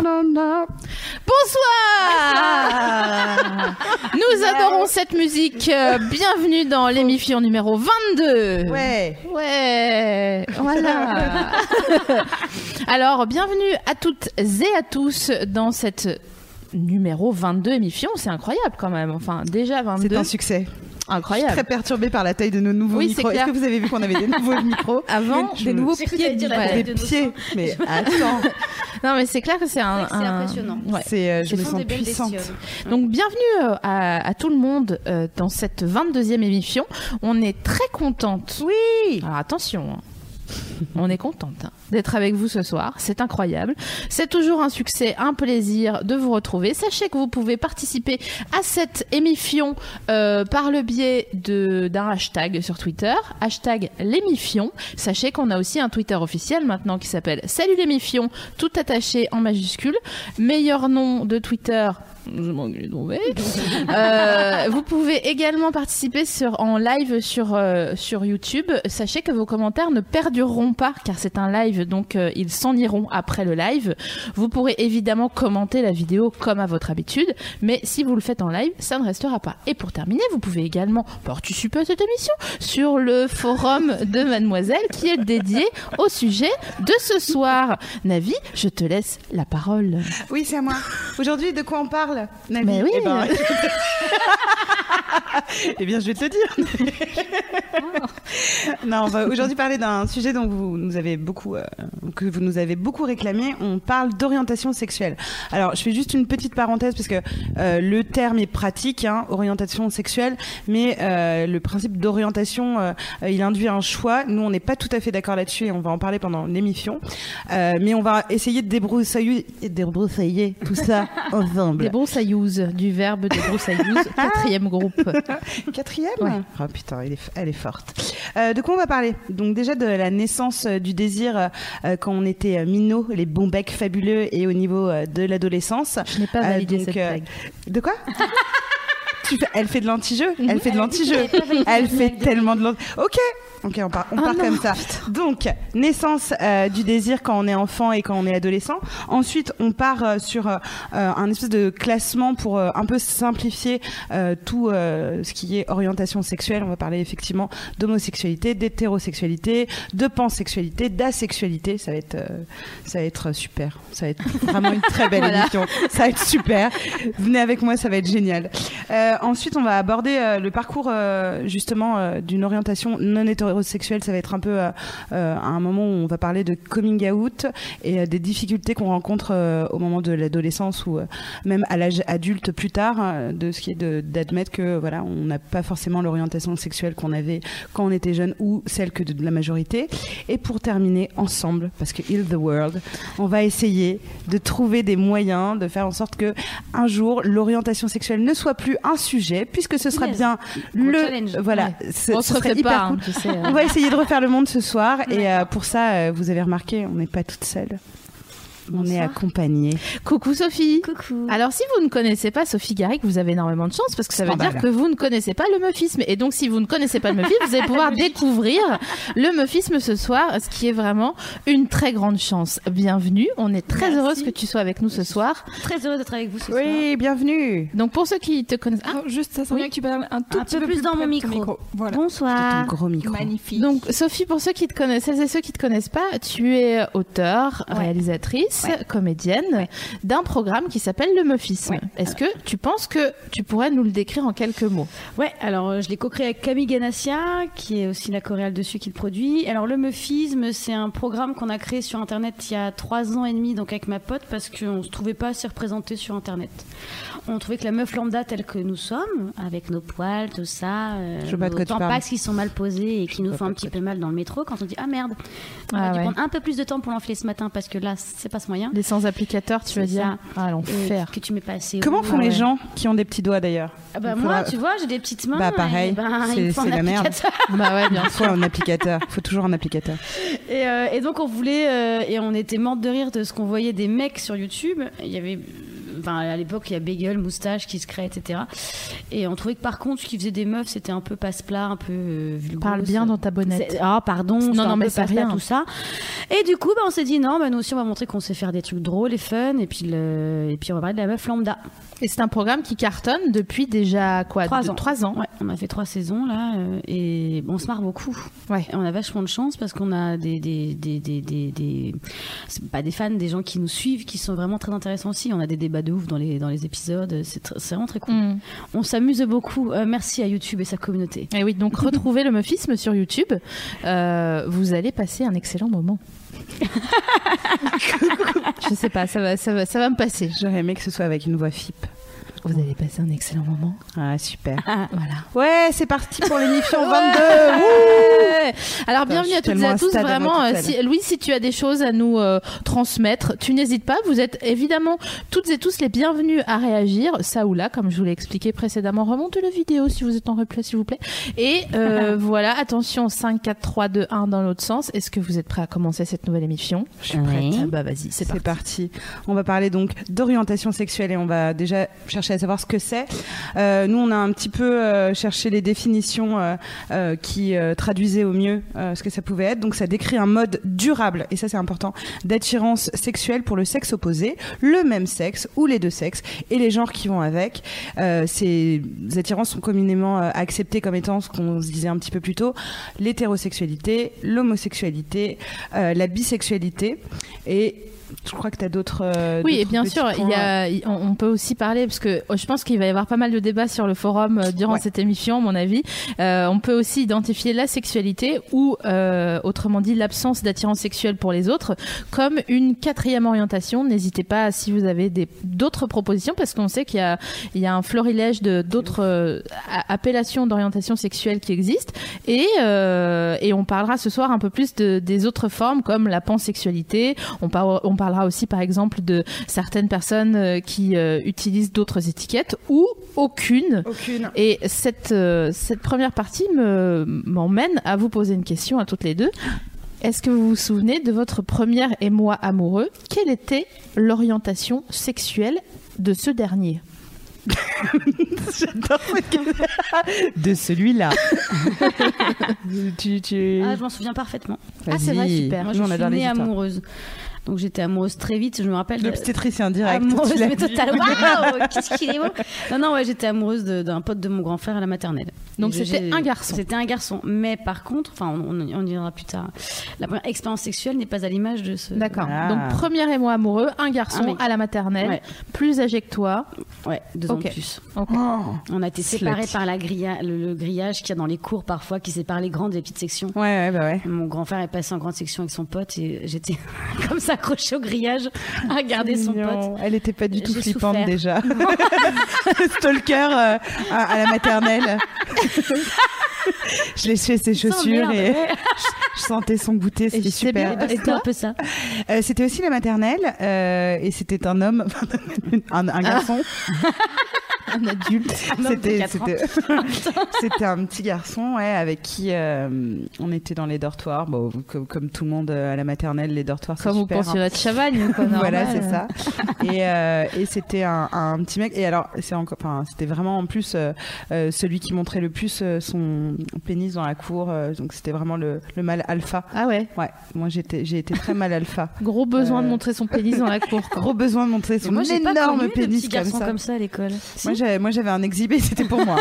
Bonsoir Nous adorons cette musique. Euh, Bienvenue dans l'émission numéro 22. Ouais. Ouais, voilà. Alors, bienvenue à toutes et à tous dans cette numéro 22 émission. C'est incroyable quand même. Enfin, déjà 22. C'est un succès. Incroyable. Très perturbé par la taille de nos nouveaux Oui, micros. Est-ce que vous avez vu qu'on avait des nouveaux micros Avant, Je des nouveaux pieds. Ouais. Des de pieds. Mais attends, Non, mais c'est clair que c'est un. C'est un- impressionnant. Ouais. euh, je me sens puissante. Donc bienvenue euh, à, à tout le monde euh, dans cette 22e émission. On est très contente. Oui. Alors attention, hein. on est contente hein, d'être avec vous ce soir. C'est incroyable. C'est toujours un succès, un plaisir de vous retrouver. Sachez que vous pouvez participer à cette émission euh, par le biais d'un hashtag sur Twitter, hashtag l'émission. Sachez qu'on a aussi un Twitter officiel maintenant qui s'appelle Salut l'émission, tout attaché en majuscule. Meilleur nom de Twitter. Je m'en. Euh, vous pouvez également participer sur, en live sur, euh, sur YouTube. Sachez que vos commentaires ne perdureront pas car c'est un live, donc euh, ils s'en iront après le live. Vous pourrez évidemment commenter la vidéo comme à votre habitude, mais si vous le faites en live, ça ne restera pas. Et pour terminer, vous pouvez également participer à cette émission sur le forum de Mademoiselle qui est dédié au sujet de ce soir. Navi, je te laisse la parole. Oui, c'est à moi. Aujourd'hui, de quoi on parle? Navi Mais oui. Eh ben, eh bien, je vais te le dire. non, on va aujourd'hui parler d'un sujet dont vous nous avez beaucoup, euh, que vous nous avez beaucoup réclamé. On parle d'orientation sexuelle. Alors, je fais juste une petite parenthèse parce que euh, le terme est pratique, hein, orientation sexuelle, mais euh, le principe d'orientation, il induit un choix. Nous, on n'est pas tout à fait d'accord là-dessus et on va en parler pendant l'émission. Mais on va essayer de débroussailler, débroussailler tout ça ensemble. Broussaillouses, du verbe des broussaillouses, quatrième groupe. Quatrième Ouais. Oh putain, elle est, elle est forte. Euh, de quoi on va parler? Donc déjà de la naissance euh, du désir euh, quand on était minot, les bons becs fabuleux et au niveau de l'adolescence. Je n'ai pas validé donc, cette blague. De quoi? Tu fais- Elle fait de l'anti-jeu Elle fait de l'anti-jeu Elle fait tellement de l'anti Ok Ok, on part, on Ah part comme ça. Donc, naissance euh, du désir quand on est enfant et quand on est adolescent. Ensuite, on part euh, sur euh, un espèce de classement pour un peu simplifier tout ce qui est orientation sexuelle. On va parler effectivement d'homosexualité, d'hétérosexualité, de pansexualité, d'asexualité. Ça va être, ça va être super. Ça va être vraiment une très belle Voilà. émission. Ça va être super. Venez avec moi, ça va être génial. Ensuite, on va aborder le parcours justement d'une orientation non hétérosexuelle. Ça va être un peu euh, euh, à un moment où on va parler de coming out et euh, des difficultés qu'on rencontre euh, au moment de l'adolescence ou euh, même à l'âge adulte plus tard, euh, de ce qui est d'admettre que voilà, on n'a pas forcément l'orientation sexuelle qu'on avait quand on était jeune ou celle que de, de la majorité. Et pour terminer ensemble, parce que Heal the World, on va essayer de trouver des moyens de faire en sorte que un jour l'orientation sexuelle ne soit plus un sujet, puisque ce sera Yes. bien Gros le challenge. voilà, Ouais. ce, On ce se serait hyper pas, hein, cool. tu sais. On va essayer de refaire le monde ce soir. Et euh, pour ça, euh, vous avez remarqué, on n'est pas toute On est accompagné. Coucou Sophie. Coucou. Alors si vous ne connaissez pas Sophie Garrick, vous avez énormément de chance parce que ça veut Scandale. dire que vous ne connaissez pas le meufisme. Et donc si vous ne connaissez pas le meufisme, vous allez pouvoir découvrir le meufisme ce soir, ce qui est vraiment une très grande chance. Bienvenue, on est très Merci. heureuse que tu sois avec nous ce soir. Très heureuse d'être avec vous ce soir. Oui, bienvenue. Donc pour ceux qui te connaissent... Ah, juste, ça Oui. bien que tu parles un tout Un petit peu plus dans mon ton micro. Voilà. Ton Bonsoir. gros micro. Magnifique. donc Sophie, pour ceux qui te connaissent, celles et ceux qui te connaissent pas, tu es auteure, Ouais. réalisatrice, comédienne d'un programme qui s'appelle le Meufisme. Ouais. Est-ce que tu penses que tu pourrais nous le décrire en quelques mots? Ouais, alors euh, je l'ai co-créé avec Camille Ganassia, qui est aussi la choréale dessus qui le produit. Alors le Meufisme, c'est un programme qu'on a créé sur Internet il y a trois ans et demi, donc avec ma pote, parce qu'on se trouvait pas assez représenté sur Internet. On trouvait que la meuf lambda telle que nous sommes, avec nos poils, tout ça, euh, Je nos tampax qui sont mal posés et qui nous font un petit peu mal dans le métro, quand on dit ah merde, on Ah a dû ouais. prendre un peu plus de temps pour l'enfiler ce matin parce que là c'est pas ce moyen. Les sans applicateurs, tu veux dire. Ah, l'enfer. que tu mets pas assez. Comment font les gens qui ont des petits doigts d'ailleurs Ah bah moi, tu vois, j'ai des petites mains. Bah, pareil. ben, C'est- la merde. Bah ouais, bien faut un applicateur. Il faut toujours un applicateur. Et, euh, donc on voulait euh, et on était morte de rire de ce qu'on voyait des mecs sur YouTube. Il y avait, enfin à l'époque il y a Bagel, moustache qui se crée, etc. Et on trouvait que par contre ce qui faisait des meufs c'était un peu passe-plat, un peu euh. Parle bien dans ta bonnette. Ah pardon, Non, non, mais c'est rien. tout ça. Et du coup bah, on s'est dit non, bah, nous aussi on va montrer qu'on sait faire des trucs drôles et fun et puis le, et puis on va parler de la meuf lambda. Et c'est un programme qui cartonne depuis déjà quoi Trois de- ans. Trois ans. Ouais, on a fait trois saisons là euh, et on se marre beaucoup. Ouais. Et on a vachement de chance parce qu'on a des des des des des, des- c'est pas des fans, des gens qui nous suivent, qui sont vraiment très intéressants aussi. On a des débats de ouf dans les dans les épisodes. C'est tr- vraiment très cool. Mm. On s'amuse beaucoup. Euh, merci à YouTube et sa communauté. Et oui, donc retrouvez le Meufisme sur YouTube. Euh, vous allez passer un excellent moment. Je sais pas, ça va, ça va, ça va me passer. J'aurais aimé que ce soit avec une voix FIP. Vous allez passer un excellent moment. Ah, super. Voilà. Ouais, c'est parti pour l'émission 22. Ouais. Alors bienvenue à toutes et à tous. à Vraiment, euh, si, Louis, si tu as des choses à nous euh, transmettre, tu n'hésites pas. Vous êtes évidemment toutes et tous les bienvenus à réagir. Ça ou là, comme je vous l'ai expliqué précédemment, remontez la vidéo si vous êtes en replay, s'il vous plaît. Et euh, voilà, attention, 5, 4, 3, 2, 1 dans l'autre sens. Est-ce que vous êtes prêts à commencer cette nouvelle émission? Je suis prête. Ah Bah vas-y, c'est C'est parti. parti. On va parler donc d'orientation sexuelle et on va déjà chercher à savoir ce que c'est. Euh, nous, on a un petit peu euh, cherché les définitions euh, qui traduisaient au mieux ce que ça pouvait être. Donc, ça décrit un mode durable, et ça c'est important, d'attirance sexuelle pour le sexe opposé, le même sexe ou les deux sexes et les genres qui vont avec. Ces attirances sont communément acceptées comme étant ce qu'on se disait un petit peu plus tôt, l'hétérosexualité, l'homosexualité, la bisexualité et je crois que tu as d'autres. euh, Oui, et bien sûr, il y points. a, il- on on peut aussi parler parce que oh, je pense qu'il va y avoir pas mal de débats sur le forum euh, durant Ouais. cette émission, à mon avis. Euh, on peut aussi identifier la sexualité ou, autrement dit, l'absence d'attirance sexuelle pour les autres comme une quatrième orientation. N'hésitez pas si vous avez d'autres propositions parce qu'on sait qu'il y a, il y a un florilège d'autres appellations d'orientation sexuelle qui existent et et on parlera ce soir un peu plus de, des autres formes comme la pansexualité. On, par- on parlera aussi par exemple de certaines personnes euh, qui euh, utilisent d'autres étiquettes ou aucune. Aucune. Et cette, euh, cette première partie me- m'emmène à vous poser une question à toutes les deux. Est-ce que vous vous souvenez de votre premier émoi amoureux? Quelle était l'orientation sexuelle de ce dernier? J'adore cette question. De celui-là. tu, tu... Ah, je m'en souviens parfaitement. Ah, c'est vrai, super. Moi, je suis née amoureuse. Donc j'étais amoureuse très vite. Je me rappelle. L'obstétricien direct. amoureuse, mais total. Waouh, qu'est-ce qu'il est beau. Non, non, ouais, j'étais amoureuse d'un pote de mon grand frère à la maternelle. Donc c'était un garçon. C'était un garçon. Mais par contre, enfin, on, on, on y reviendra plus tard. La première expérience sexuelle n'est pas à l'image de ce. D'accord. Ah. Donc premier émoi amoureux, un garçon Un mec. à la maternelle, Ouais. plus âgé que toi. Ouais, deux ans de plus. Oh. On a été Slut. séparés par la grilla, le, le grillage qu'il y a dans les cours parfois, qui sépare les grandes et les petites sections. Ouais, ouais, bah ouais. Mon grand frère est passé en grande section avec son pote et j'étais comme ça accrochée au grillage à regarder son Mignon. pote. Elle était pas du tout flippante souffert. déjà. Stalker euh, à, à la maternelle. Je léchais ses chaussures et je sentais son goûter, c'était super. C'était un peu ça. Euh, c'était aussi la maternelle euh, et c'était un homme, un, un garçon. Un adulte. C'était quatre ans. c'était c'était un petit garçon ouais, avec qui euh, on était dans les dortoirs. Bon, comme, comme tout le monde euh, à la maternelle, les dortoirs c'est Comme au super. hein. de Chavagne, quoi, voilà, c'est ça. Et, euh, et c'était un, un petit mec. Et alors, c'est encore, enfin, c'était vraiment en plus euh, euh, celui qui montrait le plus euh, son pénis dans la cour. euh, donc c'était vraiment le, le mâle alpha. Ah ouais. Ouais, moi j'étais, j'ai été très mal alpha. Gros besoin de montrer son pénis dans la cour. quoi. Gros besoin de montrer son moi, j'ai pas énorme connu de pénis petits comme garçons ça. comme ça à l'école. Moi, j'avais, moi j'avais un exhibé, c'était pour moi.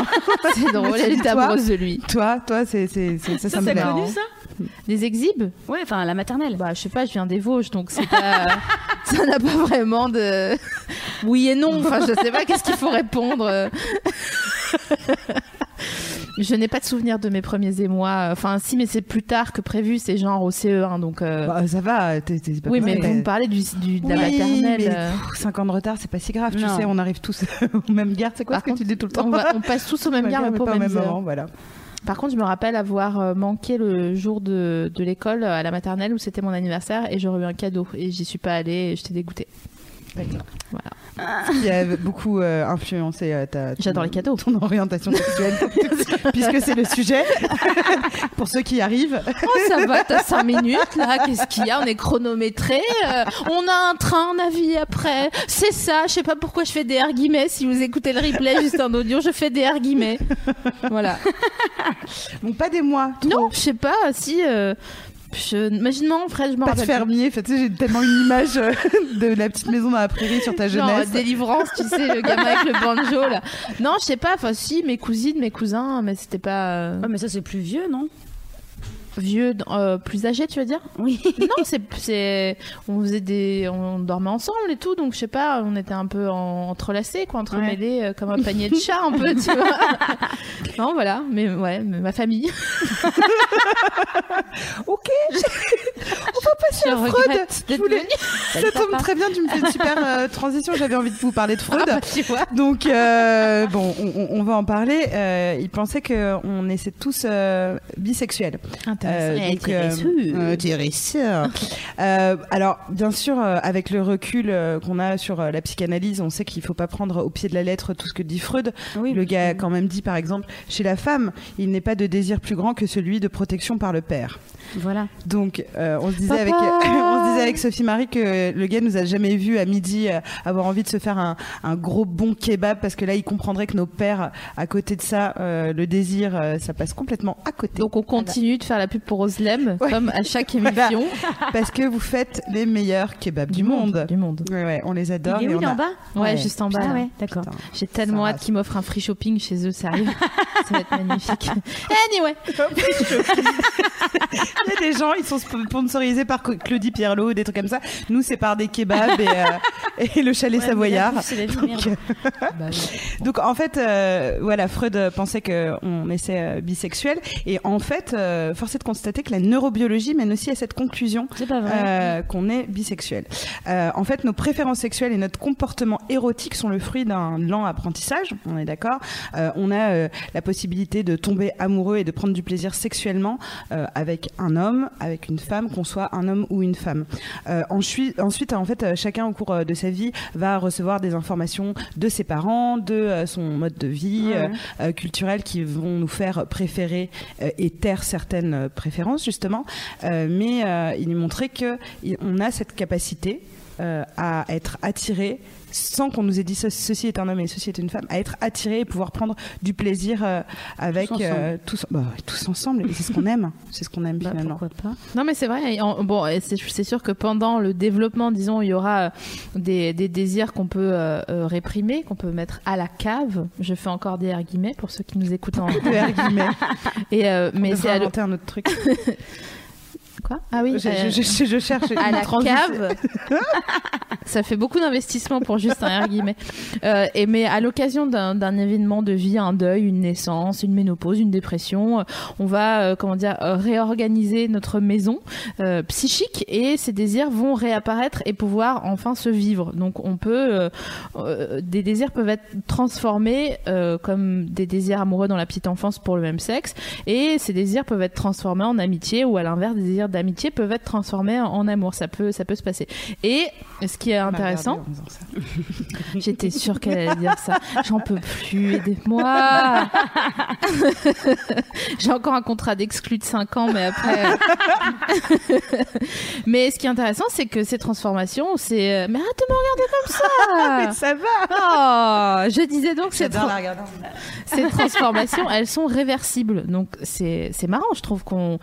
C'est drôle, elle était amoureuse de lui. toi, toi, c'est, ça, ça, me plaît. connu ça? Des exhibes Ouais, enfin la maternelle. Bah, je sais pas, je viens des Vosges, donc c'est pas, ça n'a pas vraiment de oui et non. Enfin, je sais pas qu'est-ce qu'il faut répondre. Je n'ai pas de souvenir de mes premiers émois. Enfin, si, mais c'est plus tard que prévu. C'est genre au CE1, donc. euh, Bah, ça va. t'es- t'es pas oui, mais vous me parlez du, du- de la Oui, maternelle. mais, euh. pff, 5 ans de retard, c'est pas si grave. Tu sais, on arrive tous aux mêmes gares. C'est quoi Par ce que tu dis tout le temps on, va- on passe tous au même Ouais, gare, mais pas au même heure. moment. Voilà. Par contre, je me rappelle avoir euh, manqué le jour de, de l'école euh, à la maternelle où c'était mon anniversaire et j'aurais eu un cadeau et j'y suis pas allée et j'étais dégoûtée. Voilà. Qui a beaucoup euh, influencé euh, ta. J'adore les cadeaux. Ton orientation sexuelle, puisque c'est le sujet. Pour ceux qui arrivent. Oh, ça va, t'as 5 minutes là, qu'est-ce qu'il y a? On est chronométré, euh, on a un train, un avis après. C'est ça, je sais pas pourquoi je fais des R guillemets. Si vous écoutez le replay juste en audio, je fais des R guillemets. Voilà. Bon, pas des mois. trop. Non, je sais pas, si. Euh, je, imaginement, Fred, je me Pas de rappelle. plus. fermier. Fait, tu sais, j'ai tellement une image euh, de la petite maison dans la prairie sur ta Genre jeunesse. délivrance, tu sais, le gamin avec le banjo là. Non, je sais pas, enfin si, mes cousines, mes cousins, mais c'était pas euh, Ouais, mais ça, c'est plus vieux, non? Vieux, euh, plus âgé, tu veux dire? Oui. Non, c'est, on faisait des, on dormait ensemble et tout, donc je sais pas, on était un peu en, entrelacés, quoi, entremêlés euh, comme un panier de chat un peu, tu vois. non, voilà, mais ouais, mais ma famille. Ok. on va passer Je à Freud. Je voulais-. Ça tombe très bien. Tu me fais une super euh, transition. J'avais envie de vous parler de Freud. Ah, bah, tu vois. Donc bon, on, va en parler. Il pensait que on était tous bisexuels. Euh, donc, euh, intéressant. Euh, alors, bien sûr, euh, avec le recul euh, qu'on a sur euh, la psychanalyse, on sait qu'il faut pas prendre au pied de la lettre tout ce que dit Freud. Oui, le gars a quand même dit, par exemple, chez la femme, il n'est pas de désir plus grand que celui de protection par le père. Voilà. Donc, euh, on se disait Papa avec, on se disait avec Sophie Marie que le gars nous a jamais vu à midi euh, avoir envie de se faire un, un gros bon kebab parce que là, il comprendrait que nos pères, à côté de ça, euh, le désir, euh, ça passe complètement à côté. Donc on continue de faire la pub pour Oslem, Ouais. comme à chaque Voilà. émission parce que vous faites les meilleurs kebabs du, monde. Du monde. Ouais, ouais, on les adore. Il est et où, on il est en bas Ouais, Ouais. juste en bas. Ah là. ouais, d'accord. J'ai tellement hâte qu'ils m'offrent un free shopping chez eux, ça arrive. ça va être magnifique. Anyway, Il y a des gens, ils sont sponsorisés par Claudie Pierlot, des trucs comme ça. Nous, c'est par des kebabs et, euh, et le chalet savoyard. merde. Bah Donc en fait, euh, voilà, Freud pensait qu'on était euh, bisexuel et en fait, euh, force est de constater que la neurobiologie mène aussi à cette conclusion euh, qu'on est bisexuel. Euh, en fait, nos préférences sexuelles et notre comportement érotique sont le fruit d'un lent apprentissage, on est d'accord. Euh, on a la possibilité de tomber amoureux et de prendre du plaisir sexuellement avec un homme, avec une femme, qu'on soit un homme ou une femme. Ensuite, ensuite, en fait, chacun au cours de sa vie va recevoir des informations de ses parents, de son mode de vie Ouais, euh, culturel qui vont nous faire préférer et taire certaines préférences justement. Euh, mais euh, il montrait que on a cette capacité euh, à être attiré sans qu'on nous ait dit ce- ceci est un homme et ceci est une femme, à être attiré et pouvoir prendre du plaisir euh, avec ensemble. euh, tous, bah, tous ensemble. Et c'est ce qu'on aime, c'est ce qu'on aime Bah, finalement. pourquoi pas Non mais c'est vrai. en- bon, c'est sûr que pendant le développement, disons, il y aura euh, des, des désirs qu'on peut euh, euh, réprimer, qu'on peut mettre à la cave. Je fais encore des R guillemets pour ceux qui nous écoutent en. Guillemets. Et euh, mais c'est inventer un autre truc. quoi Ah oui. je, euh, je- je- je cherche à la transition. cave. ça fait beaucoup d'investissement pour juste un R guillemets. Euh, et mais à l'occasion d'un événement de vie, un deuil, une naissance, une ménopause, une dépression, euh, on va euh, comment dire réorganiser notre maison euh, psychique et ces désirs vont réapparaître et pouvoir enfin se vivre. Donc on peut euh, euh, des désirs peuvent être transformés euh, comme des désirs amoureux dans la petite enfance pour le même sexe et ces désirs peuvent être transformés en amitié ou à l'inverse des désirs d'amitié peuvent être transformés en amour. Ça peut ça peut se passer. Et ce qui est intéressant. J'étais sûre qu'elle allait dire ça. J'en peux plus, aidez-moi. J'ai encore un contrat d'exclus de 5 ans, mais après. mais ce qui est intéressant, c'est que ces transformations, c'est. euh, Mais arrête de me regarder comme Mais ça ça va. Oh, je disais donc ces, tra- ces transformations, elles sont réversibles. Donc c'est marrant, je trouve qu'on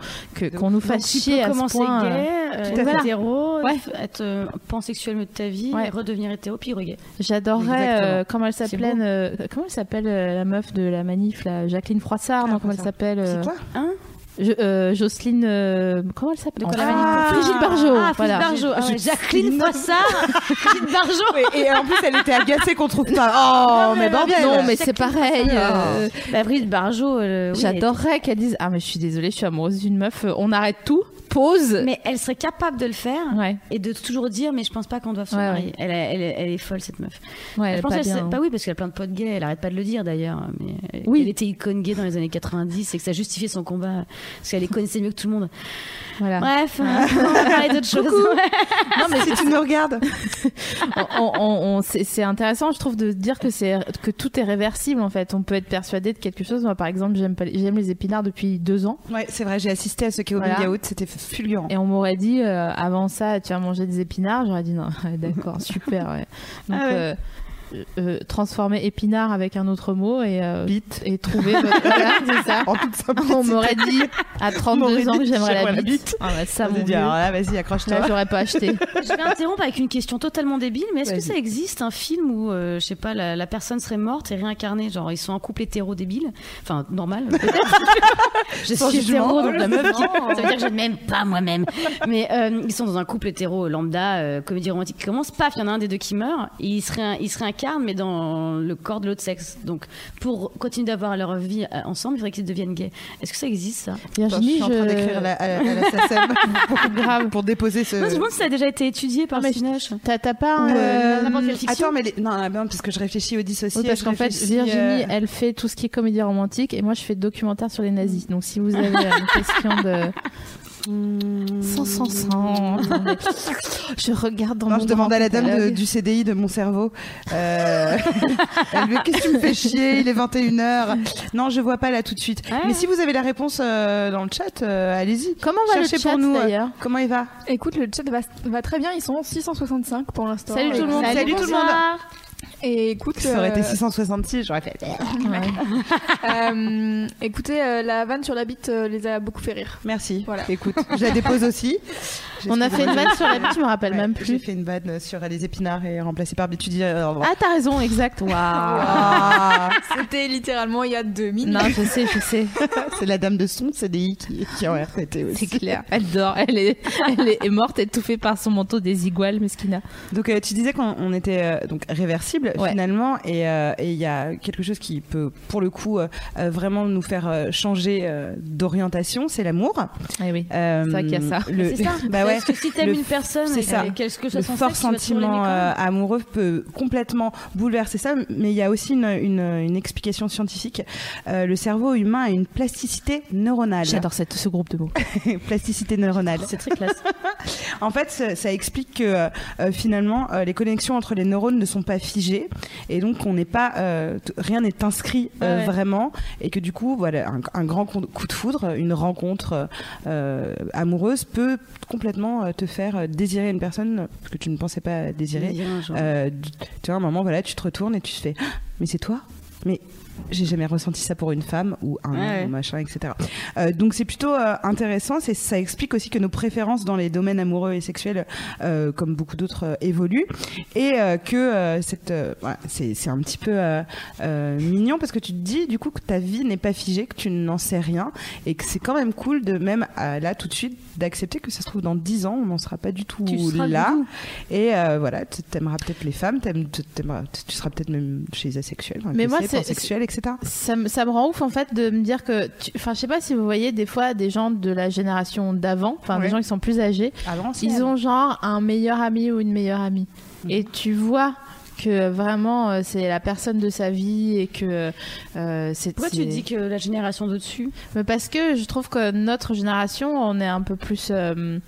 qu'on nous fasse chier ce commencer point. gay, à euh, être hétéro, Ouais. être euh, pansexuel de ta vie, Ouais. redevenir hétéro, puis regay. J'adorerais euh, comment elle euh, comment elle s'appelle euh, la meuf de la manif là Jacqueline Froissart non Ah, comment elle s'appelle euh, C'est toi Hein? Je- euh, Jocelyne, euh, comment elle s'appelle? La Ah, Brigitte Barjot. Ah, voilà. Barjot. Ah ouais, Jacqueline Foissard, Brigitte Barjot. Et, et en plus, elle était agacée qu'on trouve pas. Oh, mais bordel Non, mais c'est pareil. euh, Bah, Brigitte Barjot, euh, oui, J'adorerais qu'elle dise Ah, mais je suis désolée, je suis amoureuse d'une meuf, euh, on arrête tout, pause. est- Mais elle serait capable de le faire Ouais, et de toujours dire mais je pense pas qu'on doit se Ouais, marier. Elle, est- elle, est- elle est folle cette meuf. ouais, elle je est pense pas qu'elle bien. serait- bah oui parce qu'elle a plein de potes gays. Elle arrête pas de le dire d'ailleurs. Mais elle- Oui. elle était icône gay dans les années 90 et que ça justifiait son combat parce qu'elle les connaissait mieux que tout le monde. Voilà. Bref, on va parler d'autre chose. Non, mais si tu nous regardes. on- on- on- c'est intéressant, je trouve, de dire que c'est que tout est réversible en fait. On peut être persuadé de quelque chose. Moi, par exemple, j'aime pas les- j'aime les épinards depuis deux ans, Ouais, c'est vrai, j'ai assisté à ce Kéo Voilà. Yaourt, c'était fulgurant. et on m'aurait dit euh, avant ça, tu vas manger des épinards? J'aurais dit non, d'accord, super. Ouais. Donc, Ah ouais. Euh, euh, transformer épinard avec un autre mot et euh, et trouver votre voilà, c'est ça. En toute simplicité. On m'aurait dit à On m'aurait 32 ans que j'aimerais la la bite. Ah bah, ça, On mon dit, alors là, vas-y, accroche-toi. Là, j'aurais pas acheté. Je vais interrompre avec une question totalement débile, mais est-ce que ça existe un film où, euh, je sais pas, la, la personne serait morte et réincarnée? Genre, ils sont en couple hétéro débile Enfin, normal, peut-être. je suis jugement. hétéro, donc la meuf, ça veut dire que je ne m'aime pas moi-même. Mais euh, ils sont dans un couple hétéro lambda, euh, comédie romantique qui commence, paf, il y en a un des deux qui meurt, et ils se, réin- ils se réincarnent, mais dans le corps de l'autre sexe. Donc, pour continuer d'avoir leur vie euh, ensemble, il faudrait qu'ils deviennent gays. Est-ce que ça existe, ça? Je Virginie, suis en train je- d'écrire la- à, la- à la SACEM pour, grave. pour déposer ce. Non, je demande si ça a déjà été étudié par Cinoche. T'as t'as pas un, Euh, euh, n'importe quelle fiction. Attends, mais les- non, non, parce que je réfléchis aux dissociés. Oui, parce je qu'en fait, Virginie, euh, elle fait tout ce qui est comédie romantique et moi, je fais documentaire sur les nazis. Donc, si vous avez une question de. Sans, sans, sans. Je regarde dans Non, mon je demande à la dame de- du CDI de mon cerveau. Euh... elle me dit, Qu'est-ce que tu me fais chier Il est 21h. Non, je vois pas là tout de suite. Ouais. Mais si vous avez la réponse euh, dans le chat, euh, allez-y. Comment va Cherchez le chat pour nous, euh, d'ailleurs Comment il va Écoute, le chat va, va très bien, ils sont 665 pour l'instant. Salut tout le monde. Salut tout le monde. Et écoute, Ça aurait été euh, 666, j'aurais fait. euh, écoutez, euh, la vanne sur la bite euh, les a beaucoup fait rire. Merci. Voilà. Écoute, je la dépose aussi. On a fait une vanne sur la bite, je me rappelle Ouais, même J'ai plus. fait une vanne sur les épinards et remplacé par tu dis. euh, Ah, t'as raison, exact. Waouh. ah, C'était littéralement il y a deux minutes. Non, je sais, je sais. c'est la dame de son CDI qui, qui est en RTT aussi. C'est clair. Elle dort. Elle est, elle est morte étouffée par son manteau des iguales, Meskina. Donc euh, tu disais qu'on on était euh, donc réversible Ouais. finalement et euh, et il y a quelque chose qui peut pour le coup vraiment nous faire euh, changer euh, d'orientation, c'est l'amour. Eh oui. Euh, C'est vrai qu'il y a ça. Le, C'est ça. bah ouais. Parce que si t'aimes Le- une personne, c'est ça. qu'est-ce que le soit son fort sentiment euh, amoureux peut complètement bouleverser ça, mais il y a aussi une, une, une explication scientifique. Euh, le cerveau humain a une plasticité neuronale. J'adore cette- ce groupe de mots. plasticité neuronale. C'est très classe. En fait, ça, ça explique que euh, finalement, euh, les connexions entre les neurones ne sont pas figées et donc on n'est pas, euh, rien n'est inscrit euh, Ouais, vraiment et que du coup, voilà, un, un grand coup coup de foudre, une rencontre euh, amoureuse peut complètement euh, te faire euh, désirer une personne que tu ne pensais pas désirer. Désirer un jour. Euh, tu vois, un moment, voilà, tu te retournes et tu te fais, Ah, mais c'est toi? Mais j'ai jamais ressenti ça pour une femme ou un Ouais, homme machin, etc. Euh, donc c'est plutôt euh, intéressant. C'est ça explique aussi que nos préférences dans les domaines amoureux et sexuels, euh, comme beaucoup d'autres, évoluent et que cette, c'est c'est un petit peu mignon parce que tu te dis du coup que ta vie n'est pas figée, que tu n'en sais rien et que c'est quand même cool de même là tout de suite d'accepter que ça se trouve dans 10 ans on n'en sera pas du tout Tu là et voilà tu aimeras peut-être les femmes t'aimeras- tu seras peut-être même chez les asexuels enfin, Mais moi, c'est- etc Ça me, ça me rend ouf en fait de me dire que, enfin, je sais pas si vous voyez des fois des gens de la génération d'avant, enfin Ouais. des gens qui sont plus âgés, ils ont genre un meilleur ami ou une meilleure amie, et tu vois que vraiment euh, c'est la personne de sa vie et que euh, c'est. Pourquoi tu dis que la génération d'au-dessus? Parce que je trouve que notre génération, on est un peu plus. euh,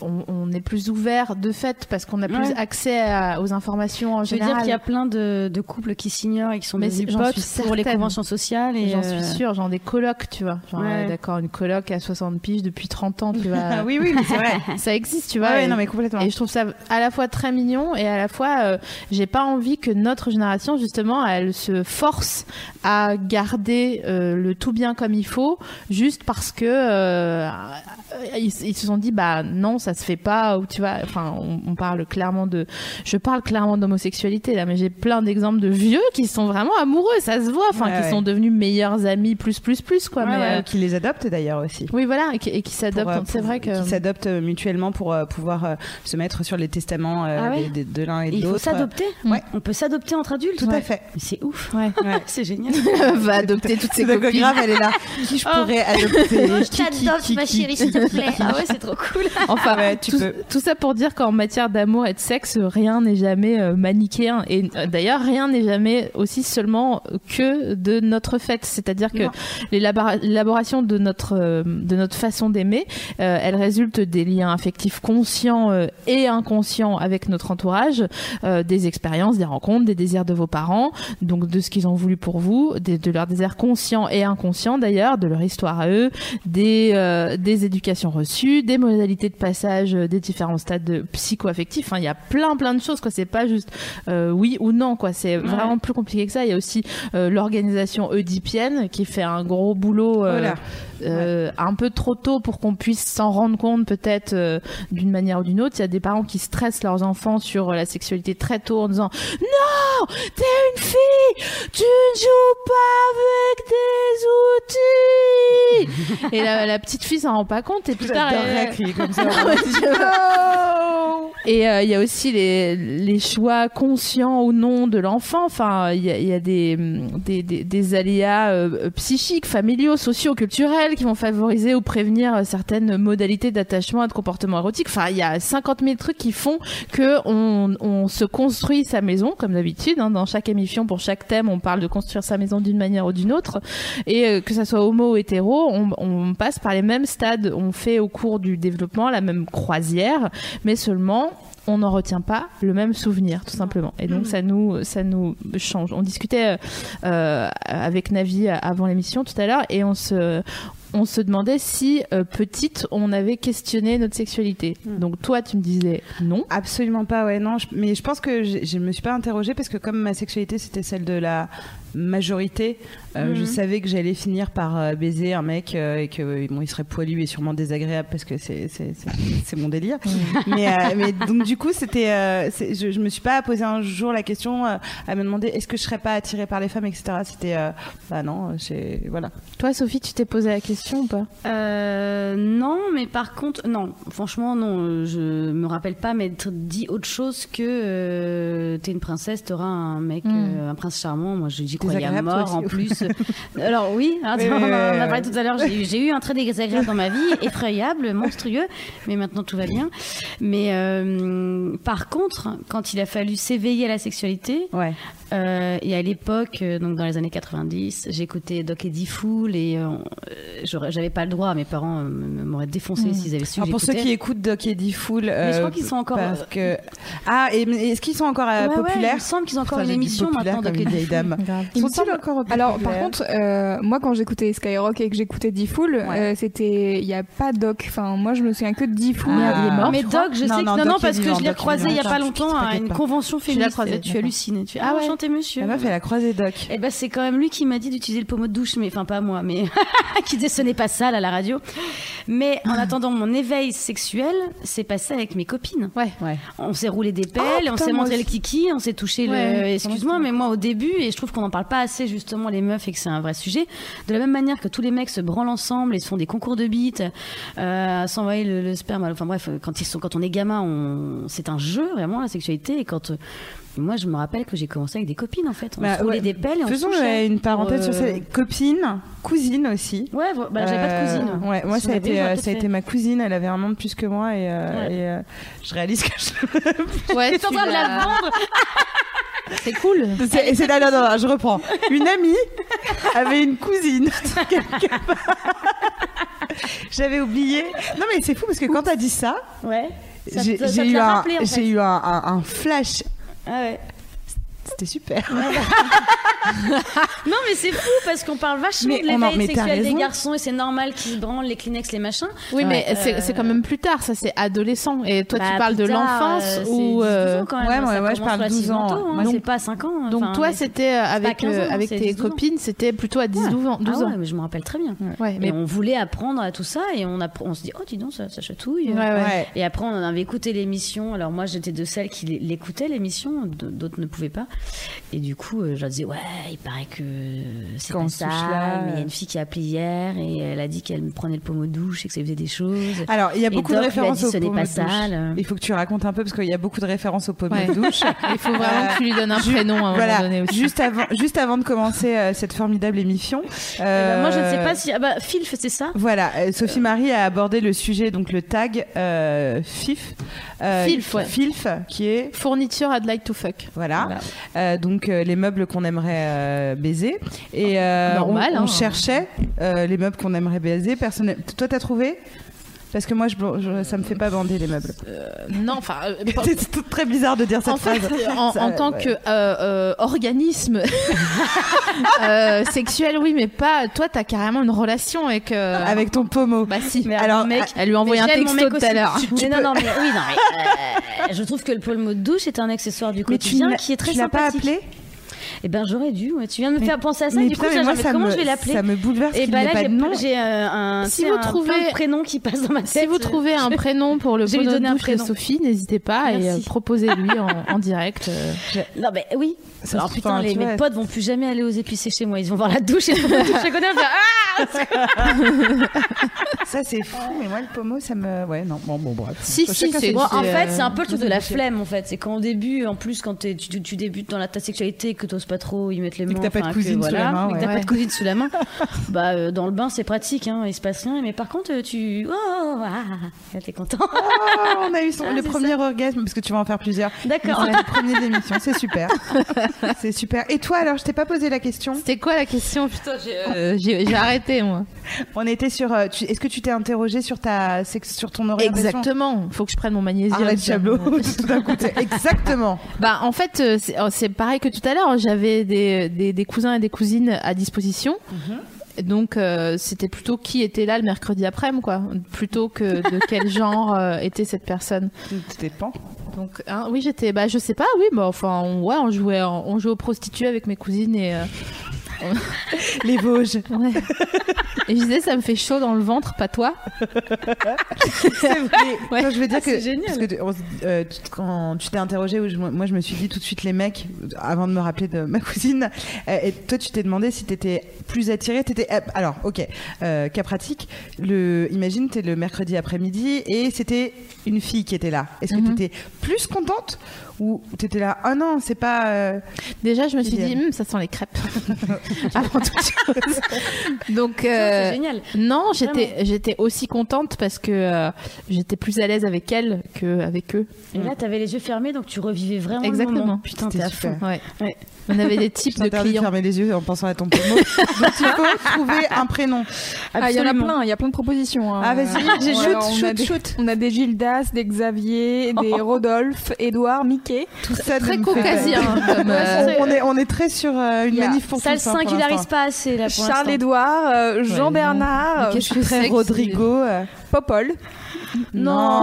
on, on est plus ouvert de fait parce qu'on a plus Ouais. accès à- aux informations en Je veux général. dire qu'il y a plein de, de couples qui s'ignorent et qui sont Mais j'en potes pour les conventions sociales. Et J'en euh, suis sûre, genre des colocs, tu vois. Genre, Ouais. euh, d'accord, une coloc à 60 piges depuis 30 ans, tu vois. Ah oui oui mais c'est vrai Ça existe, tu vois. ouais, ouais, et, non mais complètement et je trouve ça à la fois très mignon et à la fois, euh, j'ai pas envie que notre génération, justement, elle se force à garder euh, le tout bien comme il faut, juste parce que euh, ils, ils se sont dit, bah non, ça ça se fait pas ou tu vois enfin on, on parle clairement de je parle clairement d'homosexualité là mais j'ai plein d'exemples de vieux qui sont vraiment amoureux ça se voit enfin Ouais, qui ouais. sont devenus meilleurs amis plus plus plus quoi Ouais, mais ouais, euh, qui les adoptent d'ailleurs aussi. oui voilà et qui, et qui Pour, s'adoptent euh, c'est vrai que Qui s'adoptent euh, mutuellement pour euh, pouvoir euh, se mettre sur les testaments euh, Ah de l'un et de il faut l'autre. s'adopter Ouais. On peut s'adopter entre adultes Tout à fait. C'est ouf. ouais. Ouais. C'est génial. va adopter toutes C'est copines grave, elle est là. Qui je pourrais adopter? Je Qui, qui, t'adopte, ma chérie, s'il te plaît. Ah ouais, c'est trop cool. Enfin, Ouais, tu tout, peux. tout ça pour dire qu'en matière d'amour et de sexe, rien n'est jamais euh, manichéen. Et euh, d'ailleurs, rien n'est jamais aussi seulement que de notre fait. C'est-à-dire que l'élaboration de notre, euh, de notre façon d'aimer, elle résulte des liens affectifs conscients et inconscients avec notre entourage, des expériences, des rencontres, des désirs de vos parents, donc de ce qu'ils ont voulu pour vous, des- de leurs désirs conscients et inconscients d'ailleurs, de leur histoire à eux, des, des éducations reçues, des modalités de passage euh, des différents stades de psycho-affectifs. Enfin, il y a plein plein de choses. Quoi. C'est pas juste euh, oui ou non. Quoi. C'est vraiment plus compliqué que ça. Il y a aussi euh, l'organisation oedipienne qui fait un gros boulot Voilà. euh, un peu trop tôt pour qu'on puisse s'en rendre compte peut-être d'une manière ou d'une autre. Il y a des parents qui stressent leurs enfants sur la sexualité très tôt en disant non, t'es une fille, tu ne joues pas avec des outils. et la, la petite fille s'en rend pas compte et plus tard, elle- comme ça. et euh, il y a aussi les, les choix conscients ou non de l'enfant. Enfin, il y a, y a des, des, des, des aléas euh, psychiques, familiaux, sociaux, culturels qui vont favoriser ou prévenir certaines modalités d'attachement et de comportement érotique. Enfin, il y a 50 000 trucs qui font que on, on se construit sa maison, comme d'habitude. hein. dans chaque émission, pour chaque thème, on parle de construire sa maison d'une manière ou d'une autre. Et euh, que ça soit homo ou hétéro, on, on passe par les mêmes stades. On fait au cours du développement la même croisière, mais seulement on n'en retient pas le même souvenir tout simplement. Et donc ça nous ça nous change. On discutait euh, avec Navi avant l'émission tout à l'heure et on se on se demandait si euh, petite on avait questionné notre sexualité. Donc toi tu me disais non. Absolument pas, ouais, non. je- mais je pense que je, je me suis pas interrogée parce que comme ma sexualité c'était celle de la majorité, euh, je savais que j'allais finir par euh, baiser un mec euh, et que bon, il serait poilu et sûrement désagréable parce que c'est c'est mon délire. mais, euh, mais donc du coup c'était, euh, je, je me suis pas posé un jour la question euh, à me demander est-ce que je serais pas attirée par les femmes, etc. C'était euh, bah non, c'est voilà. toi Sophie tu t'es posé la question ou pas? Euh, non, mais par contre, non, franchement, non, je me rappelle pas m'être dit autre chose que euh, t'es une princesse, t'auras un mec, Mm. euh, un prince charmant. Moi, je j'y croyais à mort en plus. Alors, oui, hein, Oui, on, en a parlé tout à l'heure, j'ai eu- un très désagréable dans ma vie, effrayable, monstrueux, mais maintenant tout va bien. Mais euh, par contre, quand il a fallu s'éveiller à la sexualité, Ouais. euh, et à l'époque, euh, donc dans les années 90, j'écoutais Doc Eddie Fool et euh, j'avais pas le droit. Mes parents m'auraient défoncé s'ils avaient su. Alors pour ceux qui écoutent Doc Eddie Fool, Mais je crois qu'ils sont encore, parce que ah et est-ce qu'ils sont encore ouais, populaires? il me semble qu'ils ont encore Enfin, une émission maintenant. Doc Eddie Fool. Dame. Il me Sont-ils semble- encore Alors, par contre, euh, moi, quand j'écoutais Skyrock et que j'écoutais D-Fool, euh, c'était. Il n'y a pas Doc. Enfin, moi, je me souviens que de D-Fool. Ah, il est mort, mais. Doc, je Non, sais que non, non, Doc non, est parce que je l'ai croisé il y a pas longtemps à une convention l'as féministe. croisé, Tu d'accord. hallucines. Tu Ah ah ouais. enchanté monsieur. La meuf, elle a croisé Doc. Eh ben, c'est quand même lui qui m'a dit d'utiliser le pommeau de douche, mais enfin pas moi, mais qui disait ce n'est pas sale à la radio. Mais en attendant mon éveil sexuel, c'est passé avec mes copines. ouais Ouais. On s'est roulé des pelles, Oh, on s'est montré le kiki, on s'est touché Ouais, le. Excuse-moi, mais moi au début, et je trouve qu'on n'en parle pas assez justement les meufs et que c'est un vrai sujet. De la même manière que tous les mecs se branlent ensemble et se font des concours de bites, euh, à s'envoyer le, le sperme. Enfin bref, quand ils sont, quand on est gamin, on... c'est un jeu vraiment la sexualité. Et quand euh, moi, je me rappelle que j'ai commencé avec des copines en fait. On Bah, se roulait ouais. des pelles et on se Faisons euh, une parenthèse sur euh, ces copines, cousines aussi. Ouais, bah, j'avais pas de Euh, cousine. Ouais, moi ça a été, euh, ça a été ma cousine. Elle avait un an de plus que moi et, euh, Ouais. et, euh, je réalise que je... ouais T'es en train de la vendre c'est cool c'est, c'est- non, non, non, je reprends. Une amie avait une cousine. J'avais oublié. Non mais c'est fou parce que quand t'as dit ça, Ouais. Ça j'ai, ça eu, l'a un, rappelé, en j'ai fait. eu un, un- un flash. Ah ouais. C'était super. Non, mais c'est fou parce qu'on parle vachement Mais de l'éveil sexuel des garçons et c'est normal qu'ils branlent les Kleenex, les machins. Oui, mais c'est quand même plus tard, ça c'est adolescent. Et toi, Bah, tu parles de l'enfance euh, ou. 10, 12 euh, ans quand même, ouais, ça ouais, ouais, je parle 12 ans. tôt, hein, Donc- c'est pas 5 ans. Donc toi, c'était avec, 15 ans, euh, avec tes 12 ans. copines, c'était plutôt à 10, Ouais. 12 ans. 12 Ah ans. ouais, mais je me rappelle très bien. Ouais, Et mais on voulait apprendre à tout ça et on, se dit, oh, dis donc, ça, ça chatouille. Et après, on avait écouté l'émission. Alors, moi, j'étais de celles qui l'é- l'écoutaient, l'émission. D'autres ne pouvaient pas. Et du coup, euh, je leur disais, ouais, il paraît que c'est pas ça. touche là, Mais il y a euh. une fille qui a appelé hier et elle a dit qu'elle me prenait le pommeau de douche et que ça faisait des choses. Alors, il y a beaucoup Doc de références au pommeau de douche. sale. Il faut que tu racontes un peu parce qu'il y a beaucoup de références au pommeau Ouais. de douche. il faut vraiment que tu lui donnes un Ju- prénom à un voilà, moment donné aussi. juste avant, juste avant de commencer euh, cette formidable émission. Eh ben, moi, je ne sais euh, pas si. Ah bah, Phil faisait ça. Voilà, euh, Sophie Marie a abordé le sujet, donc le tag euh, FIF. euh, Filf, ouais. Filf, qui est. Fourniture I'd like to fuck. Voilà. Euh, donc euh, les meubles qu'on aimerait euh, baiser. Et euh, Normal, on, on hein. cherchait euh, les meubles qu'on aimerait baiser. Personne... Toi, t'as trouvé? Parce que moi, je, je- ça me fait pas bander les meubles. Non, enfin. euh, C'est tout très bizarre de dire cette en fait, phrase. en, Ça, en tant ouais. que euh, euh, organisme euh, sexuel, oui, mais pas. Toi, t'as carrément une relation avec. euh, Avec ton pommeau. Bah si. Mais Alors, mec, Elle lui a envoyé un texto tout à l'heure. Mais non, non, mais oui, non, mais, euh, je trouve que le pommeau de douche est un accessoire du mais tu quotidien qui est très tu l'as pas sympathique. appelé? Eh ben, j'aurais dû. ouais. Tu viens de me Mais- faire penser à ça. Mais du coup, moi, ça comment me, je vais l'appeler Ça me bouleverse Et bah n'ait là, pas j'ai euh, un, Si tu vous un trouvez- plein de prénoms qui passent dans ma tête. Si vous trouvez un prénom pour le Je vais lui bonhomme donner un prénom. Sophie, n'hésitez pas et Merci. euh, proposez-lui en, en direct. euh. Non, mais oui. Ça Alors putain, les, tu mes potes vont plus jamais aller aux épicés chez moi. Ils vont voir la douche et va dire, ah Ça, c'est fou. Mais moi, le pommeau, ça me. Ouais, non. Bon, bon, bref. Si, si, c'est- Bon, en fait, euh, c'est un peu le truc de la flemme, en fait. C'est qu'en début, en plus, quand tu, tu débutes dans la, ta sexualité, que t'oses pas trop y mettre les que mains. t'as pas de enfin, cousine sous voilà, la main, et que ouais. t'as pas de cousine sous la main. bah, euh, dans le bain, c'est pratique, hein, il se passe rien. Mais par contre, euh, tu. Oh, ah, là, t'es content. Oh, on a eu son- Ah, le premier orgasme, parce que tu vas en faire plusieurs. D'accord. C'est le premier de l'émission, c'est super. c'est super. Et toi, alors, je t'ai pas posé la question. C'était quoi la question? Putain, j'ai euh, j'ai- j'ai arrêté moi. On était sur. euh, tu- Est-ce que tu t'es interrogé sur ta sur ton orientation Exactement. Faut que je prenne mon magnésium. Ça. Chabot, tout d'un coup. Exactement. Bah en fait euh, c'est oh, c'est pareil que tout à l'heure. J'avais des, des, des cousins et des cousines à disposition. Donc euh, c'était plutôt qui était là le mercredi après-midi quoi, plutôt que de quel genre euh, était cette personne. T'étais pan. Donc hein, oui j'étais bah je sais pas oui bah enfin on, ouais on jouait en- on jouait aux prostituées avec mes cousines et euh, Les Vosges. ouais. et je disais ça me fait chaud dans le ventre pas toi. C'est vrai. Ouais. Je veux dire Ah, que génial. parce que tu- on se- euh, quand tu t'es interrogé, moi je me suis dit tout de suite les mecs avant de me rappeler de ma cousine. euh, et toi tu t'es demandé si t'étais plus attiré. T'étais euh, alors ok cas pratique. Le imagine t'es le mercredi après-midi et c'était une fille qui était là. Est-ce que Mhm. t'étais plus contente ou t'étais là ah non c'est pas euh, Déjà je me suis dit. Hum, ça sent les crêpes avant toute chose. Donc C'est euh, génial. Non, j'étais j'étais aussi contente parce que euh, j'étais plus à l'aise avec elle qu'avec eux. Et là, t'avais les yeux fermés, donc tu revivais vraiment Exactement. le moment. Putain, C'était t'es à super. fond. Ouais. Ouais. On avait des types de clients. fermer les yeux en pensant à ton promo. Donc il faut trouver un prénom. Ah, il y en a plein, il y a plein de propositions. hein. Ah vas-y, Ouais, shoot, alors, on a shoot, des- shoot. On a des Gildas, des Xavier, des Rodolphe, Édouard, Mickey. Tout ça Très caucasien. comme, euh, on, est, on est très sur euh, une Il y a manif pour Ça, le hein, singularise pas assez, là, pour Charles. Édouard, euh, Jean non. Bernard, Mais qu'est-ce que Très c'est que Rodrigo. euh, Popol, Non,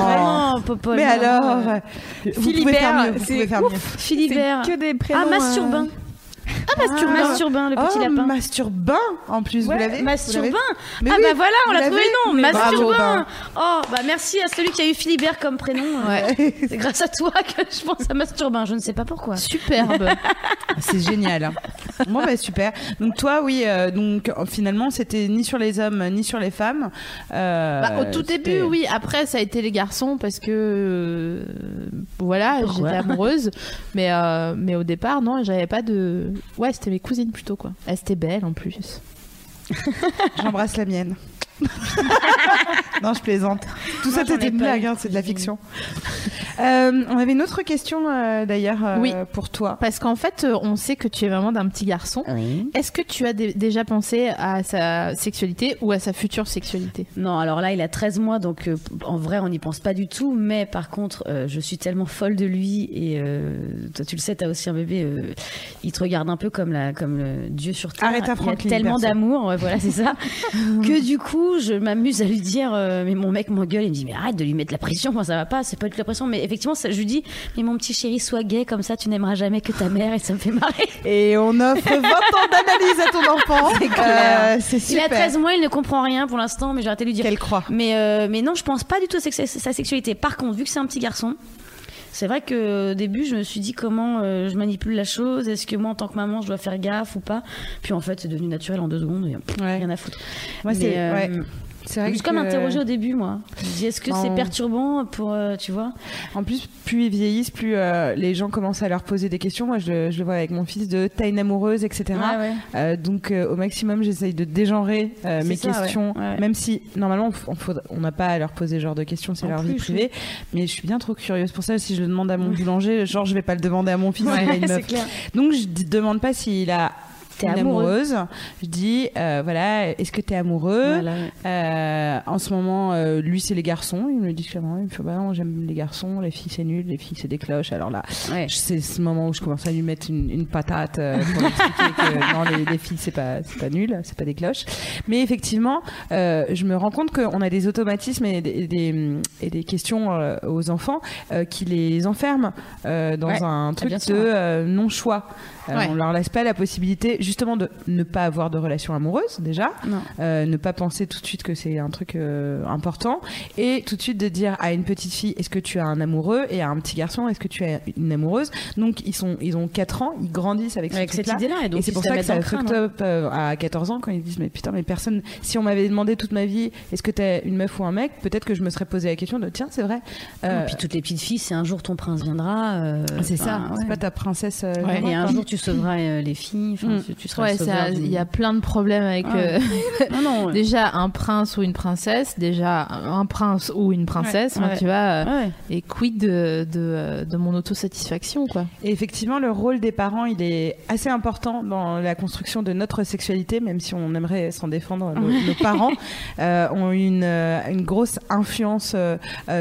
vraiment, Popol. Mais non. alors, pouvez Philibert, faire mieux. Vous c'est pouvez faire mieux. Philibert. c'est que des prénoms. Ah, Masturbin. euh, Masturbin. Masturbin, le petit oh, lapin. Masturbin en plus, Ouais, vous l'avez Masturbin. Mais ah oui, bah voilà, on l'a trouvé le nom. Mais Masturbin. ben. Oh bah merci à celui qui a eu Philibert comme prénom. Ouais. C'est grâce à toi que je pense à Masturbin. Je ne sais pas pourquoi. Superbe. C'est génial. bon bah super. Donc toi oui, euh, donc euh, finalement c'était ni sur les hommes ni sur les femmes. Euh, Bah, au tout début, oui. Après, ça a été les garçons parce que euh, voilà, j'étais amoureuse. Mais euh, mais au départ, non, j'avais pas de. Ouais, c'était mes cousines plutôt quoi. Elles étaient belles en plus. J'embrasse la mienne. non, je plaisante. Tout ça, c'était une pas blague, hein, c'est de la fiction. Euh, on avait une autre question euh, d'ailleurs euh, Oui. pour toi. Parce qu'en fait, euh, on sait que tu es vraiment d'un petit garçon. Est-ce que tu as dé- déjà pensé à sa sexualité ou à sa future sexualité? Non, alors là, il a 13 mois, donc euh, en vrai, on n'y pense pas du tout. Mais par contre, euh, je suis tellement folle de lui et euh, toi, tu le sais, t'as aussi un bébé. euh, il te regarde un peu comme la, comme le Dieu sur terre. Aretha il y a Franklin, tellement perso. d'amour, ouais, voilà, c'est ça. que du coup, je m'amuse à lui dire, euh, mais mon mec m'engueule, il me dit, mais arrête de lui mettre la pression, moi ça va pas, c'est pas du tout la pression. Mais effectivement, ça, je lui dis, mais mon petit chéri, sois gay, comme ça, tu n'aimeras jamais que ta mère, et ça me fait marrer. Et on offre 20 ans d'analyse à ton enfant. C'est clair. Euh, c'est Il super. a 13 mois, il ne comprend rien pour l'instant, mais j'ai arrêté de lui dire. Qu'elle croit. Mais, euh, mais non, je pense pas du tout à sa sexualité. Par contre, vu que c'est un petit garçon, c'est vrai que au début, je me suis dit comment euh, je manipule la chose. Est-ce que moi, en tant que maman, je dois faire gaffe ou pas? Puis en fait, c'est devenu naturel en deux secondes. et, pff, Ouais. Rien à foutre. Moi, c'est euh, ouais. C'est je vrai que comme interrogée au début, moi. Je dis, est-ce que c'est perturbant pour, euh, tu vois? En plus, plus ils vieillissent, plus euh, les gens commencent à leur poser des questions. Moi, je, le- je le vois avec mon fils de t'as une amoureuse, etc. Ouais, ouais. Euh, donc, au maximum, j'essaye de dégenrer mes ça, questions, Ouais. même si normalement, on n'a pas à leur poser ce genre de questions, c'est leur plus, vie privée. Mais je suis bien trop curieuse pour ça. Si je le demande à mon boulanger, genre, je vais pas le demander à mon fils. s'il a une meuf. clair. Donc, je ne demande pas s'il a T'es amoureuse. Je dis, euh, voilà, est-ce que t'es amoureux Voilà. Euh, en ce moment, euh, lui, c'est les garçons. Il me le dit clairement. Il me fait, bah non, j'aime les garçons. Les filles, c'est nul. Les filles, c'est des cloches. Alors là, Ouais. c'est ce moment où je commence à lui mettre une, une patate euh, pour lui expliquer que non, les, les filles, c'est pas, pas nul. C'est pas des cloches. Mais effectivement, euh, je me rends compte qu'on a des automatismes et des, et des, et des questions euh, aux enfants qui les enferment dans Ouais. un truc bien de non-choix. Euh, Ouais. On leur laisse pas la possibilité justement de ne pas avoir de relation amoureuse déjà, euh, ne pas penser tout de suite que c'est un truc euh, important et tout de suite de dire à une petite fille est-ce que tu as un amoureux? Et à un petit garçon est-ce que tu as une amoureuse? Donc ils sont ils ont 4 ans ils grandissent avec, ce Avec cette idée-là. Et donc, et c'est pour ça que ça fucked up euh, à 14 ans quand ils disent mais putain mais personne si on m'avait demandé toute ma vie est-ce que t'as une meuf ou un mec? Peut-être que je me serais posé la question de tiens c'est vrai hein. Euh, Et puis toutes les petites filles, c'est un jour ton prince viendra. euh, c'est ça enfin, c'est ouais. pas ta princesse euh, Ouais. Nora, Et un quoi. jour, tu sauveras euh, les filles. Mm. tu, tu seras Ouais, du- il y a plein de problèmes avec Ouais. euh, Non, non. ouais. déjà un prince ou une princesse, déjà un prince ou une princesse, Ouais. enfin, Ouais. tu vois. euh, Ouais. Et quid de, de, de mon autosatisfaction, quoi. Et effectivement, le rôle des parents, il est assez important dans la construction de notre sexualité, même si on aimerait s'en défendre. Nos, nos parents euh, ont une, une grosse influence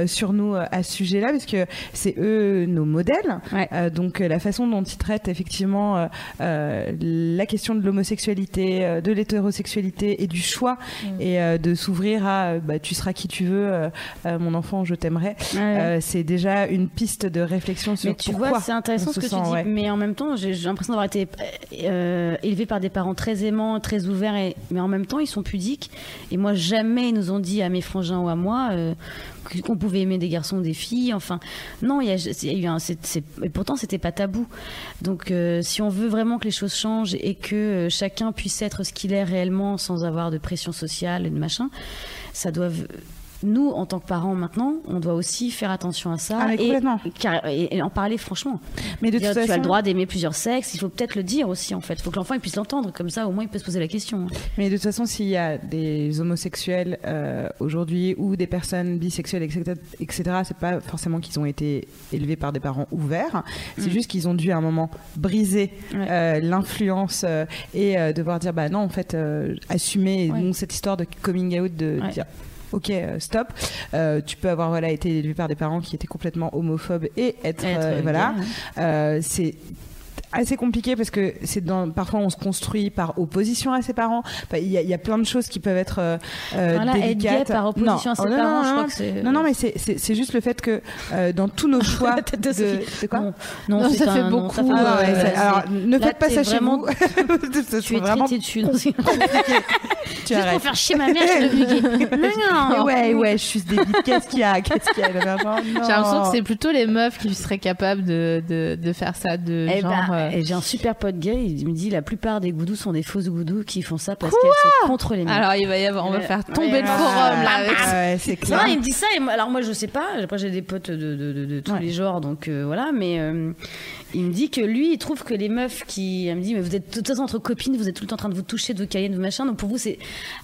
sur nous à ce sujet-là, parce que c'est eux nos modèles. Ouais. Euh, donc la façon dont ils traitent effectivement euh, euh, la question de l'homosexualité, euh, de l'hétérosexualité et du choix, et euh, de s'ouvrir à bah, tu seras qui tu veux, mon enfant, je t'aimerais. Ouais. C'est déjà une piste de réflexion sur Mais tu pourquoi vois, c'est intéressant ce que tu dis. ouais. Mais en même temps, j'ai j'ai l'impression d'avoir été élevé par des parents très aimants, très ouverts, et, mais en même temps, ils sont pudiques. Et moi, jamais ils nous ont dit à mes frangins ou à moi qu'on pouvait aimer des garçons des filles. Enfin, non, il y a, eu un. et pourtant, c'était pas tabou. Donc, euh, si on veut vraiment que les choses changent et que euh, chacun puisse être ce qu'il est réellement sans avoir de pression sociale et de machin, ça doit. Nous, en tant que parents maintenant, on doit aussi faire attention à ça Ah, et, en parler franchement. Mais de Dire, toute tu façon, as le droit d'aimer plusieurs sexes, il faut peut-être le dire aussi en fait. Il faut que l'enfant puisse l'entendre, comme ça au moins il peut se poser la question. Mais de toute façon, s'il y a des homosexuels euh, aujourd'hui ou des personnes bisexuelles, etc., etc., c'est pas forcément qu'ils ont été élevés par des parents ouverts. C'est juste qu'ils ont dû à un moment briser Mm. Ouais. euh, l'influence euh, et devoir dire bah non, en fait, assumer Ouais. donc cette histoire de coming out, de Ouais. dire. Ok, euh, stop. Euh, tu peux avoir voilà été élevé par des parents qui étaient complètement homophobes et être, Être, euh, voilà. ouais. Euh, c'est assez compliqué parce que c'est dans parfois on se construit par opposition à ses parents Enfin, il y, a- il y a plein de choses qui peuvent être euh, euh, Voilà, être gay délicates par opposition à ses Oh, non, parents, non, je non, crois non. que c'est- non non mais c'est- juste le fait que euh, dans tous nos choix La tête de de quoi Non, non, Non, c'est ça fait beaucoup, ça fait euh, Ah, alors ne là, faites pas ça chez vraiment- vous Tu es vraiment traité dessus. Juste arrêtes. pour faire chier ma mère, je. Non, non. ouais ouais je suis débile qu'est-ce qu'il y a qu'est-ce qu'il y a J'ai l'impression que c'est plutôt les meufs qui seraient capables de, de, de faire ça, de Eh genre. Et j'ai un super pote gay, il me dit la plupart des goudous sont des fausses goudous qui font ça parce qu'elles sont contre les mecs. Alors il va y avoir, on va faire tomber le forum là. avec ouais, c'est Non, clair il me dit ça. Et moi- alors moi, je sais pas. Après, j'ai des potes de, de, de, de tous Ouais. les genres, donc euh, voilà. Mais euh, il me dit que lui, il trouve que les meufs qui. Elle me dit, mais vous êtes de toute façon entre copines, vous êtes tout le temps en train de vous toucher, de vous cailler, de vous machin. Donc pour vous, c'est.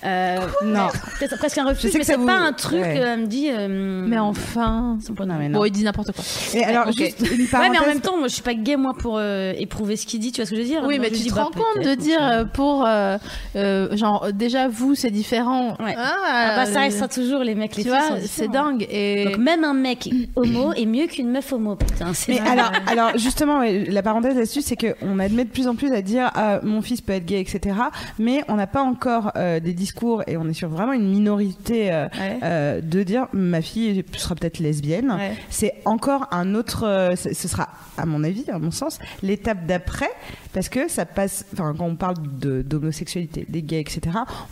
euh, Non. peut-être presque un refus, sais mais c'est vous- pas un truc. ouais. euh, Elle me dit. euh, Mais enfin. Non, mais non. Bon, il dit n'importe quoi. Et alors, juste une Ouais, mais en même temps, moi, je suis pas gay, moi, pour euh, éprouver ce qu'il dit. Tu vois ce que je veux dire Oui, Moi, mais je tu dis, te bah, rends compte de dire euh, pour euh, euh, genre déjà vous c'est différent. Ouais. Ah, Ah bah, ça restera toujours les mecs, les Tu filles vois, c'est dingue et Donc même un mec homo est mieux qu'une meuf homo, putain. c'est Mais alors justement, la parenthèse là-dessus, c'est qu'on admet de plus en plus à dire ah, mon fils peut être gay, etc. Mais on n'a pas encore euh, des discours et on est sur vraiment une minorité euh, Ouais. euh, de dire ma fille sera peut-être lesbienne. Ouais. C'est encore un autre. ce sera, à mon avis, à mon sens, l'étape d'après, parce que ça passe. Enfin, quand on parle de- d'homosexualité, des gays, etc.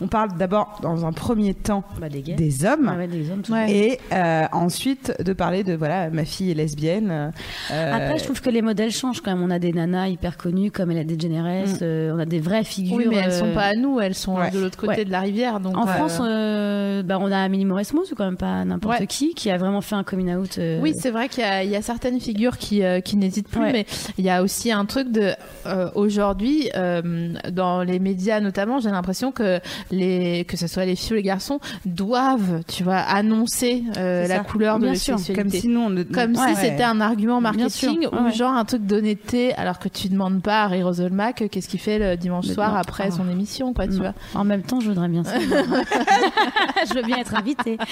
On parle d'abord, dans un premier temps, Bah, des gays. des hommes. Ah ouais, des hommes, tout Ouais. Et euh, ensuite de parler de voilà ma fille est lesbienne. euh, Après, je trouve que les modèles changent quand même. On a des nanas hyper connues comme Ella DeGeneres, Mm. euh, on a des vraies figures. oui mais elles sont euh, pas à nous, elles sont Ouais. de l'autre côté Ouais. de la rivière donc En euh, France, euh, bah, on a Amélie Mauresmo, c'est quand même pas n'importe Ouais. qui, qui a vraiment fait un coming out. euh, Oui, c'est vrai qu'il y, y a certaines figures qui, euh, qui n'hésitent plus, Ouais. mais il y a aussi un truc de euh, aujourd'hui euh, dans les médias notamment, j'ai l'impression que les que ce soit les filles ou les garçons doivent, tu vois, annoncer euh, la ça. couleur de Bien leur sûr. sexualité. comme si nous on ne- Comme Ouais. si c'était un argument marketing ou Ouais, genre un truc d'honnêteté, alors que tu demandes pas à Harry Roselmack qu'est-ce qu'il fait le dimanche Mais soir non. après Ah. son émission, quoi, tu Non. vois. En même temps, je voudrais bien ça. je veux bien être invitée.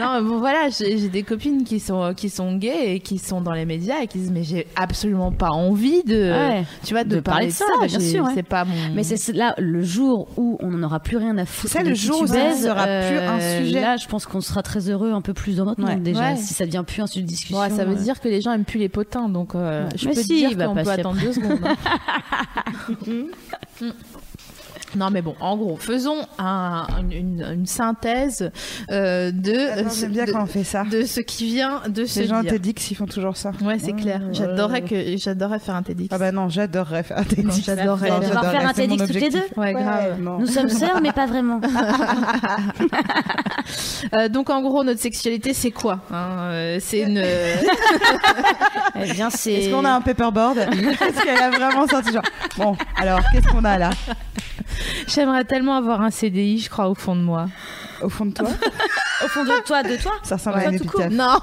Non, bon, voilà, j'ai j'ai des copines qui sont qui sont gays et qui sont dans les médias et qui disent mais j'ai absolument pas envie de, Ouais. Tu vois, de, De parler de ça, bah, bien sûr, ouais. C'est pas mon. Mais c'est là le jour où on n'en aura plus rien à foutre. C'est le jour où ça sera plus un euh, sujet. Là, je pense qu'on sera très heureux un peu plus dans notre Ouais. monde déjà. Ouais. Si ça devient plus un sujet de discussion. Ça veut euh. dire que les gens aiment plus les potins, donc euh, je Mais peux si, te dire il va qu'on peut passer attendre deux secondes. Non mais bon, en gros, faisons un- une, une synthèse euh, de, Attends, bien de, quand on fait ça. de ce qui vient de se Les gens dire. TEDx ils font toujours ça. Ouais, c'est clair. J'adorais que faire un TEDx. Ah bah non, j'aderais faire un TEDx. j'adorais. On va j'adorais, faire un TEDx toutes les objectif. Ouais, grave. non. Nous sommes sœurs, mais pas vraiment. Euh, donc en gros, notre sexualité, c'est quoi hein Euh, C'est une. Eh bien, c'est. Est-ce qu'on a un paperboard? Est-ce qu'elle a vraiment sorti genre Bon, alors qu'est-ce qu'on a là? J'aimerais tellement avoir un CDI, je crois, au fond de moi. Au fond de toi au fond de toi, de toi Ça ressemble à un court. épitaphe. Non.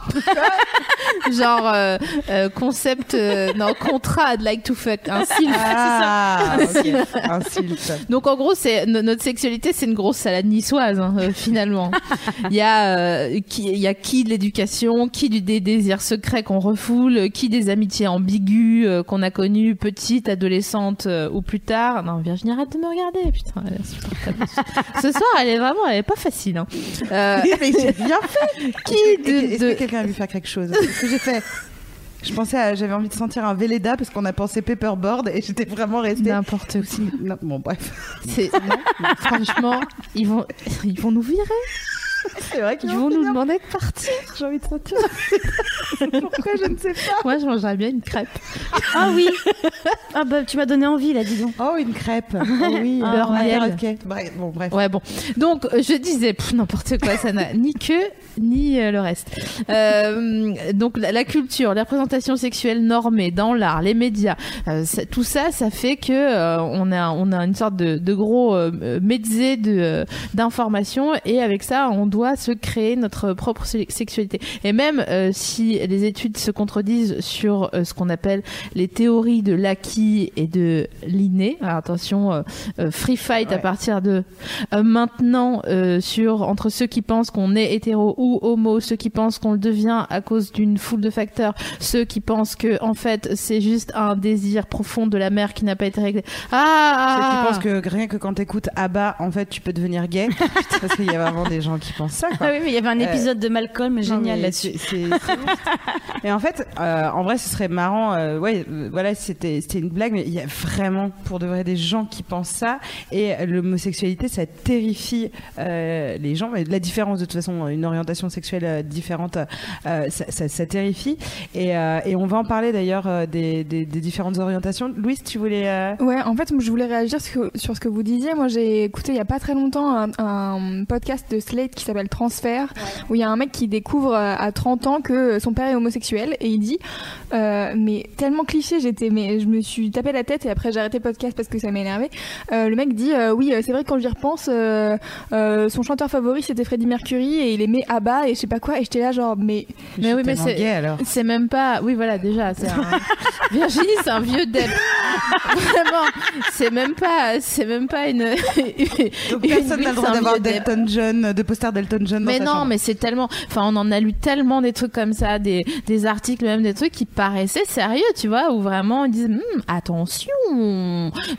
Genre euh, euh, concept, euh, non contrat, I'd like to fuck, un sylph. Ah, ok. Un sylph. Donc en gros, c'est no- notre sexualité, c'est une grosse salade niçoise hein, finalement. Il y a qui, il y a qui de l'éducation, qui du des désirs secrets qu'on refoule, qui des amitiés ambiguës qu'on a connues petite, adolescente ou plus tard. Non, Virginie, arrête de me regarder, putain. elle est insupportable. Ce soir, elle est vraiment, elle est pas facile. Hein. Euh, mais j'ai bien fait. qui de, Est-ce de- que quelqu'un a vu faire quelque chose Qu'est-ce que j'ai fait Je pensais, à- j'avais envie de sentir un Véleda parce qu'on a pensé paperboard et j'étais vraiment restée. n'importe où. Non, bon, bref. C'est franchement, ils vont, ils vont nous virer. C'est vrai Ils vont nous demander de partir. J'ai envie de sentir. Pourquoi je ne sais pas. Moi, je mangerais bien une crêpe. Ah oui Ah bah, tu m'as donné envie, là, dis donc. Oh, une crêpe. Oh oui. Ah, Beurre miel. cake. Bref, bon, bref. Ouais, bon. Donc, euh, je disais, n'importe quoi, ça n'a ni queue ni euh, le reste. Euh, donc, la, la culture, la représentation sexuelle normée dans l'art, les médias, euh, ça- tout ça, ça fait que euh, on a on a une sorte de, de gros euh, mezzé de euh, d'informations et avec ça, on doit se créer notre propre se- sexualité. Et même euh, si les études se contredisent sur euh, ce qu'on appelle les théories de l'acquis et de l'inné, alors attention, euh, euh, free fight à partir de euh, maintenant euh, sur entre ceux qui pensent qu'on est hétéro ou homo, ceux qui pensent qu'on le devient à cause d'une foule de facteurs, ceux qui pensent que en fait c'est juste un désir profond de la mère qui n'a pas été réglé. Ah, Ceux qui pensent que rien que quand t'écoutes Abba, en fait, tu peux devenir gay. Parce qu'il y a vraiment des gens qui ça, quoi. Ah oui, mais il y avait un Euh, épisode de Malcolm génial là-dessus. c'est- c'est- c'est ouf. Et en fait, euh, en vrai, ce serait marrant. euh, ouais, euh, voilà, c'était c'était une blague, mais il y a vraiment, pour de vrai, des gens qui pensent ça. Et l'homosexualité, ça terrifie euh, les gens. Mais la différence, de toute façon, une orientation sexuelle euh, différente, euh, ça, ça- ça terrifie. Et, euh, et on va en parler d'ailleurs euh, des, des- des différentes orientations. Louise, tu voulais. euh, Ouais, en fait, je voulais réagir sur, sur ce que vous disiez. Moi, j'ai écouté il y a pas très longtemps un, un podcast de Slate qui s'appelle Transfert, où il y a un mec qui découvre euh, à 30 ans que son père est homosexuel et il dit, euh, mais tellement cliché, j'étais, mais je me suis tapé la tête et après j'ai arrêté le podcast parce que ça m'a énervé. Euh, le mec dit, euh, oui, euh, c'est vrai que quand j'y repense, euh, euh, son chanteur favori c'était Freddie Mercury et il aimait ABBA et je sais pas quoi et j'étais là genre, mais Mais oui, mais c'est gay, alors. c'est même pas. Oui, voilà, déjà, c'est un... Virginie, c'est un vieux dep. Vraiment, c'est même pas, c'est même pas une. Donc une personne n'a le droit d'avoir d'Elton John, de poster d'Elton John Mais non, mais c'est tellement. Enfin, on en a lu tellement des trucs comme ça, des, des articles, même des trucs qui paraissaient sérieux, tu vois, où vraiment ils disent Hum, attention,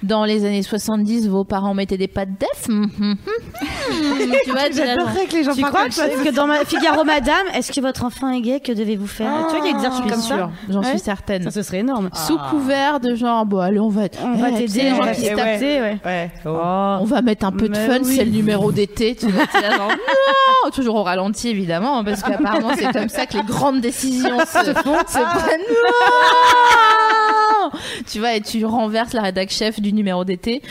dans les années 70, vos parents mettaient des pattes def. hum, hum, hum, tu vois, J'adorerais que les gens Tu parlent crois que, que dans ma Figaro Madame, est-ce que votre enfant est gay Que devez-vous faire Tu vois, il y a des je articles suis comme ça. j'en Ouais. suis certaine. Ça, ce serait énorme. Sous couvert de genre, bon, allez, on va, On va Eh, t'aider, on gens va qui se se ouais. taper, ouais. Ouais. Oh. On va mettre un peu de Mais fun, oui. c'est le numéro d'été. Tu vois, t'es là genre, non Toujours au ralenti, évidemment, parce qu'apparemment, c'est comme ça que les grandes décisions se, se prennent. Non tu vois, et tu renverses la rédac chef du numéro d'été.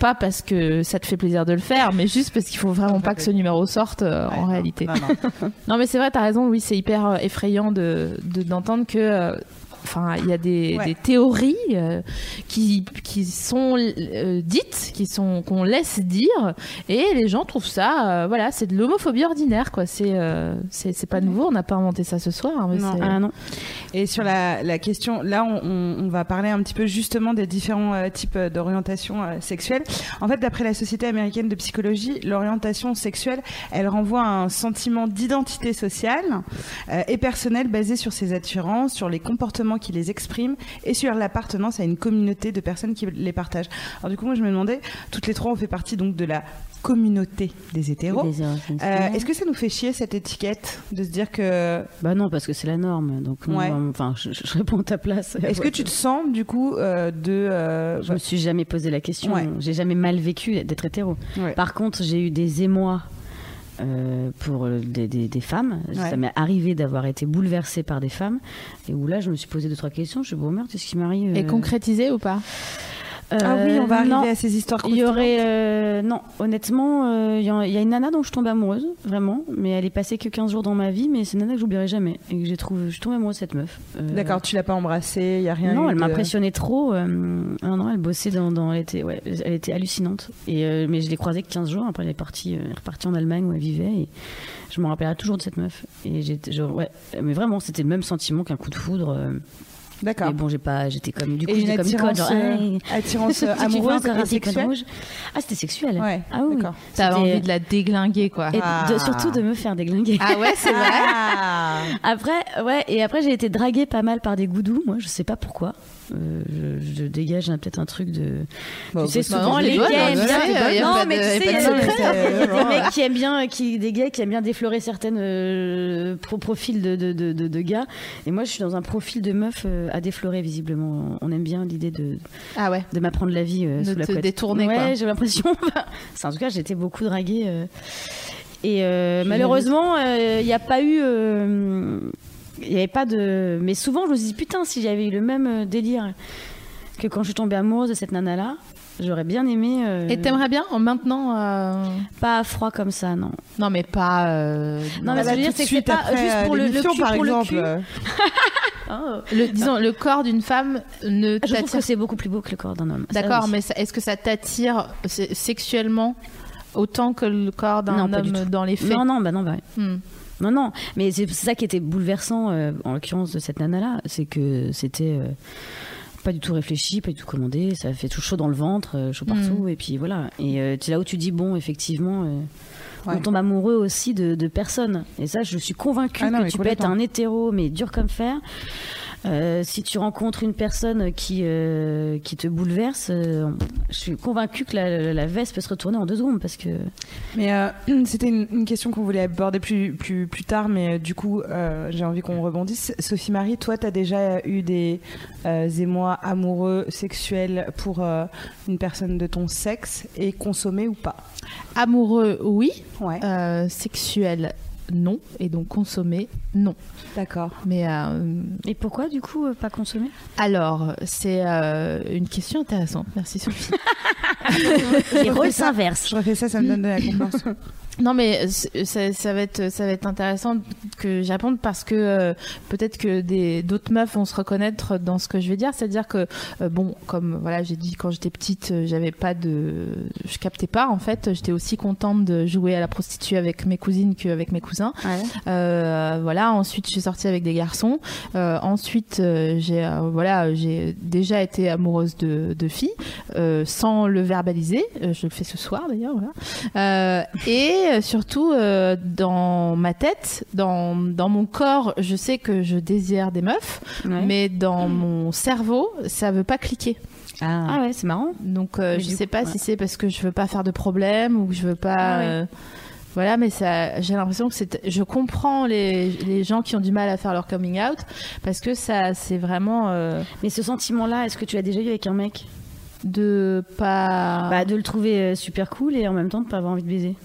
Pas parce que ça te fait plaisir de le faire, mais juste parce qu'il faut vraiment pas que ce numéro sorte euh, en réalité. non, non. Non, mais c'est vrai, t'as raison. Oui, c'est hyper euh, effrayant de de- d'entendre que. euh, Enfin, il y a des, Ouais. des théories euh, qui, qui sont euh, dites, qui sont qu'on laisse dire, et les gens trouvent ça, euh, voilà, c'est de l'homophobie ordinaire, quoi. C'est euh, c'est pas nouveau, on n'a pas inventé ça ce soir. hein, mais Non. c'est- Ah non. Et sur la, la question, là, on, on- on va parler un petit peu justement des différents euh, types d'orientation euh, sexuelle. En fait, d'après la Société américaine de psychologie, l'orientation sexuelle, elle renvoie à un sentiment d'identité sociale euh, et personnelle basé sur ses attirances, sur les comportements qui les expriment et sur l'appartenance à une communauté de personnes qui les partagent. Alors du coup, moi, je me demandais, toutes les trois, on fait partie donc de la communauté des hétéros. Euh. Est-ce que ça nous fait chier cette étiquette de se dire que Bah non, parce que c'est la norme. Donc, Ouais. bah, enfin, je, je réponds à ta place. Est-ce que tu te sens du coup euh, de euh, Je me suis jamais posé la question. Ouais. J'ai jamais mal vécu d'être hétéro. Par contre, j'ai eu des émois euh, pour euh, des, des- des femmes. Ouais. Ça m'est arrivé d'avoir été bouleversée par des femmes. Et où là, je me suis posé deux, trois questions. Je me suis dit, bon, merde, qu'est-ce qui m'arrive Et euh, concrétisé ou pas? Ah oui, on va Euh, arriver non. à ces histoires. Il y aurait. euh, non, honnêtement, euh, il y, a- il y a une nana dont je tombe amoureuse, vraiment. Mais elle est passée que 15 jours dans ma vie. Mais c'est une nana que j'oublierai jamais. Et que j'ai trouvé. Je suis tombée amoureuse de cette meuf. Euh, D'accord, tu l'as pas embrassée, il y a rien. non, elle de- m'impressionnait trop. euh, non, elle bossait dans. dans- elle, était, ouais, elle était hallucinante. Et, euh, mais je l'ai croisée que 15 jours. Après, elle est partie, euh, elle est repartie en Allemagne où elle vivait. Et je me rappellerai toujours de cette meuf. Et j'étais. ouais, mais vraiment, c'était le même sentiment qu'un coup de foudre. D'accord. mais bon, j'ai pas, j'étais comme. Du coup, j'étais comme attirance, genre, euh, hey, attirance amoureuse encore un et sexuelle. rouge Ah, c'était sexuel. Ouais, Ah oui. T'avais envie de la déglinguer, quoi. Et de- Ah. surtout de me faire déglinguer. Ah ouais, c'est vrai. Ah. Après, ouais, et après j'ai été draguée pas mal par des goudous, moi je sais pas pourquoi. Euh, je, je dégage un- peut-être un truc de. Bon, tu sais, bah, souvent les gays aiment hein, bien. non, mais de- tu sais, il y de a des- des mecs qui aiment bien, qui, des gays qui aiment bien déflorer certaines euh, pro- profils de, de, de, de- de gars. Et moi je suis dans un profil de meuf euh, à déflorer visiblement. On aime bien l'idée de, Ah ouais. de m'apprendre la vie euh, De sous la te couette. détourner, ouais, j'ai l'impression. En tout cas, été beaucoup draguée. euh, et euh, malheureusement, il n'y a pas eu. Il n'y avait pas de. Mais souvent, je me dit, putain, si j'avais eu le même euh, délire que quand je suis tombée amoureuse de cette nana-là, j'aurais bien aimé. euh, Et t'aimerais bien en maintenant euh, Pas froid comme ça, non. Non, mais pas. euh, Non, mais ce que je veux dire, c'est que c'est pas juste pour le, le cul, par pour le exemple. cul. euh, le, disons, le corps d'une femme ne Je trouve t'attire que c'est beaucoup plus beau que le corps d'un homme. D'accord, oui. mais est-ce que ça t'attire se- sexuellement autant que le corps d'un homme dans les faits? Non, non, bah non, bah. Hmm. Non, non, mais c'est ça qui était bouleversant, euh, en l'occurrence de cette nana-là, c'est que c'était euh, pas du tout réfléchi, pas du tout commandé, ça fait tout chaud dans le ventre, euh, chaud partout, et puis voilà. Et c'est là où tu dis, bon, effectivement, Ouais. on tombe amoureux aussi de, de personnes. Et ça, je suis convaincue Ah non, que tu peux être un hétéro, mais dur comme fer. Euh, si tu rencontres une personne qui, euh, qui te bouleverse, euh, je suis convaincue que la, la- la veste peut se retourner en deux secondes parce que Mais euh, c'était une, une question qu'on voulait aborder plus, plus, plus tard, mais du coup, euh, j'ai envie qu'on rebondisse. Sophie Marie, toi, tu as déjà eu des euh, émois amoureux, sexuels pour euh, une personne de ton sexe et consommé ou pas? Amoureux, oui. Ouais, Euh, sexuel, non. Et donc consommé, non. d'accord. Mais euh, Et pourquoi, du coup, euh, pas consommer? Alors, c'est euh, une question intéressante. Merci Sophie. Les rôles s'inversent. Je refais ça, ça me donne de la confiance. Non mais c- ça, ça va être ça va être intéressant que j'apprenne parce que euh, peut-être que des d'autres meufs vont se reconnaître dans ce que je vais dire, c'est-à-dire que euh, bon comme voilà j'ai dit quand j'étais petite euh, j'avais pas de je captais pas en fait. J'étais aussi contente de jouer à la prostituée avec mes cousines qu'avec mes cousins. Euh, voilà ensuite je suis sortie avec des garçons. Euh, ensuite euh, j'ai euh, voilà j'ai déjà été amoureuse de, de filles euh, sans le verbaliser. Euh, je le fais ce soir d'ailleurs voilà. Euh, et euh, surtout euh, dans ma tête, dans, dans mon corps, je sais que je désire des meufs, Ouais. mais dans mon cerveau, ça veut pas cliquer. Ah ouais, c'est marrant. Donc euh, je sais coup, pas ouais. si c'est parce que je veux pas faire de problème ou que je veux pas. Ah ouais. euh, voilà, mais ça, j'ai l'impression que c'est. Je comprends les, les gens qui ont du mal à faire leur coming out parce que ça, c'est vraiment euh, Mais ce sentiment-là, est-ce que tu l'as déjà eu avec un mec? de pas. Bah, de le trouver super cool et en même temps de pas avoir envie de baiser.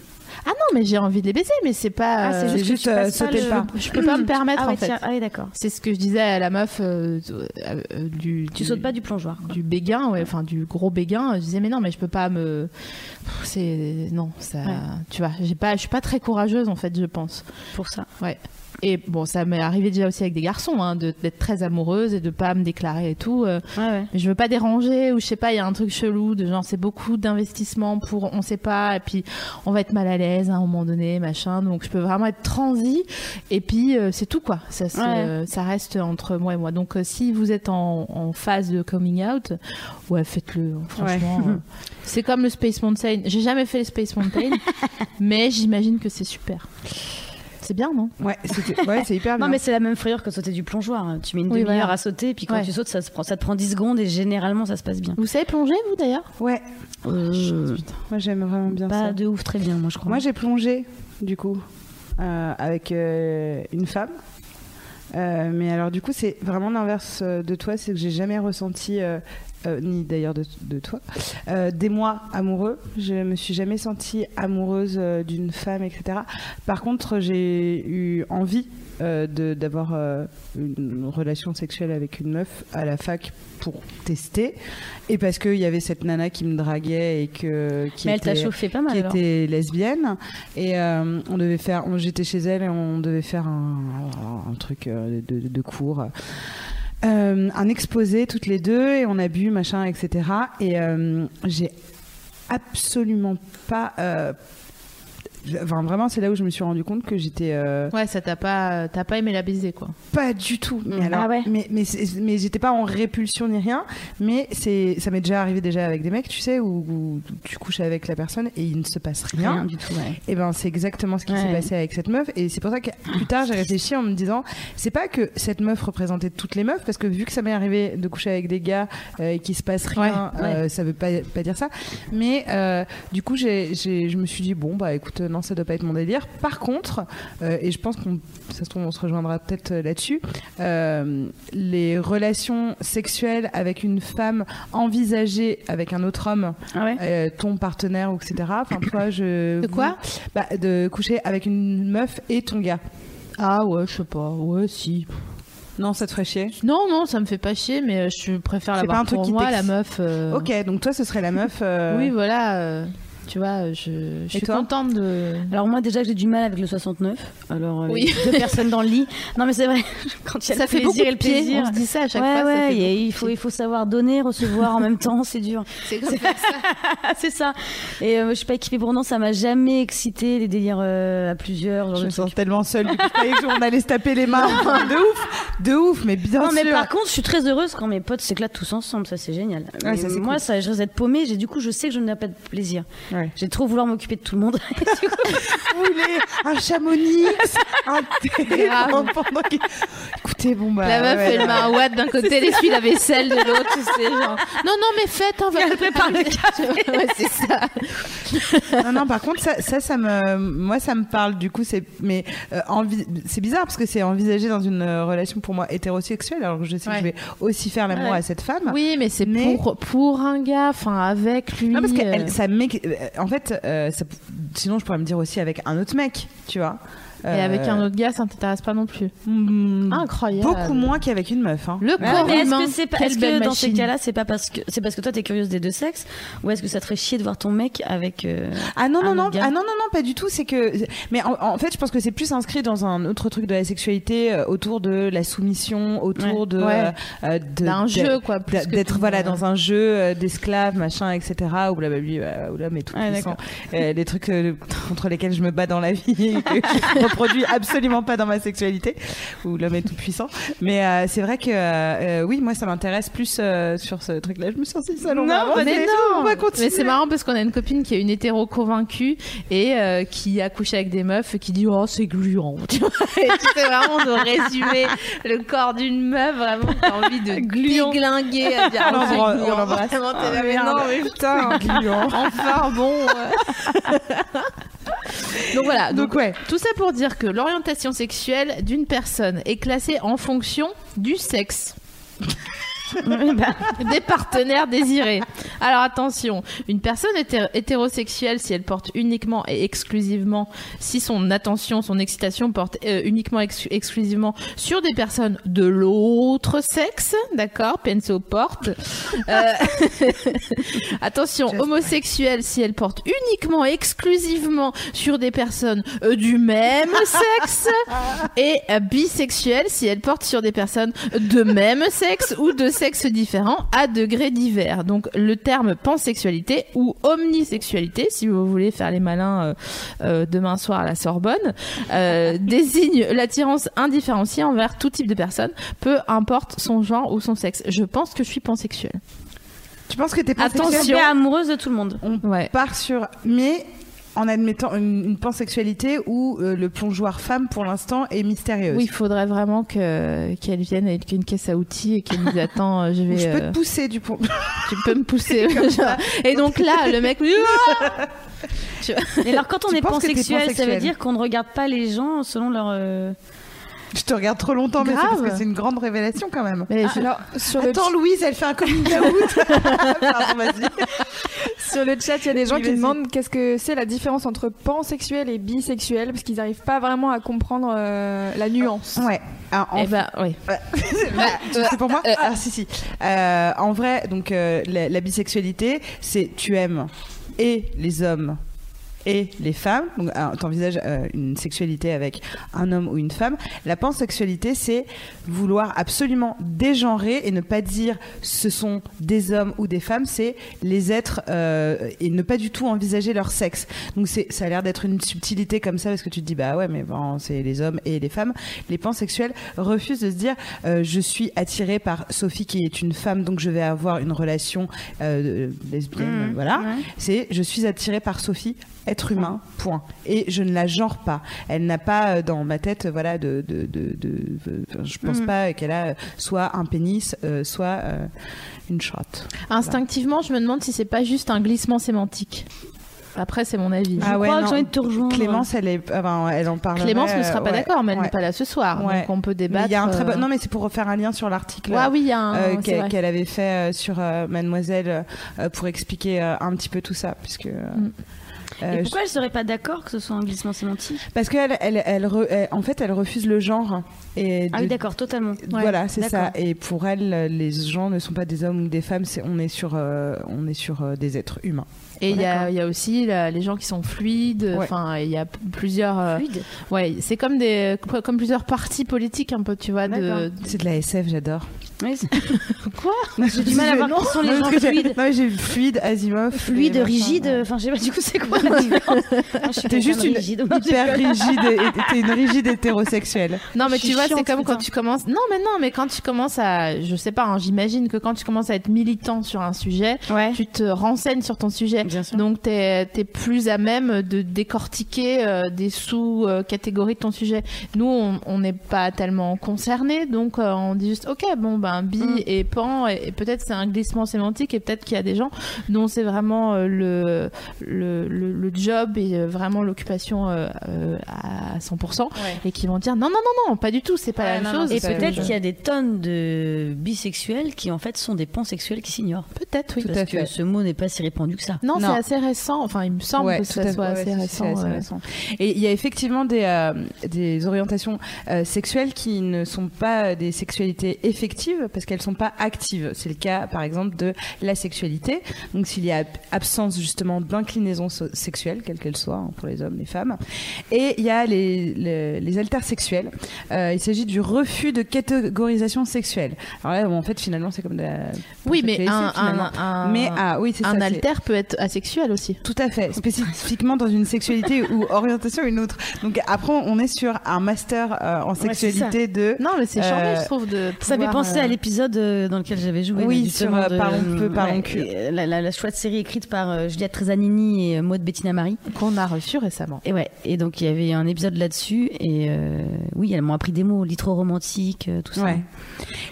Ah non, mais j'ai envie de les baiser, mais c'est pas. Ah, c'est euh, juste, que tu euh, pas sauter le le pas. je peux pas me permettre ah ouais, en fait. tiens, ah oui, d'accord. C'est ce que je disais à la meuf euh, euh, du, Tu du- sautes pas du plongeoir. quoi. du béguin, ouais, enfin du gros béguin. Je disais mais non, mais je peux pas me. C'est non, ça. Ouais. Tu vois, j'ai pas, je suis pas très courageuse en fait, je pense. Pour ça. Ouais. Et bon, ça m'est arrivé déjà aussi avec des garçons, hein, d'être très amoureuse et de pas me déclarer et tout. euh, Ouais, ouais. je veux pas déranger ou je sais pas, il y a un truc chelou de genre c'est beaucoup d'investissement pour on sait pas et puis on va être mal à l'aise à un moment donné, machin. Donc je peux vraiment être transi et puis euh, c'est tout quoi. Ça, Ouais. ça reste entre moi et moi. Donc euh, si vous êtes en, en phase de coming out, ouais, faites-le. Franchement, euh, c'est comme le Space Mountain. J'ai jamais fait le Space Mountain, mais j'imagine que c'est super. C'est bien, non Ouais, c'est hyper bien. Non, mais c'est la même frayeur que sauter du plongeoir. Tu mets une Oui, demi-heure voilà. à sauter, et puis quand Ouais. tu sautes, ça, se prend, ça te prend 10 secondes et généralement ça se passe bien. Vous savez plonger, vous d'ailleurs Ouais, Euh, moi j'aime vraiment bien pas ça. de ouf, très bien, moi je crois. Moi j'ai plongé du coup euh, avec euh, une femme. Euh, mais alors du coup c'est vraiment l'inverse de toi, c'est que j'ai jamais ressenti, euh, ni d'ailleurs de, de toi, euh, des mois amoureux. Je me suis jamais sentie amoureuse euh, d'une femme, etc. Par contre j'ai eu envie euh, d'avoir euh, une relation sexuelle avec une meuf à la fac pour tester. Et parce qu'il y avait cette nana qui me draguait et que qui mais elle était- chauffé pas mal qui était lesbienne. Et euh, on devait faire j'étais chez elle et on devait faire un, un truc de, de cours euh, un exposé toutes les deux et on a bu machin etc et euh, j'ai absolument pas euh, Enfin, vraiment, c'est là où je me suis rendu compte que j'étais euh, Ouais, ça t'a pas, t'as pas aimé la baiser quoi. pas du tout. Mais Ah alors, ouais. mais mais, j'étais pas en répulsion ni rien. Mais c'est, ça m'est déjà arrivé déjà avec des mecs, tu sais, où, où tu couches avec la personne et il ne se passe rien. Rien du tout, ouais. Et ben c'est exactement ce qui Ouais. s'est passé avec cette meuf. Et c'est pour ça que plus tard j'ai réfléchi en me disant, c'est pas que cette meuf représentait toutes les meufs, parce que vu que ça m'est arrivé de coucher avec des gars euh, et qu'il se passe rien, Ouais, euh, ça veut pas, pas dire ça. Mais euh, du coup j'ai, j'ai- je me suis dit bon bah écoute non ça doit pas être mon délire. Par contre, euh, et je pense qu'on ça se trouve on se rejoindra peut-être euh, là-dessus, euh, les relations sexuelles avec une femme envisagées avec un autre homme, Ah ouais euh, ton partenaire etc. Enfin toi je De quoi? Bah, de coucher avec une meuf et ton gars. Ah ouais, je sais pas. Ouais, si. Non, ça te ferait chier? Non, non, ça me fait pas chier, mais je préfère l'avoir pour qui moi, la meuf. euh, Ok, donc toi, ce serait la meuf. euh, Oui, voilà. euh, tu vois, je, je suis contente de. Alors moi déjà j'ai du mal avec le 69. Alors euh, Oui. deux personnes dans le lit. Non mais c'est vrai. Quand il y a Ça le fait beaucoup plaisir et de le plaisir. On se dit ça à chaque ouais, fois. ça ouais, fait il faut il faut savoir donner, recevoir en même temps, c'est dur. C'est comme ça. c'est ça. Et euh, je suis pas équipée pour non, ça m'a jamais excité les délires euh, à plusieurs. genre Je me sens tellement seule. Du coup, je qu'on allait se taper les mains. de ouf, de ouf, mais bien Non mais sûr. par contre, je suis très heureuse quand mes potes s'écoutent tous ensemble, ça c'est génial. Ouais, Mais ça, c'est moi, cool. ça, je risque d'être paumée. J'ai du coup, je sais que je n'ai pas de plaisir. Ouais. J'ai trop vouloir m'occuper de tout le monde. Vous voulez un chamonix, un thé pendant qu'il- Écoutez, bon bah. La meuf, ouais, elle met un watt d'un côté, elle essuie la vaisselle de l'autre, tu sais, genre. Non, non, mais faites, on va Elle prépare le café. ouais, c'est ça. Non, non, par contre, ça, ça, ça me, moi, ça me parle. Du coup, c'est, mais euh, c'est bizarre parce que c'est envisagé dans une euh, relation pour moi hétérosexuelle. Alors que je sais que je vais aussi faire l'amour Ouais. à cette femme. Oui, mais c'est Mais- pour, pour un gars, enfin, avec lui. Non, parce que euh, elle- ça m'ex- euh, en fait, euh, ça- sinon, je pourrais me dire aussi avec un autre mec, tu vois. Et avec Euh, un autre gars, ça ne t'intéresse pas non plus. hmm, Incroyable. Beaucoup moins qu'avec une meuf. Hein. Le Ouais, corps mais est-ce humain, que c'est pas- est-ce que dans ces cas-là, c'est pas parce que c'est parce que toi t'es curieuse des deux sexes, ou est-ce que ça te ferait chier de voir ton mec avec euh, Ah non un non non ah non non non pas du tout c'est que mais en, en fait je pense que c'est plus inscrit dans un autre truc de la sexualité euh, autour de la soumission autour Ouais. de Ouais. euh, de- D'un de- jeu, quoi, plus d'être voilà dans un jeu d'esclaves machin etc là bah, euh, où l'homme est tout puissant Euh, des trucs euh, contre lesquels je me bats dans la vie reproduis absolument pas dans ma sexualité où l'homme est tout puissant mais euh, c'est vrai que euh, oui moi ça m'intéresse plus euh, sur ce truc là je me suis on va Non, mais non. on va continuer Mais c'est marrant parce qu'on a une copine qui est une hétéro convaincue et qui a couché avec des meufs et qui dit oh c'est gluant. Tu vois fais vraiment de résumer le corps d'une meuf vraiment t'as envie de déglinguer à dire On oh, c'est l'embrasse, gluant. on l'embrasse. Vraiment, t'es là, mais merde. non mais putain Gluant. enfin bon. donc voilà donc, donc ouais tout ça pour dire que l'orientation sexuelle d'une personne est classée en fonction du sexe. des partenaires désirés. Alors attention, une personne hété- hétérosexuelle, si elle porte uniquement et exclusivement, si son attention, son excitation porte euh, uniquement ex- exclusivement sur des personnes de l'autre sexe, d'accord, penso porte. Euh, attention, homosexuelle, si elle porte uniquement, exclusivement sur des personnes euh, du même sexe, et euh, bisexuelle, si elle porte sur des personnes de même sexe ou de sexe différent à degrés divers. Donc le terme pansexualité ou omnisexualité, si vous voulez faire les malins euh, euh, demain soir à la Sorbonne, euh, désigne l'attirance indifférenciée envers tout type de personne, peu importe son genre ou son sexe. Je pense que je suis pansexuelle. tu penses que t'es pas Attention. amoureuse de tout le monde. on Ouais. part sur mais en admettant une, une pansexualité où euh, le plongeoir femme pour l'instant est mystérieuse. Oui, il faudrait vraiment que qu'elle vienne avec une caisse à outils et qu'elle nous attend. euh, Je vais. Je peux euh, te pousser du pont. tu peux me pousser. et donc là, le mec. Et alors quand on Tu est pansexuel, ça veut dire qu'on ne regarde pas les gens selon leur. Euh, Je te regarde trop longtemps, mais c'est parce que c'est une grande révélation quand même. Mais je- Alors, sur le, Attends, Louise, elle fait un coming out. Pardon, sur le chat, il y a des gens Oui, qui vas-y. demandent qu'est-ce que c'est la différence entre pansexuel et bisexuel, parce qu'ils n'arrivent pas vraiment à comprendre euh, la nuance. Ouais. Alors, en Eh ben, oui. Bah, c'est pour moi Ah si si. Euh, en vrai, donc euh, la, la bisexualité, c'est tu aimes et les hommes et les femmes. Donc euh, t'envisages euh, une sexualité avec un homme ou une femme. La pansexualité, c'est vouloir absolument dégenrer et ne pas dire ce sont des hommes ou des femmes, c'est les êtres euh, et ne pas du tout envisager leur sexe. Donc c'est ça a l'air d'être une subtilité comme ça parce que tu te dis bah ouais mais bon c'est les hommes et les femmes. Les pansexuels refusent de se dire euh, je suis attiré par Sophie qui est une femme donc je vais avoir une relation lesbienne Mmh, voilà. ouais. C'est je suis attiré par Sophie être humain point et je ne la genre pas. Elle n'a pas euh, dans ma tête euh, voilà de de de, de- de- enfin, je pense Mhm. pas qu'elle a euh, soit un pénis euh, soit euh, une chatte. Instinctivement, je me demande si c'est pas juste un glissement sémantique. Après, c'est mon avis. Ah Je ouais, crois que non. j'ai envie de te rejoindre. Clémence elle est enfin, elle en parle. Clémence ne sera pas d'accord, mais elle ouais. n'est pas là ce soir. Ouais. Donc on peut Mais débattre. il y a un très bon... Non, mais c'est pour refaire un lien sur l'article Ouais, oui, euh, qu'elle avait fait sur euh, Mademoiselle euh, pour expliquer un petit peu tout ça. Puisque, Mm. Euh, Et pourquoi elle serait pas d'accord que ce soit un glissement sémantique? Parce qu'elle, elle, elle, en fait, elle refuse le genre. Et Ah oui, d'accord, totalement. Voilà, c'est ça. Et pour elle, les gens ne sont pas des hommes ou des femmes. C'est on est sur, euh, on est sur euh, des êtres humains. Et il y, a- y aussi les gens qui sont fluides. Ouais. Enfin, il y a plusieurs. euh, Fluide. ouais, c'est comme des, comme plusieurs partis politiques un peu, tu vois. De. C'est de la SF, j'adore. Oui, quoi J'ai du mal à voir qui sont les gens fluides. Non, mais j'ai fluide, Asimov. Fluide, rigide, enfin je sais pas du coup c'est quoi la différence suis T'es juste une rigide. hyper rigide, t'es une rigide hétérosexuelle. Non, mais tu vois, c'est comme quand tu commences. Non, mais non, mais quand tu commences à. Je sais pas, hein, j'imagine que quand tu commences à être militant sur un sujet, tu te renseignes sur ton sujet. Bien sûr. Donc, tu es, plus à même de décortiquer euh, des sous-catégories de ton sujet. Nous, on on n'est pas tellement concernés, donc euh, on dit juste, ok, bon, ben, bi Mm. et pan, et, et peut-être c'est un glissement sémantique, et peut-être qu'il y a des gens dont c'est vraiment euh, le, le, le, le job et euh, vraiment l'occupation euh, euh, à 100%, et qui vont dire non, non, non, non, pas du tout, c'est pas Ouais, la même non, non, chose. Et peut-être qu'il y a des tonnes de bisexuels qui en fait sont des pansexuels qui s'ignorent. Peut-être, oui. Tout Parce à que fait. ce mot n'est pas si répandu que ça. Non, Non. c'est assez récent. Enfin, il me semble Ouais, que ça soit assez, récent, assez. Et il y a effectivement des, euh, des orientations euh, sexuelles qui ne sont pas des sexualités effectives parce qu'elles sont pas actives. C'est le cas, par exemple, de la sexualité. Donc, s'il y a absence justement d'inclinaison so- sexuelle, quelle qu'elle soit, hein, pour les hommes, les femmes. Et il y a les, les. Euh, il s'agit du refus de catégorisation sexuelle. Alors là, bon, en fait, finalement, c'est comme de la Oui, mais un, finalement. un, un, mais ah oui, c'est un ça. alter peut être asexuel aussi. tout à fait, spécifiquement dans une sexualité ou orientation une autre. Donc après, on est sur un master euh, en sexualité de. Non, mais c'est Euh, charmé, je trouve, de. Ça fait pouvoir, penser euh, à l'épisode euh, dans lequel j'avais joué. Oui, sur, euh, Parlons peu, Parlons ouais, euh, La, la, la chouette série écrite par euh, Juliette Trezanini et euh, Maud Bettina Marie. qu'on a reçu récemment. Et ouais, et donc il y avait un épisode là-dessus. Et euh, oui, elles m'ont appris des mots, litro-romantique, euh, tout ça. Ouais.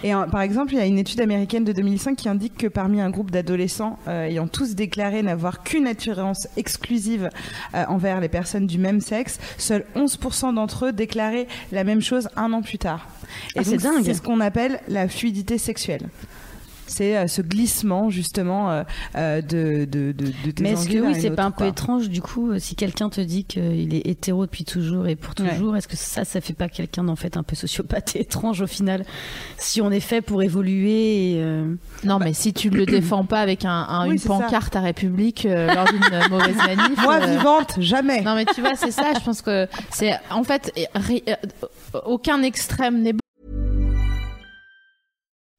Et euh, par exemple, il y a une étude américaine de 2005 qui indique que parmi un groupe d'adolescents euh, ayant tous déclaré n'avoir qu'une attirance exclusive euh, envers les personnes du même sexe, seuls 11% d'entre eux déclaraient la même chose un an plus tard. Et Ah, c'est dingue. C'est ce qu'on appelle la fluidité sexuelle. C'est euh, ce glissement justement euh, euh, de, de, de, de tes Mais est-ce que oui, c'est pas un peu quoi. étrange du coup si quelqu'un te dit qu'il est hétéro depuis toujours et pour Ouais. toujours Est-ce que ça, ça fait pas quelqu'un d'en fait un peu sociopathe et étrange au final Si on est fait pour évoluer et euh, Non, mais si tu le défends pas avec un, un- Oui, une ça. pancarte à République euh, lors d'une mauvaise manif. Moi euh, vivante, jamais. Non, mais tu vois, c'est ça. Je pense que c'est en fait ri- aucun extrême n'est bon.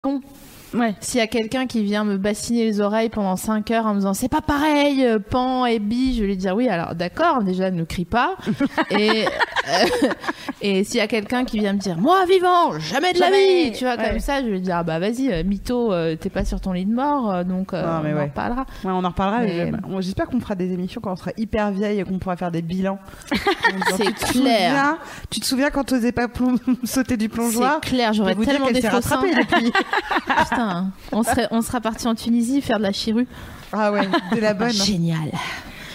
Então, ouais. S'il y a quelqu'un qui vient me bassiner les oreilles pendant 5 heures en me disant c'est pas pareil, euh, pan et bi, je vais lui dire oui, alors d'accord, déjà ne crie pas. et euh, et s'il y a quelqu'un qui vient me dire moi vivant, jamais de la vie, tu vois, Ouais. comme ça, je vais lui dire ah bah vas-y, euh, mytho, euh, t'es pas sur ton lit de mort, donc Non, mais on en reparlera. Ouais, on en reparlera. Mais- J'espère qu'on fera des émissions quand on sera hyper vieille et qu'on pourra faire des bilans. C'est clair. souviens- Tu te souviens quand t'osais pas plom- sauter du plongeoir C'est clair, j'aurais tellement des faux seins. Putain, on serait, on sera parti en Tunisie faire de la chirue. Ah ouais, de la bonne. Génial.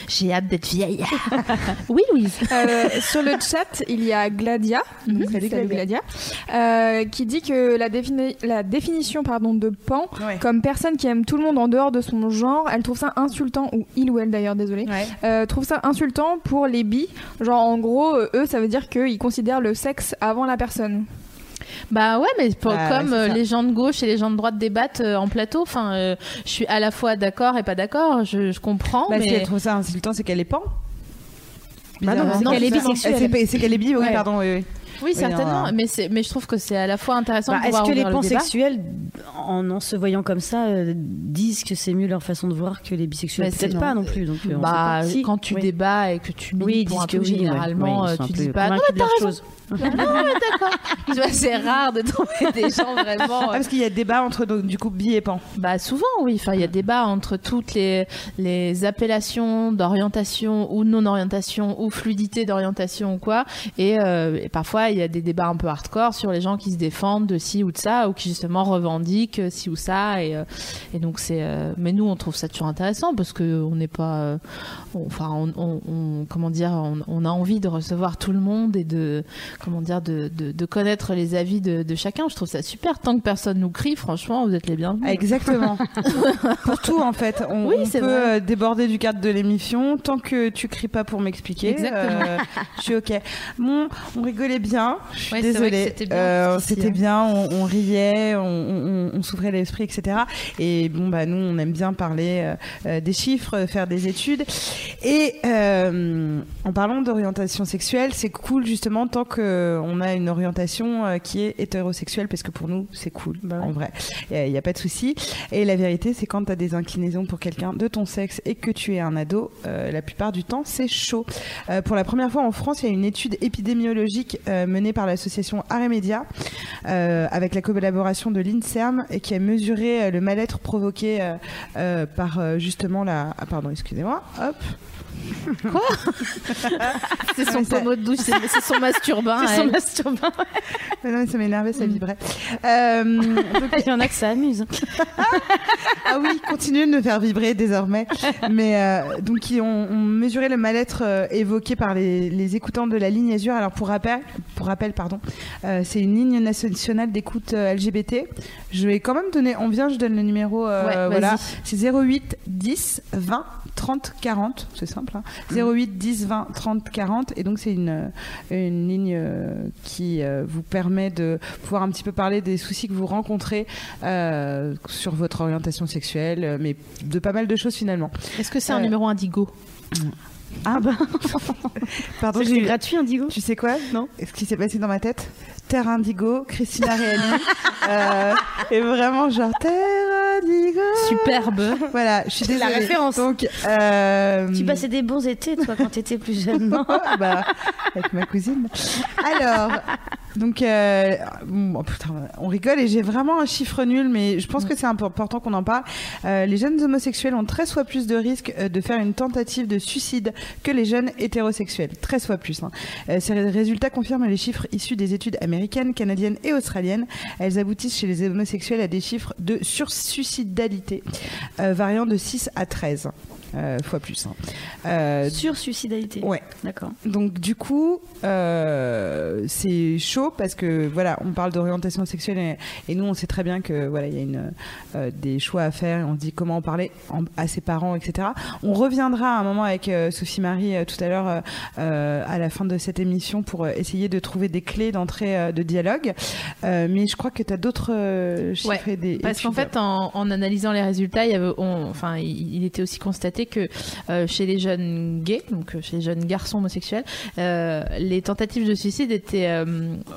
J'ai hâte d'être vieille. oui, Louise. Euh, sur le chat, il y a Gladia, Mhm. salut Salut Gladia, euh, qui dit que la, défini- la définition pardon, de pan Ouais. comme personne qui aime tout le monde en dehors de son genre, elle trouve ça insultant, ou il ou elle d'ailleurs, désolé, Ouais. euh, trouve ça insultant pour les bi. Genre en gros, eux, ça veut dire qu'ils considèrent le sexe avant la personne. Bah ouais, mais pour- Bah, comme euh, les gens de gauche et les gens de droite débattent euh, en plateau, enfin, euh, je suis à la fois d'accord et pas d'accord. Je, je comprends, Bah, mais Si elle trouve ça insultant, c'est qu'elle est pan. Bah non, Bizarrement. c'est qu'elle est bisexuelle. C'est pas- C'est qu'elle est bi, oui, Ouais. pardon. Oui, oui. oui, certainement. non. Mais je trouve que c'est à la fois intéressant Bah, Est-ce que les ouvrir le pansexuels, en, en se voyant comme ça, euh, disent que c'est mieux leur façon de voir que les bisexuels? Bah, Peut-être pas non plus. Donc, on Bah, sait pas. Si, quand tu oui. débats et que tu Oui, pour un que oui, généralement, Ouais, sont tu dis pas. Non, mais t'as raison. Non, d'accord. C'est rare de trouver des gens vraiment. Ah, parce qu'il y a débat entre donc, du coup bi et pan. Bah souvent oui, enfin il y a débat entre toutes les les appellations d'orientation ou de non-orientation ou fluidité d'orientation ou quoi et, euh, et parfois il y a des débats un peu hardcore sur les gens qui se défendent de ci ou de ça ou qui justement revendiquent ci ou ça et euh, et donc c'est euh, mais nous on trouve ça toujours intéressant parce que on n'est pas euh, on- enfin on, on- on- comment dire on, on a envie de recevoir tout le monde et de comment dire de, de, de connaître les avis de, de chacun je trouve ça super tant que personne nous crie franchement vous êtes les bienvenus Exactement. pour tout, en fait. On, Oui, on peut vrai. euh, déborder du cadre de l'émission tant que tu cries pas pour m'expliquer. Exactement. euh, je suis OK. Bon, on rigolait bien. Je suis Ouais, désolée. c'était bien, Euh, hein. bien. On, on riait, on, on, s'ouvrait l'esprit, etc. Et bon, bah nous, on aime bien parler euh, des chiffres, faire des études. Et en parlant d'orientation sexuelle, c'est cool justement tant que on a une orientation euh, qui est hétérosexuelle, parce que pour nous, c'est cool. En vrai, il n'y a, pas de souci. Et la vérité, c'est quand tu as des inclinaisons pour quelqu'un de ton sexe et que tu es un ado, euh, la plupart du temps, c'est chaud. Euh, pour la première fois en France, il y a une étude épidémiologique euh, menée par l'association Aremedia euh, avec la collaboration de l'INSERM et qui a mesuré euh, le mal-être provoqué euh, euh, par euh, justement la. Ah, pardon, excusez-moi. Hop. C'est son ça- pommeau de douche, c'est son masturbin. C'est son. Mais non, mais ça m'énervait, ça vibrait. Euh, donc, Il y en a que ça amuse. ah oui, continuez de me faire vibrer désormais. Mais euh, donc ils ont, ont mesuré le mal-être euh, évoqué par les, les écoutants de la ligne Azur. Alors pour rappel, pour rappel pardon, euh, c'est une ligne nationale d'écoute euh, LGBT. Je vais quand même donner, on vient, je donne le numéro. euh, Ouais, voilà, c'est 08 10 20 30 40. C'est simple. Hein. 08 10 20 30 40. Et donc c'est une une ligne qui euh, vous permet de pouvoir un petit peu parler des soucis que vous rencontrez euh, sur votre orientation sexuelle, euh, mais de pas mal de choses finalement. Est-ce que c'est un Euh, numéro indigo? Ah bah Pardon, C'est j'ai eu- gratuit, Indigo Tu sais quoi Non Ce qui s'est passé dans ma tête Terre Indigo, Christina Reali. euh, et vraiment genre Terre Indigo. Superbe. Voilà, je suis C'est la désolée. référence. Donc, euh, Tu passais des bons étés, toi, quand t'étais plus jeune, non bah, avec ma cousine. Alors, donc, euh, bon, oh, putain, on rigole et j'ai vraiment un chiffre nul, mais je pense que c'est impo- important qu'on en parle. Euh, les jeunes homosexuels ont 13 fois plus de risques de faire une tentative de suicide que les jeunes hétérosexuels. 13 fois plus. hein. Euh, ces ré- résultats confirment les chiffres issus des études américaines, canadiennes et australiennes. Elles aboutissent chez les homosexuels à des chiffres de sursuicidalité euh, variant de 6 à 13 euh, fois plus. hein. Euh, Sur suicidalité. ouais. D'accord. Donc du coup, euh, c'est chaud parce que voilà, on parle d'orientation sexuelle et, et nous on sait très bien que voilà, il y a une, euh, des choix à faire et on se dit comment en parler en- à ses parents, etc. On reviendra à un moment avec euh, Sophie Marie euh, tout à l'heure euh, euh, à la fin de cette émission pour euh, essayer de trouver des clés d'entrée euh, de dialogue. Euh, mais je crois que tu as d'autres euh, chiffres Ouais, et des Parce qu'en fait, en, en analysant les résultats, il, y avait, on- enfin, il, il était aussi constaté que euh, chez les jeunes gays, donc euh, chez les jeunes garçons homosexuels, euh, les tentatives de suicide étaient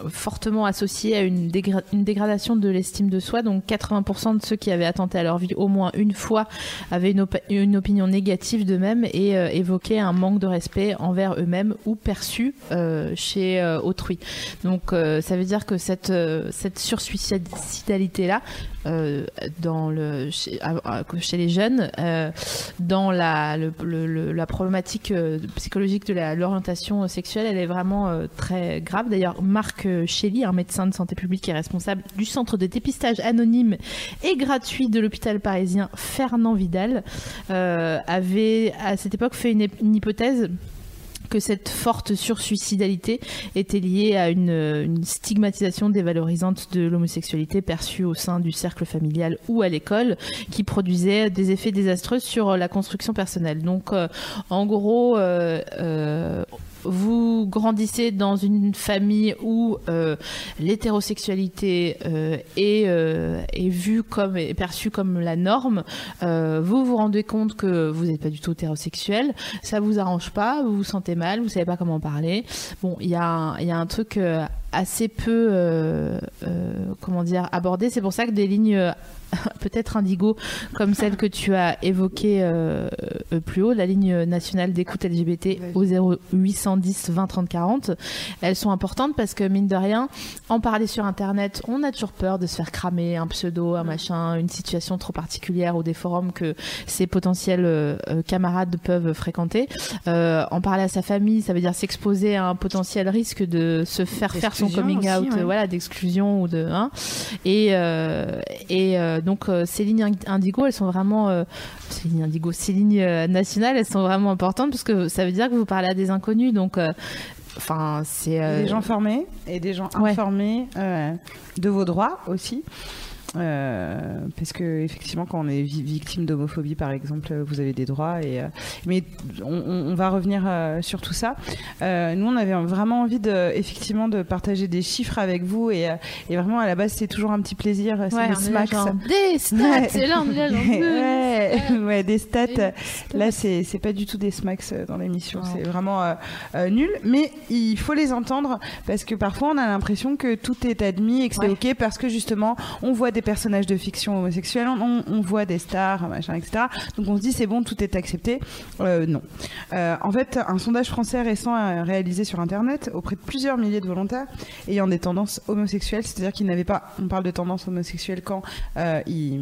fortement associées à une, dégra- une dégradation de l'estime de soi. Donc 80% de ceux qui avaient attenté à leur vie au moins une fois avaient une, op- une opinion négative d'eux-mêmes et évoquaient un manque de respect envers eux-mêmes ou perçu chez autrui. Donc ça veut dire que cette, cette sursuicidalité-là, le, chez, les jeunes, euh, dans la, le- la problématique euh, psychologique de l'orientation sexuelle, elle est vraiment euh, très grave. D'ailleurs, Marc euh, Chély, un médecin de santé publique est responsable du centre de dépistage anonyme et gratuit de l'hôpital parisien Fernand Vidal, euh, avait à cette époque fait une hypothèse que cette forte sursuicidalité était liée à une, une stigmatisation dévalorisante de l'homosexualité perçue au sein du cercle familial ou à l'école, qui produisait des effets désastreux sur la construction personnelle. Donc, euh, en gros, euh, euh, vous grandissez dans une famille où euh, l'hétérosexualité euh, est, euh, est vue comme est perçue comme la norme, vous vous rendez compte que vous n'êtes pas du tout hétérosexuel, ça vous arrange pas, vous vous sentez mal, vous savez pas comment parler. Bon, il y, a un- truc assez peu, euh, euh, comment dire, abordé. C'est pour ça que des lignes euh, peut-être indigo comme celle que tu as évoquée euh, euh, plus haut, la ligne nationale d'écoute LGBT au 0810 20 30 40, elles sont importantes parce que mine de rien, en parler sur internet, on a toujours peur de se faire cramer un pseudo, un machin, une situation trop particulière ou des forums que ses potentiels camarades peuvent fréquenter. Euh, en parler à sa famille, ça veut dire s'exposer à un potentiel risque de se faire faire son coming aussi, out, ouais. voilà, d'exclusion ou de hein. Et euh, et euh, donc euh, ces lignes indigo, elles sont vraiment ces lignes indigo, ces lignes euh, nationales, elles sont vraiment importantes parce que ça veut dire que vous parlez à des inconnus, donc enfin c'est des gens formés et des gens Ouais. informés de vos droits aussi. Euh, parce que effectivement, quand on est vi- victime d'homophobie, par exemple, euh, vous avez des droits. Et euh, mais on, on- va revenir euh, sur tout ça. Euh, nous, on avait vraiment envie de, effectivement, de partager des chiffres avec vous. Et, euh, et vraiment, à la base, c'est toujours un petit plaisir. C'est Ouais, des genre, des stats, Ouais. c'est là, on est là, genre, ouais, ouais, des stats. Des Là, c'est c'est pas du tout des smacks dans l'émission. C'est vraiment nul. Mais il faut les entendre parce que parfois, on a l'impression que tout est admis et que c'est ok parce que justement, on voit des personnages de fiction homosexuels, on, on voit des stars, machin, etc. Donc on se dit c'est bon, tout est accepté. Euh, non. Euh, en fait, un sondage français récent réalisé sur Internet auprès de plusieurs milliers de volontaires ayant des tendances homosexuelles, c'est-à-dire qu'ils n'avaient pas, on parle de tendances homosexuelles quand euh, ils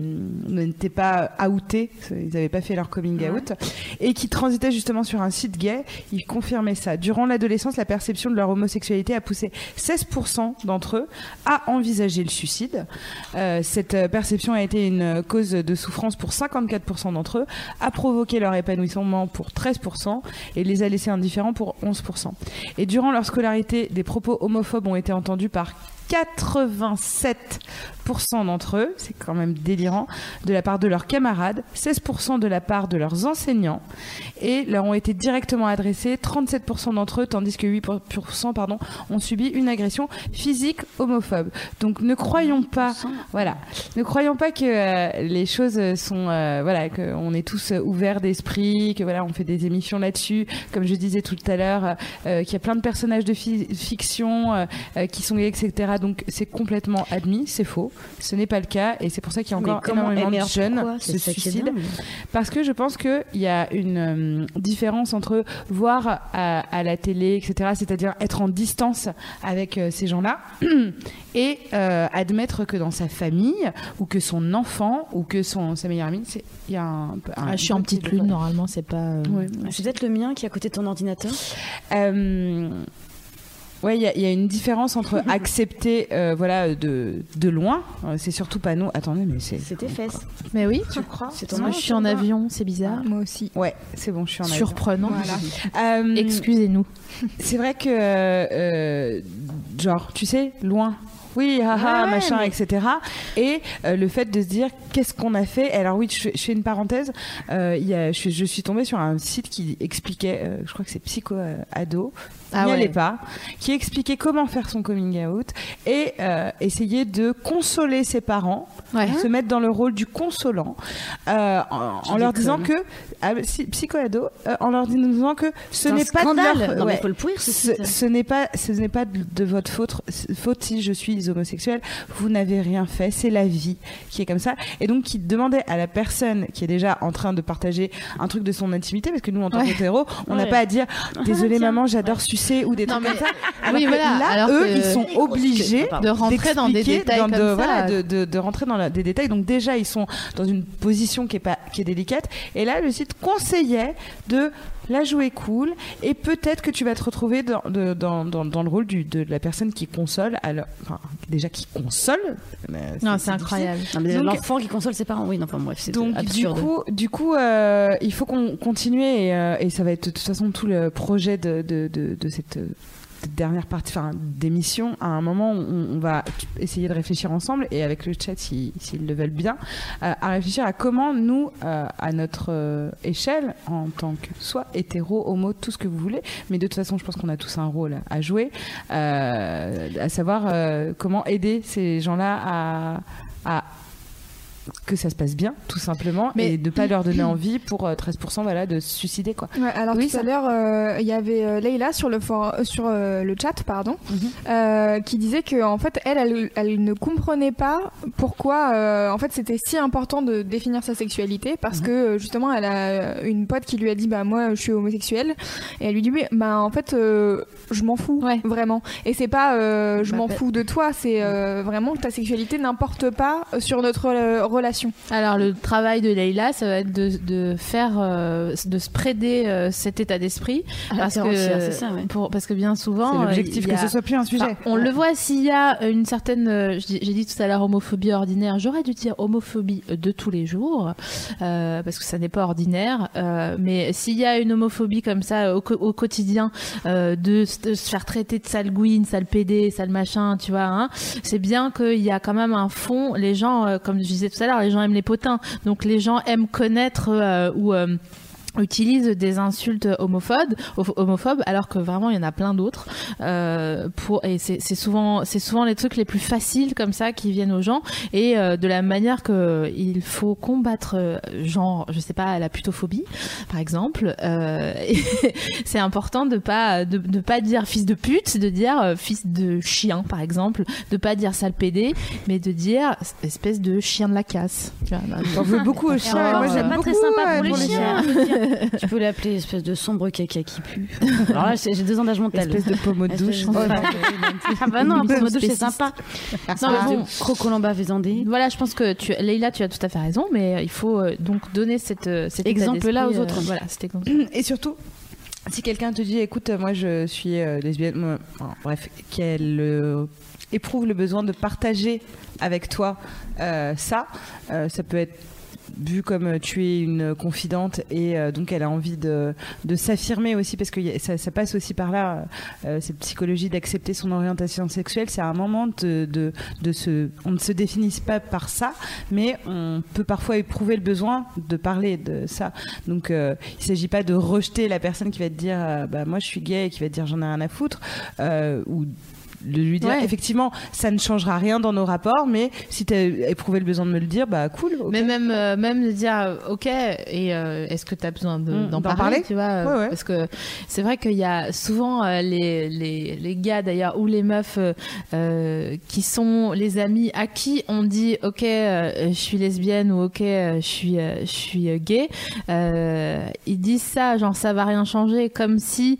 n'étaient pas outés, ils n'avaient pas fait leur coming out, et qui transitaient justement sur un site gay, ils confirmaient ça. Durant l'adolescence, la perception de leur homosexualité a poussé 16% d'entre eux à envisager le suicide. Euh, cette euh, perception a été une cause de souffrance pour 54% d'entre eux, a provoqué leur épanouissement pour 13% et les a laissés indifférents pour 11%. Et durant leur scolarité, des propos homophobes ont été entendus par 87% d'entre eux, c'est quand même délirant, de la part de leurs camarades, 16% de la part de leurs enseignants, et leur ont été directement adressés 37% d'entre eux, tandis que 8% pardon, ont subi une agression physique homophobe. Donc ne croyons pas, voilà, ne croyons pas que euh, les choses sont, euh, voilà, qu'on est tous ouverts d'esprit, que voilà, on fait des émissions là-dessus, comme je disais tout à l'heure, euh, euh, qu'il y a plein de personnages de fi- fiction euh, euh, qui sont gays, etc. Donc c'est complètement admis, c'est faux, ce n'est pas le cas, et c'est pour ça qu'il y a encore énormément de jeunes qui se suicident. Parce que je pense qu'il y a une euh, différence entre voir à, à la télé, etc., c'est-à-dire être en distance avec euh, ces gens-là, et euh, admettre que dans sa famille, ou que son enfant, ou que son, sa meilleure amie, c'est- il y a un, un- Ah, je suis en petite lune, normalement, c'est pas. euh, Ouais. C'est peut-être le mien qui est à côté de ton ordinateur. Ouais, il y, a- il y a une différence entre accepter, euh, voilà, de, de loin. euh, C'est surtout pas nous. Attendez, mais c'est. C'est tes fesses. Mais oui, Tu crois ton moi je suis en avion, c'est bizarre. Moi aussi. Ouais, c'est bon, je suis en avion. Surprenant. Euh, Excusez-nous. C'est vrai que, euh, euh, genre, tu sais, loin. Oui, haha, Ouais, ouais, machin, mais- etc. Et euh, le fait de se dire qu'est-ce qu'on a fait? Alors oui, je, fais- je fais une parenthèse. Euh, il y a, je, je suis tombée sur un site qui expliquait, euh, je crois que c'est Psycho Ado, Ah n'y ouais. allez pas, qui expliquait comment faire son coming out et euh, essayer de consoler ses parents, Ouais. se mettre dans le rôle du consolant, euh, en, en leur disant que ah, si- psychoado, euh, en leur disant que ce n'est pas de scandale. leur- Non, mais ouais. faut le pourrir, ce ce, site. ce n'est pas ce n'est pas de, de votre faute faute si je suis homosexuel vous n'avez rien fait c'est la vie qui est comme ça et donc qui demandait à la personne qui est déjà en train de partager un truc de son intimité parce que nous en tant qu'hétéro on n'a pas à dire désolé maman j'adore sucer ou des Non, trucs mais- comme ça alors Oui, que voilà, là alors eux que- ils sont obligés De rentrer dans des détails dans comme de, ça. voilà, de, de- de rentrer dans la- des détails. Donc déjà, ils sont dans une position qui est pas qui est délicate. Et là, le site conseillait de la jouer cool et peut-être que tu vas te retrouver dans, de- dans, dans, dans le rôle du, de la personne qui console. Alors, enfin, déjà qui console. Non, c'est incroyable. L'enfant qui console ses parents, oui, non, enfin bref, c'est Donc absurde. du coup, du coup, euh, il faut qu'on continue et, euh, et ça va être de toute façon tout le projet de, de, de, de cette euh, dernière partie, enfin d'émission. À un moment, on, on va essayer de réfléchir ensemble et avec le chat, si- s'ils le veulent bien, euh, à réfléchir à comment nous, euh, à notre euh, échelle, en tant que soit hétéro, homo, tout ce que vous voulez, mais de toute façon, je pense qu'on a tous un rôle à jouer, à savoir comment aider ces gens-là à que ça se passe bien, tout simplement, Mais- et de pas leur donner envie pour euh, 13% voilà, de se suicider. Quoi. Ouais, alors Oui, tout à l'heure, euh, il y avait euh, Leïla sur le for- euh, sur euh, le chat, pardon, Mhm. euh, qui disait que en fait, elle, elle, elle ne comprenait pas pourquoi, euh, en fait, c'était si important de définir sa sexualité, parce Mhm. que euh, justement, elle a une pote qui lui a dit, bah moi, je suis homosexuelle, et elle lui dit, mais bah en fait, euh, je m'en fous, Ouais. vraiment. Et c'est pas, euh, je Bah, m'en bah- fous de toi, c'est euh, vraiment que ta sexualité n'importe pas sur notre euh, relation relation. Alors le travail de Leïla, ça va être de, de faire, euh, de spreader euh, cet état d'esprit, parce que ça, ouais. pour, parce que bien souvent, C'est euh, l'objectif y que a- ce soit plus un sujet. Enfin, on le voit s'il y a une certaine, euh, j'ai dit tout à l'heure homophobie ordinaire, j'aurais dû dire homophobie de tous les jours, euh, parce que ça n'est pas ordinaire, euh, mais s'il y a une homophobie comme ça au, co- au quotidien, euh, de, se faire traiter de sale gouine, sale pédé, sale machin, tu vois, hein, c'est bien qu'il y a quand même un fond, les gens, euh, comme je disais tout à l'heure, les gens aiment les potins, donc les gens aiment connaître euh, ou... utilisent des insultes homophobes, homophobes alors que vraiment il y en a plein d'autres euh, pour et c'est c'est souvent c'est souvent les trucs les plus faciles comme ça qui viennent aux gens et euh, de la manière que il faut combattre euh, genre je sais pas la putophobie par exemple euh, c'est important de pas de, de pas dire fils de pute de dire euh, fils de chien par exemple de pas dire sale pédé mais de dire espèce de chien de la casse tu vois, T'en veux beaucoup aux chiens. moi, j'aime pas beaucoup très sympa ouais, pour les chiens. tu peux l'appeler espèce de sombre caca qui pue. Alors là, j'ai deux d'âge mental. Espèce de pommeau de douche. De- Oh, non. Ah bah non, un peu de douche, c'est sympa. Non, mais bon. de crocolamba faisandé. Voilà, je pense que tu, Leïla, tu as tout à fait raison, mais il faut euh, donc donner cette, euh, cet Exemple-là aux autres. voilà, cet exemple. Et surtout, si quelqu'un te dit, écoute, moi je suis euh, lesbienne, enfin, bref, qu'elle euh, éprouve le besoin de partager avec toi euh, ça, euh, ça peut être vu comme euh, tu es une confidente et euh, donc elle a envie de, de s'affirmer aussi parce que ça, passe aussi par là euh, cette psychologie d'accepter son orientation sexuelle. C'est un moment de, de, de se on ne se définit pas par ça mais on peut parfois éprouver le besoin de parler de ça. Donc euh, il s'agit pas de rejeter la personne qui va te dire bah moi je suis gay et qui va te dire j'en ai rien à foutre ou de lui dire Ouais. effectivement ça ne changera rien dans nos rapports mais si tu as éprouvé le besoin de me le dire bah cool. Mais même, euh, même de dire, euh, ok, et euh, est-ce que tu as besoin de- Mm, d'en d'en parler, parler tu vois Ouais, ouais. Parce que c'est vrai qu'il y a souvent euh, les, les, les gars d'ailleurs ou les meufs qui sont les amis à qui on dit, ok, je suis lesbienne ou ok, je suis, je suis gay. Ils disent ça, genre ça va rien changer, comme si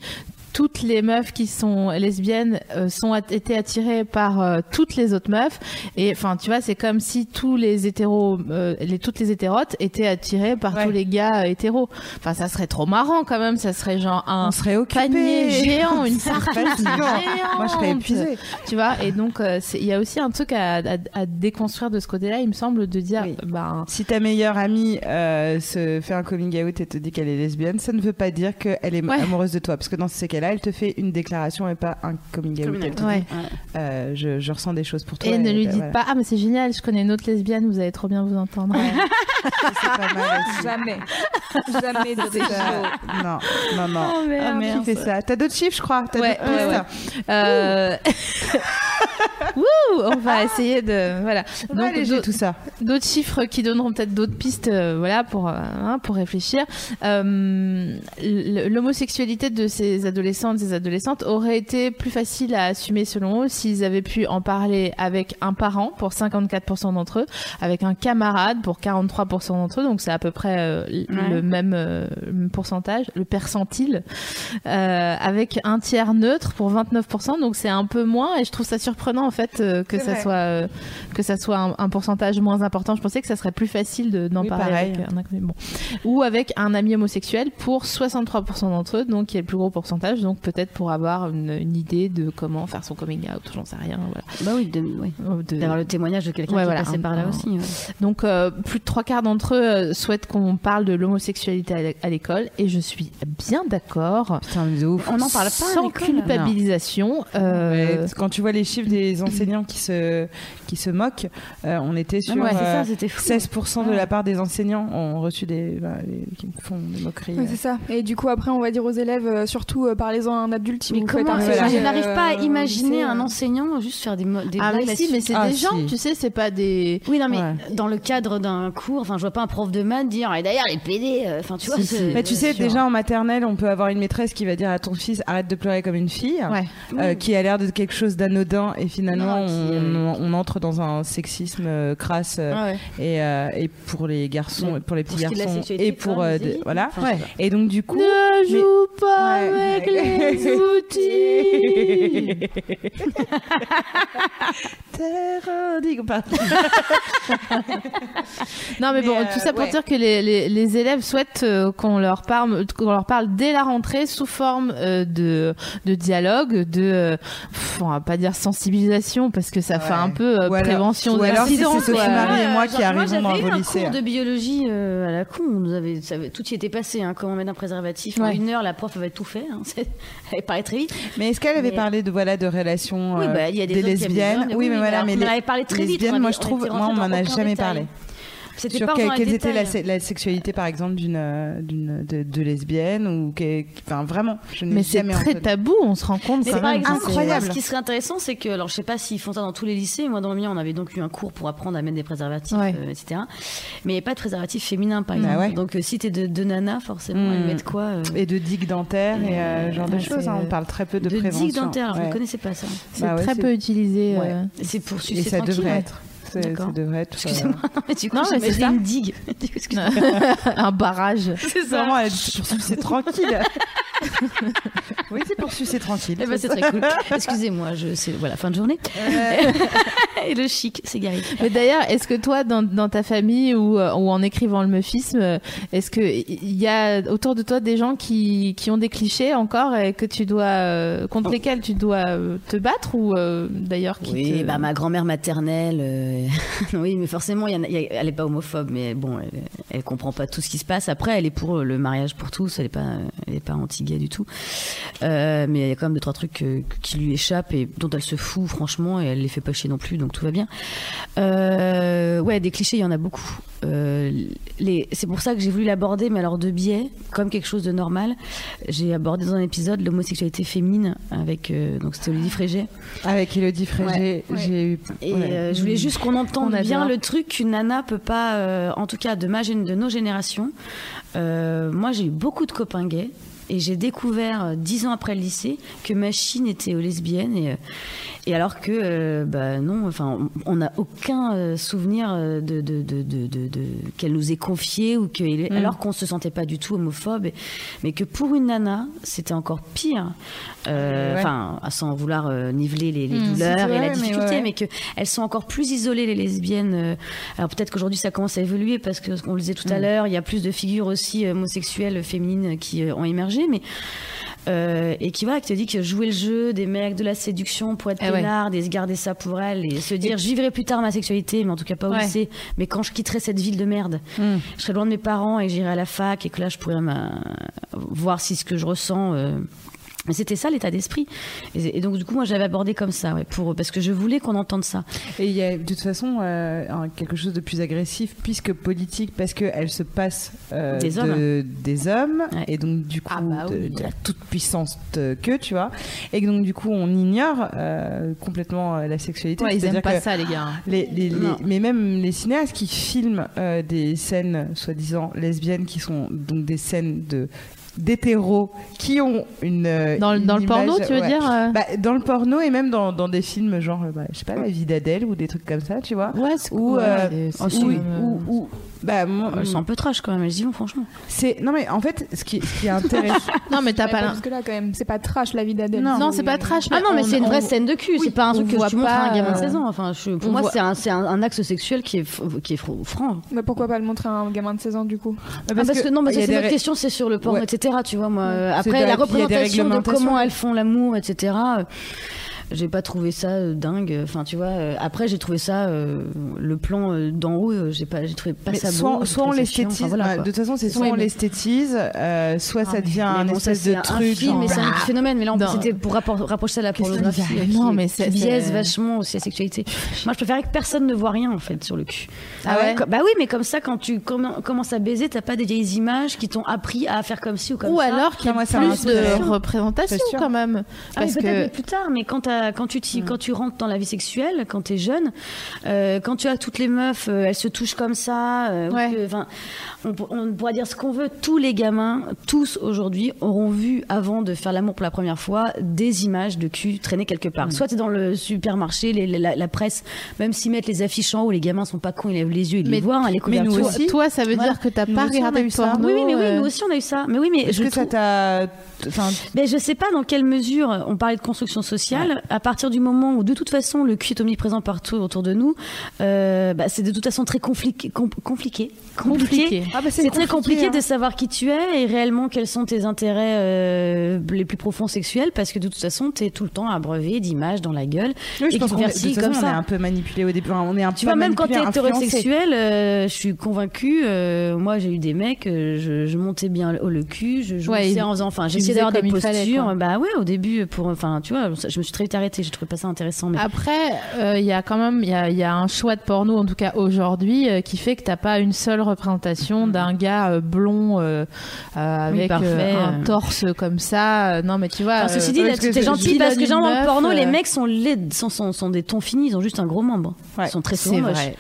toutes les meufs qui sont lesbiennes euh, sont at- été attirées par euh, toutes les autres meufs et enfin tu vois c'est comme si tous les hétéros euh, les toutes les hétérotes étaient attirées par Ouais. tous les gars euh, hétéros enfin ça serait trop marrant quand même ça serait genre un on serait occupé panier géant une fatigant. géante moi je serais épuisée tu vois et donc il y a aussi un truc à, à- à déconstruire de ce côté-là il me semble de dire Oui. ben si ta meilleure amie se fait un coming out et te dit qu'elle est lesbienne, ça ne veut pas dire qu'elle est Ouais. amoureuse de toi. Parce que dans ces elle te fait une déclaration et pas un coming out. Ouais euh, je, je ressens des choses pour toi. et ne lui bah, dites voilà. pas ah mais c'est génial je connais une autre lesbienne vous allez trop bien vous entendre pas mal. Jamais. Jamais de ça. Non, non, non. Oh, merde. Qui fait ça T'as d'autres chiffres, je crois? T'as Ouais, Euh... Wouh, on va essayer de voilà. On va alléger d'au- tout ça. d'autres chiffres qui donneront peut-être d'autres pistes, euh, voilà, pour euh, hein, pour réfléchir. Euh, L'homosexualité de ces adolescents, de ces adolescentes aurait été plus facile à assumer selon eux s'ils avaient pu en parler avec un parent pour 54% d'entre eux, avec un camarade pour 43% d'entre eux, donc c'est à peu près euh, Ouais. le même euh, pourcentage, le percentile, euh, avec un tiers neutre pour 29%, donc c'est un peu moins et je trouve ça surprenant en fait que ça soit que ça soit un, un pourcentage moins important. Je pensais que ça serait plus facile de- d'en Oui, parler pareil. avec un inconnu. Bon. Ou avec un ami homosexuel pour 63% d'entre eux, donc qui est le plus gros pourcentage, donc peut-être pour avoir une, une idée de comment faire son coming out, j'en sais rien. Voilà. Bah oui. Euh, de- d'avoir le témoignage de quelqu'un Ouais, qui voilà, est passé un- par là un- aussi. ouais. Donc euh, plus de trois quarts d'entre eux euh, souhaitent qu'on parle de l'homosexualité à l'é- à l'école, et je suis bien d'accord. Putain, mais de ouf. On n'en parle pas à Sans l'école. culpabilisation. euh, Ouais, quand tu vois les chiffres des enseignants qui se, qui se moquent, euh, on était sur Ouais, ça, c'était fou. 16% de la part des enseignants ont reçu des, bah, qui font des moqueries. Ouais, c'est ça. Et du coup, après, on va dire aux élèves, surtout, euh, parlez-en à un adulte vous. Je n'arrive pas à euh, imaginer un euh. enseignant juste faire des, des Ah blagues mais si, mais c'est Ah, des gens, si. tu sais, c'est pas des. Oui, non, mais Ouais. dans le cadre d'un cours, enfin, je vois pas un prof de maths dire, et d'ailleurs, les PD, euh, enfin, tu vois, Si, c'est- si. Mais tu sais, sûr. déjà en maternelle, on peut avoir une maîtresse qui va dire à ton fils arrête de pleurer comme une fille, Ouais. euh, qui a l'air de quelque chose d'anodin, et finalement Non, qui, on, on entre dans un sexisme euh, crasse, Ah ouais. et, euh, et pour les garçons, pour les petits garçons, et pour voilà. Et donc du coup, Ne joue pas avec les outils. terre indigo. Pardon. Non, mais, Mais, bon, euh, tout ça pour ouais. dire que les, les, les élèves souhaitent euh, qu'on leur parle, qu'on leur parle dès la rentrée sous forme euh, de, de dialogue, de, euh, pff, on va pas dire sensibilisation parce que ça fait un peu euh, Ou prévention ou alors si c'est Sophie. Marie et moi qui genre, arrivons dans lycées. cours de biologie euh, à la con. On nous avait, ça avait- tout y était passé. Hein, comment mettre un préservatif en une heure, la prof avait tout fait. Hein, elle parlait très vite. Mais est-ce qu'elle avait Mais- parlé de voilà de relations Oui, euh, bah, y a des, lesbiennes hommes, Oui, mais voilà, mais les avait parlé très vite. lesbiennes, on moi je trouve, moi on m'en a jamais parlé. C'était Sur pas quelle, quelle était la, sexualité par exemple d'une euh, d'une de, de lesbienne ou que- enfin vraiment je Mais c'est très entendu. tabou, on se rend compte c'est- incroyable. ce qui serait intéressant, c'est que, alors je sais pas s'ils font ça dans tous les lycées, moi dans le mien, on avait donc eu un cours pour apprendre à mettre des préservatifs, Ouais. euh, etc. Mais il n'y a pas de préservatif féminin, par Bah exemple. ouais. Donc euh, si t'es de, de nana, forcément, Mm. elles mettent quoi euh, et de digue dentaire et euh, ce genre de choses. hein, on parle très peu de, de prévention. digue dentaire, alors je Ouais. ne connaissais pas ça. C'est Bah ouais, très peu utilisé. C'est pour Et ça devrait être. C'est- D'accord. Ça devrait être. Excusez-moi, non, mais du coup, Non, mais c'est ça. une digue. Un barrage. C'est C'est vraiment elle dit pour sucer tranquille. oui, c'est pour sucer tranquille. Eh ben, c'est très cool. Excusez-moi, je, c'est voilà, fin de journée. Et le chic, c'est Gary. Mais d'ailleurs, est-ce que toi, dans, dans ta famille ou, euh, ou en écrivant le meufisme, euh, est-ce que il y a autour de toi des gens qui, qui ont des clichés encore et que tu dois euh, contre lesquels tu dois euh, te battre ou euh, d'ailleurs qui Oui, te... bah ma grand-mère maternelle, euh, oui, mais forcément, elle est pas homophobe, mais bon, elle, elle comprend pas tout ce qui se passe. Après, elle est pour le mariage pour tous, elle est pas, elle est pas anti-gay du tout. Euh, mais il y a quand même deux trois trucs euh, qui lui échappent et dont elle se fout franchement, et elle les fait pas chier non plus, donc tout va bien. Euh, ouais, des clichés, il y en a beaucoup. Euh, les, c'est pour ça que j'ai voulu l'aborder, mais alors de biais, comme quelque chose de normal. J'ai abordé dans un épisode l'homosexualité féminine avec, euh, donc c'était Olivier Frégé. Avec Elodie Frégé, Ouais. j'ai eu. Et ouais. euh, je voulais juste qu'on entende bien le truc qu'une nana peut pas, en tout cas de ma de nos générations. Moi, j'ai eu beaucoup de copains gays. Et j'ai découvert euh, dix ans après le lycée que Machine était lesbienne et, euh, et alors que euh, bah non enfin on- n'a aucun euh, souvenir euh, de, de, de, de, de- de- qu'elle nous ait confié ou que Mm. alors qu'on se sentait pas du tout homophobe et- mais que pour une nana c'était encore pire Euh, Ouais. enfin sans vouloir euh, niveler les, les Mm, douleurs et la difficulté ouais. mais que elles sont encore plus isolées les lesbiennes. euh, Alors peut-être qu'aujourd'hui ça commence à évoluer parce que on le disait tout à l'heure, il y a plus de figures aussi euh, homosexuelles féminines qui euh, ont émergé, mais euh, et qui voilà, qui te dit que jouer le jeu des mecs, de la séduction pour être Eh ouais. et se garder ça pour elle et se dire je vivrai plus tard ma sexualité, mais en tout cas pas au Ouais. lycée, mais quand je quitterai cette ville de merde, Mm. je serai loin de mes parents et j'irai à la fac et que là je pourrais voir si ce que je ressens. euh, mais c'était ça l'état d'esprit. Et, donc du coup moi j'avais abordé comme ça, ouais, pour parce que je voulais qu'on entende ça. Et il y a de toute façon euh, quelque chose de plus agressif puisque politique parce qu'elle se passe euh, Des de- hommes. des hommes Ouais. et donc du coup Ah bah de, oui. de la toute puissance que tu vois et donc du coup on ignore euh, complètement la sexualité. Ouais, ils aiment pas ça, les gars. les- les- les- Non. mais même les cinéastes qui filment des scènes soi-disant lesbiennes qui sont donc des scènes de d'hétéros qui ont une euh, Dans, le- une dans le porno, tu veux ouais. dire euh Bah, dans le porno et même dans, dans des films genre euh, bah, je sais pas la vie d'Adèle ou des trucs comme ça tu vois Ouais, c'est ou, euh, euh, ou, ou- bah moi, Elles sont un peu trash quand même, elles y vont franchement. c'est non mais en fait ce qui, ce qui est intéressant Non, mais t'as pas l'im- jusque là quand même. C'est pas trash la vie d'Adèle. Non, c'est pas trash. Ah non, mais c'est une vraie on- scène de cul, Oui, c'est pas un truc que voit tu montres à un gamin de euh, 16 ans. Enfin, je- pour on moi, voit- c'est un, c'est un, un axe sexuel qui est, f- qui est fr- franc. Mais pourquoi pas le montrer à un gamin de 16 ans du coup? Ah, parce, que, non, parce que c'est notre question, c'est sur le porno, Ouais. etc. Tu vois, moi. euh, Après, la représentation de comment elles font l'amour, etc. J'ai pas trouvé ça euh, dingue. Enfin, tu vois. euh, Après, j'ai trouvé ça euh, le plan d'en haut. J'ai pas, j'ai trouvé pas mais ça beau. soit, j'ai soit on l'esthétise enfin, voilà, quoi. de toute façon c'est soit on l'esthétise euh, soit ça devient un Mais bon, ça, espèce c'est de un truc film, genre, mais c'est un bah, phénomène. Mais là, c'était pour rapprocher ça à la pornographie. Non, mais qui c'est- biaise vachement aussi la sexualité. Moi, je préférais que personne ne voit rien en fait sur le cul. Ah ouais Bah oui, mais comme ça, quand tu commen- commences à baiser, t'as pas des vieilles images qui t'ont appris à faire comme ci ou comme Ou ça. alors qu'il y a plus de représentation quand même. Ah, mais Parce que plus tard, mais quand, quand, tu t'y- quand tu rentres dans la vie sexuelle, quand t'es jeune, euh, quand tu as toutes les meufs, euh, elles se touchent comme ça. euh, Ouais. que- on, pour- on pourra dire ce qu'on veut. Tous les gamins, tous aujourd'hui, auront vu avant de faire l'amour pour la première fois des images de cul traîner quelque Mm. part. Soit t'es dans le supermarché, les- les- la, la presse, même s'ils mettent les affiches en haut, les gamins sont pas cons, ils lèvent les yeux, ils Mais- les voient, hein, les mais nous aussi. toi, ça veut Voilà. dire que t'as pas regardé eu le ça. porno. Oui, oui, mais oui, euh, nous aussi on a eu ça. Mais oui, mais est-ce je que ça t'a enfin mais je sais pas dans quelle mesure on parlait de construction sociale. À partir du moment où de toute façon le cul est omniprésent partout autour de nous, euh, bah, c'est de toute façon très compliqué, com- compliqué, compliqué. Ah bah, C'est très compliqué hein. de savoir qui tu es et réellement quels sont tes intérêts euh, les plus profonds sexuels parce que de toute façon t'es tout le temps abreuvé d'images dans la gueule Oui, je et pense qu'on est, comme façon, on est ça. un peu manipulé au début. On est un Tu peu vois, même quand manipulé, influencé. hétérosexuel, euh, je suis convaincue. moi, j'ai eu des mecs, je, je montais bien le, cul, je jouais Ouais, en faisant, enfin, tu j'essayais d'avoir des fallait, postures. bah ouais, au début, pour, enfin, tu vois, je me suis très vite arrêtée. J'ai trouvé pas ça intéressant. Mais... Après, euh, il y a quand même il y a, il y a un choix de porno, en tout cas aujourd'hui, euh, qui fait que t'as pas une seule représentation d'un gars euh, blond euh, euh, Oui, avec euh, un euh. torse comme ça. Euh, Non, mais tu vois. Enfin, ceci euh, dit, je- gentil parce que en meuf, porno, les euh, mecs sont laids, sont, sont, sont des tons finis, ils ont juste un gros membre. Ouais, ils sont très souvent c'est moches.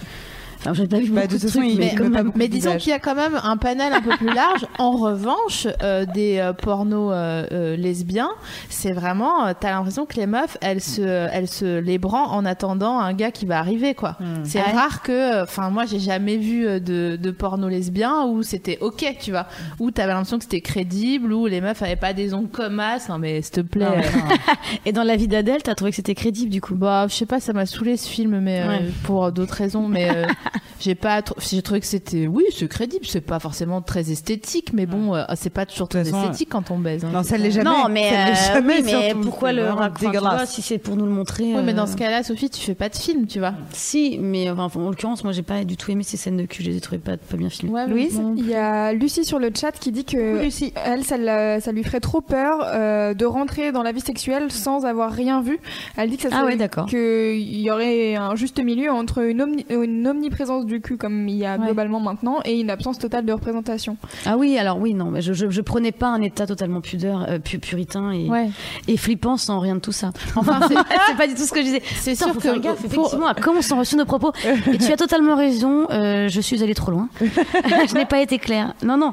Enfin, j'ai pas vu Bah, beaucoup de de toute façon, trucs, mais même. Mais disons qu'il y a quand même un panel un peu plus large. En revanche, euh, des euh, pornos euh, euh, lesbiens, c'est vraiment, euh, t'as l'impression que les meufs, elles se, elles se les branlent en attendant un gars qui va arriver, quoi. C'est Ah ouais rare que, enfin, moi, j'ai jamais vu euh, de, de porno lesbien où c'était ok, tu vois, où t'avais l'impression que c'était crédible, où les meufs avaient pas des ongles comme as. Non, mais s'il te plaît. Non, euh. Et dans la vie d'Adèle, t'as trouvé que c'était crédible du coup? Bah, je sais pas, ça m'a saoulé ce film, mais euh, Ouais. pour d'autres raisons. Mais euh, j'ai pas, tr- j'ai trouvé que c'était, oui, c'est crédible. C'est pas forcément très esthétique, mais bon, euh, c'est pas toujours très façon, esthétique quand on baise. hein. Non, ça l'est jamais. Non, mais, Ça euh, jamais, oui, mais pourquoi le raconter si c'est pour nous le montrer Oui, mais euh, dans ce cas-là, Sophie, tu fais pas de film, tu vois. Si, mais enfin, en l'occurrence, moi, j'ai pas du tout aimé ces scènes de cul. Je les ai trouvées pas, pas bien filmées. Ouais, Louise, il y a Lucie sur le chat qui dit que elle, ça, la- ça lui ferait trop peur euh, de rentrer dans la vie sexuelle sans avoir rien vu. Elle dit que ça Ah ouais, d'accord. qu'il y aurait un juste milieu entre une, omni- une omniprésence du cul comme il y a Ouais. globalement maintenant et une absence totale de représentation. Ah oui, alors oui, non, mais je, je, je prenais pas un état totalement pudeur, euh, pu- puritain et, Ouais. et flippant sans rien de tout ça. Enfin, c'est, pas du tout ce que je disais. c'est sûr faut que faire gaffe, effectivement, à comment sont reçus nos propos. Et tu as totalement raison, euh, je suis allée trop loin. je n'ai pas été claire. Non, non.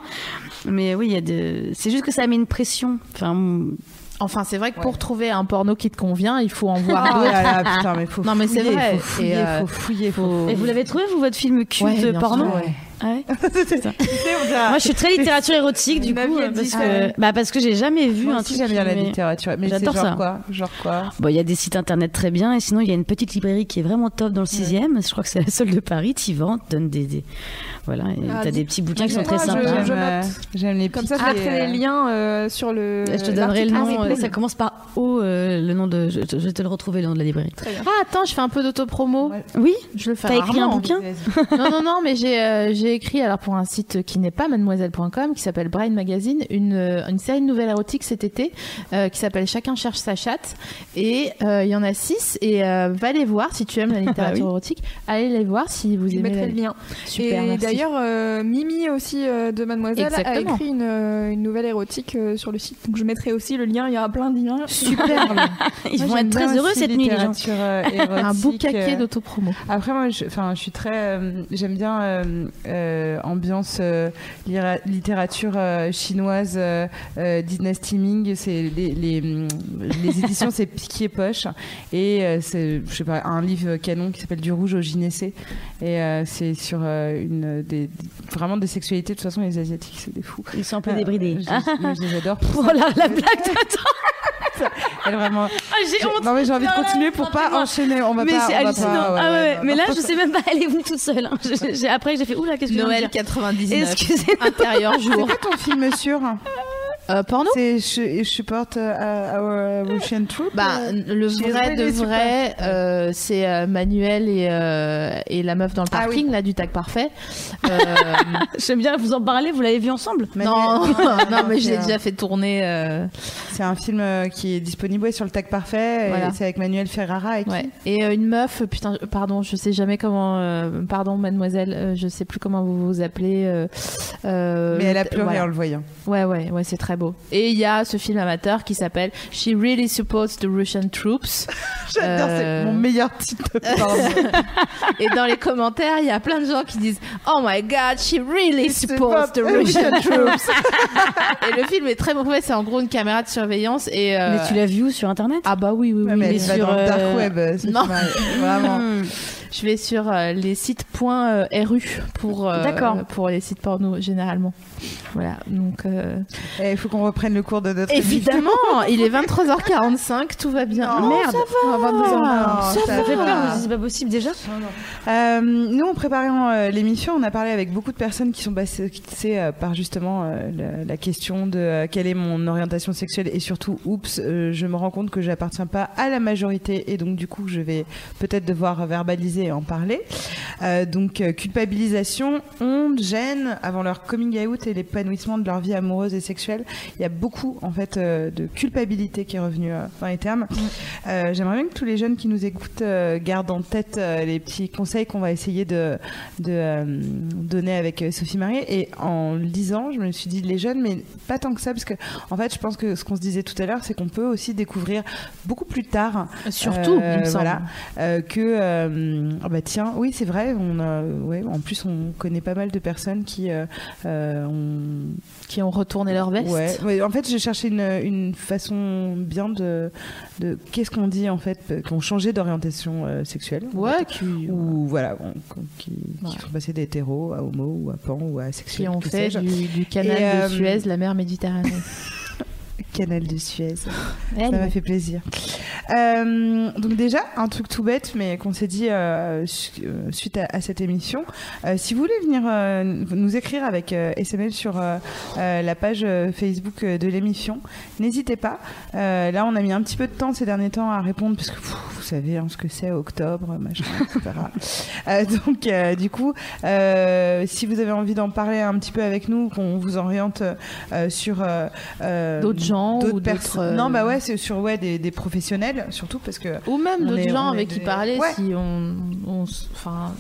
Mais oui, il y a de... c'est juste que ça met une pression. Enfin, Enfin, c'est vrai que pour trouver un porno qui te convient, il faut en voir Ah d'autres. là là, putain, mais faut Non, mais c'est vrai. Faut fouiller, Et, euh, faut fouiller, faut. Et vous l'avez trouvé, vous, votre film culte Ouais, porno sûr, ouais. Ah ouais Moi, je suis très littérature érotique, du coup, euh, parce que, bah, parce que j'ai jamais vu Moi un aussi, truc. j'aime bien qui la littérature. Mais J'adore genre ça. quoi? Genre quoi? Bon, il y a des sites internet très bien, et sinon, il y a une petite librairie qui est vraiment top dans le 6ème. Je crois que c'est la seule de Paris. T'y te donne des, des- Voilà, Ah, t'as des petits bouquins qui sont très sympas. J'aime les Comme ça, je mettrai les liens euh, sur le. Je te donnerai le nom, replay. euh, ça commence par O, euh, le nom de. Je, vais te le retrouver, le nom de la librairie. Ah, attends, je fais un peu d'autopromo. Ouais. Oui Je le fais T'as écrit un bouquin non, non, non, mais j'ai j'ai écrit alors pour un site qui n'est pas mademoiselle.com, qui s'appelle Brain Magazine, une, euh, une série de nouvelles érotiques cet été euh, qui s'appelle Chacun cherche sa chatte. Et euh, il y en a six. Et euh, va les voir si tu aimes la littérature érotique. Allez les voir si vous Je aimez. mettrai la- le lien. Super, et d'ailleurs, Mimi aussi de Mademoiselle Exactement. a écrit une, une nouvelle érotique sur le site. Donc je mettrai aussi le lien. Il y aura plein de liens. Super. Ils Moi, vont être très heureux cette nuit, les gens. un boucaquet euh, d'autopromo. Après, moi, je, je suis très. J'aime bien ambiance euh, lira- littérature euh, chinoise, euh, euh, Dynasty Ming. C'est les, les, les éditions, c'est Piquier Poche. Et euh, c'est, je sais pas, un livre canon qui s'appelle Du rouge au gynécée. Et euh, c'est sur euh, une des, vraiment des sexualités. De toute façon, les Asiatiques, c'est des fous. Ils sont un peu Euh, débridés. je, les adore. Oh la, la blague de Elle, vraiment. Ah, j'ai honte Non, mais j'ai envie de Non, continuer non, pour pas rappelez-moi. enchaîner. On va Mais pas. c'est on va hallucinant. pas- ouais, ah ouais, ouais, ouais. non, Mais là, non. je sais même pas, elle est venue toute seule. hein. Je- après, j'ai fait, oula, qu'est-ce Noël dire 99. Excusez. Intérieur C'est jour. quoi ton film sûr Euh, porno? C'est je, je porte euh, Our Russian Troop Bah, euh, le vrai de vrai, euh, c'est euh, Manuel et, euh, et la meuf dans le Ah parking, oui. là, du tag parfait. Euh, J'aime bien vous en parler, vous l'avez vu ensemble? Non, Manuel- non, mais je l'ai déjà fait tourner. euh, C'est un film qui est disponible ouais, sur le tag parfait. Voilà. C'est avec Manuel Ferrara et qui ouais. Et euh, une meuf, putain, pardon, je sais jamais comment. euh, pardon, mademoiselle, euh, je sais plus comment vous vous appelez. Mais elle a le- pleuré voilà. en le voyant. Ouais, ouais, ouais, c'est très beau. Et il y a ce film amateur qui s'appelle She Really Supports the Russian Troops. J'adore, Euh, c'est mon meilleur titre de porno. Et dans les commentaires, il y a plein de gens qui disent Oh my god, she really supports the Russian troops. et le film est très mauvais, c'est en gros une caméra de surveillance. Et euh, Mais tu l'as vu où sur internet? Ah bah oui, oui, oui. Mais sur, dans le dark euh, web. euh, non. euh, Vraiment. Je vais sur euh, les sites point, euh, .ru pour euh, pour les sites porno généralement. Voilà. Donc euh, Eh, Il faut qu'on reprenne le cours de notre évidemment, il est 23h45, tout va bien. Non, Merde. Ah, 22 heures. Ah, ça, ça fait va. peur, me dis, c'est pas possible déjà. Euh, nous, en préparant euh, l'émission, on a parlé avec beaucoup de personnes qui sont passées euh, par justement euh, la, la question de euh, quelle est mon orientation sexuelle et surtout, oups, je me rends compte que j'appartiens pas à la majorité et donc du coup, je vais peut-être devoir verbaliser et en parler. Euh, donc, euh, culpabilisation, honte, gêne avant leur coming out et l'épanouissement de leur vie amoureuse et sexuelle. Il y a beaucoup en fait euh, de culpabilité qui est revenue dans les termes. J'aimerais bien que tous les jeunes qui nous écoutent gardent en tête les petits conseils qu'on va essayer de, de donner avec Sophie Marie. Et en le disant, je me suis dit les jeunes, mais pas tant que ça, parce que en fait, je pense que ce qu'on se disait tout à l'heure, c'est qu'on peut aussi découvrir beaucoup plus tard, Surtout, euh, il me semble. voilà, euh, que euh, ah bah tiens, oui c'est vrai, on a, ouais, en plus on connaît pas mal de personnes qui euh, euh, ont Qui ont retourné leur veste. Ouais, ouais, en fait, j'ai cherché une, une façon bien de, de qu'est-ce qu'on dit en fait, euh, qui ont changé d'orientation euh, sexuelle. Ouais, qui, Ou voilà, on- qui, qui sont passés d'hétéro à homo ou à pan ou à asexuel. qui ont fait du, du canal Et, de Suez, la mer Méditerranée. Canal de Suez. Ça m'a fait plaisir. Euh, donc déjà, un truc tout bête, mais qu'on s'est dit euh, euh, suite à, à cette émission. Euh, si vous voulez venir nous écrire avec SMS sur la page Facebook de l'émission, n'hésitez pas. Là, on a mis un petit peu de temps ces derniers temps à répondre, parce que pff, vous savez hein, ce que c'est, octobre, machin, etc. Donc, du coup, si vous avez envie d'en parler un petit peu avec nous, qu'on vous oriente sur D'autres gens ou d'autres, euh, Non, bah ouais, c'est sur ouais, des, des professionnels, surtout parce que Ou même d'autres gens avec qui parler Ouais. si on, enfin,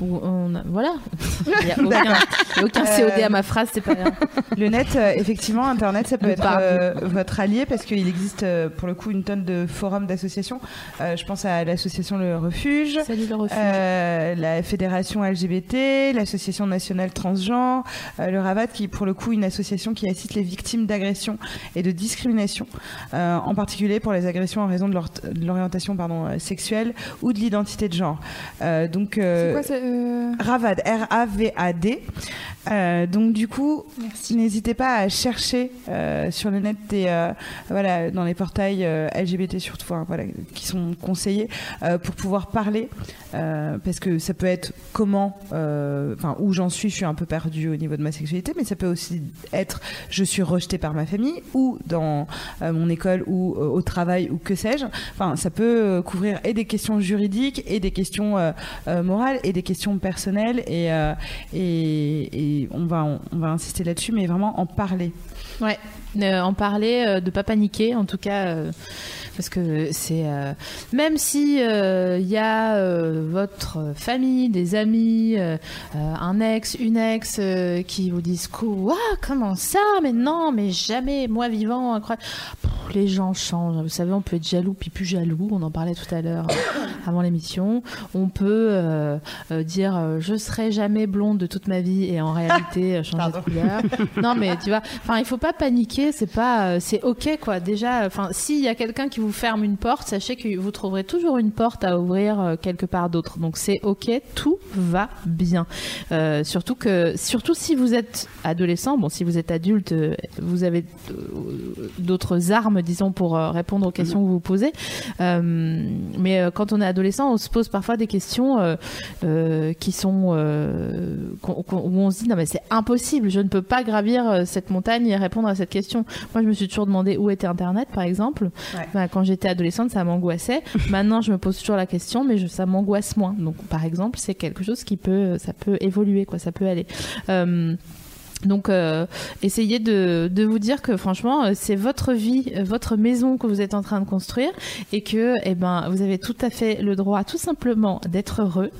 ou on a- voilà. Il y a aucun, aucun Euh, COD à ma phrase, c'est pas grave. Le net, euh, effectivement, Internet, ça peut Le être euh, votre allié parce qu'il existe euh, pour le coup une tonne de forums d'associations. Euh, je pense à l'association Le Refuge. Salut le refuge. euh, la fédération LGBT, l'association nationale transgenre, euh, le Ravat qui est pour le coup une association qui assiste les victimes d'agressions et de discrimination, euh, en particulier pour les agressions en raison de, l'orientation pardon, euh, sexuelle ou de l'identité de genre. Euh, donc C'est quoi Ravad, R-A-V-A-D. Euh, donc du coup, n'hésitez pas à chercher euh, sur le net des, euh, voilà, dans les portails LGBT surtout, hein, voilà, qui sont conseillés pour pouvoir parler, parce que ça peut être comment, enfin où j'en suis, je suis un peu perdue au niveau de ma sexualité, mais ça peut aussi être je suis rejetée par ma famille ou dans mon école ou au travail ou que sais-je. Enfin, ça peut couvrir et des questions juridiques et des questions morales et des questions personnelles et, et, on va insister là-dessus, mais vraiment en parler. Ouais, euh, en parler, euh, de pas paniquer, en tout cas, euh, parce que c'est euh, même si il y a euh, votre famille, des amis, euh, euh, un ex, une ex euh, qui vous disent quoi, comment ça, mais non, mais jamais, moi vivant, incroyable. Pff, les gens changent. Vous savez, on peut être jaloux puis plus jaloux. On en parlait tout à l'heure euh, avant l'émission. On peut euh, euh, dire euh, je serai jamais blonde de toute ma vie et en réalité euh, changer de couleur. non, mais tu vois, enfin, il faut pas paniquer. C'est pas, euh, c'est ok quoi. Déjà, enfin, s'il y a quelqu'un qui vous ferme une porte, sachez que vous trouverez toujours une porte à ouvrir euh, quelque part d'autre. Donc c'est ok, tout va bien. Euh, surtout que, surtout si vous êtes adolescent, bon, si vous êtes adulte, euh, vous avez d'autres armes, disons, pour répondre aux questions que vous vous posez. Euh, mais quand on est adolescent, on se pose parfois des questions euh, qui sont où on se dit non mais c'est impossible, je ne peux pas gravir cette montagne et répondre à cette question. Moi, je me suis toujours demandé où était Internet, par exemple. Ouais. Quand j'étais adolescente, ça m'angoissait. Maintenant, je me pose toujours la question, mais je, ça m'angoisse moins. Donc, par exemple, c'est quelque chose qui peut, ça peut évoluer, quoi, ça peut aller. Euh, donc, euh, essayez de, de vous dire que franchement, euh, c'est votre vie, euh, votre maison que vous êtes en train de construire et que, eh ben, vous avez tout à fait le droit, tout simplement, d'être heureux,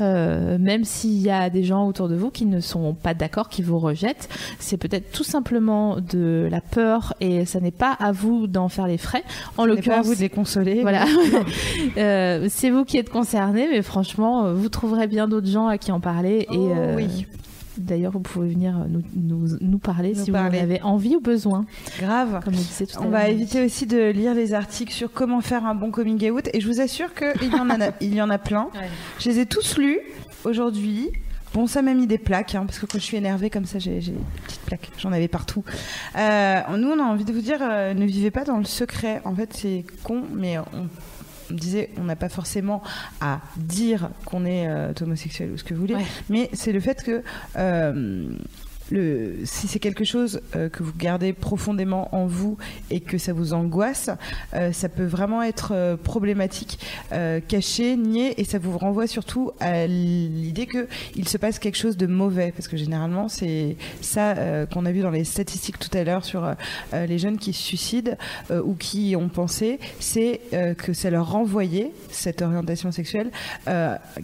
euh, même s'il y a des gens autour de vous qui ne sont pas d'accord, qui vous rejettent. C'est peut-être tout simplement de la peur et ça n'est pas à vous d'en faire les frais. En Ce n'est pas à l'occurrence, vous de les consoler. voilà. Euh, c'est vous qui êtes concerné, mais franchement, euh, vous trouverez bien d'autres gens à qui en parler. Et, Oh, euh, oui. D'ailleurs, vous pouvez venir nous, nous, nous parler Nous si parler. vous en avez envie ou besoin. Grave. Comme on tout à On va éviter aussi de lire les articles sur comment faire un bon coming out et je vous assure qu'il y en a, il y en a plein. Je les ai tous lus aujourd'hui. Bon, ça m'a mis des plaques, hein, parce que quand je suis énervée comme ça, j'ai j'ai des petites plaques. J'en avais partout. Euh, nous, on a envie de vous dire, euh, ne vivez pas dans le secret. En fait, c'est con, mais on, on disait, on n'a pas forcément à dire qu'on est euh, homosexuel ou ce que vous voulez, Ouais. mais c'est le fait que euh, si c'est quelque chose euh, que vous gardez profondément en vous et que ça vous angoisse, euh, ça peut vraiment être euh, problématique, caché, nié, et ça vous renvoie surtout à l'idée que il se passe quelque chose de mauvais, parce que généralement c'est ça qu'on a vu dans les statistiques tout à l'heure sur les jeunes qui se suicident ou qui ont pensé, c'est que ça leur renvoyait cette orientation sexuelle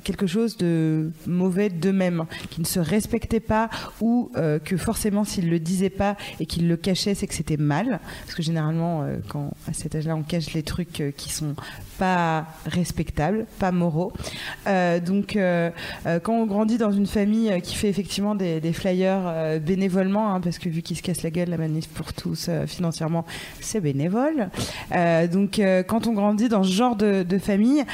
quelque chose de mauvais d'eux-mêmes, qui ne se respectaient pas ou que forcément s'ils le disaient pas et qu'ils le cachaient, c'est que c'était mal. Parce que généralement, euh, quand à cet âge-là, on cache les trucs euh, qui sont pas respectables, pas moraux. Euh, donc, euh, quand on grandit dans une famille qui fait effectivement des, flyers bénévolement, hein, parce que vu qu'ils se cassent la gueule, la manif pour tous financièrement, c'est bénévole. Donc, quand on grandit dans ce genre de, famille,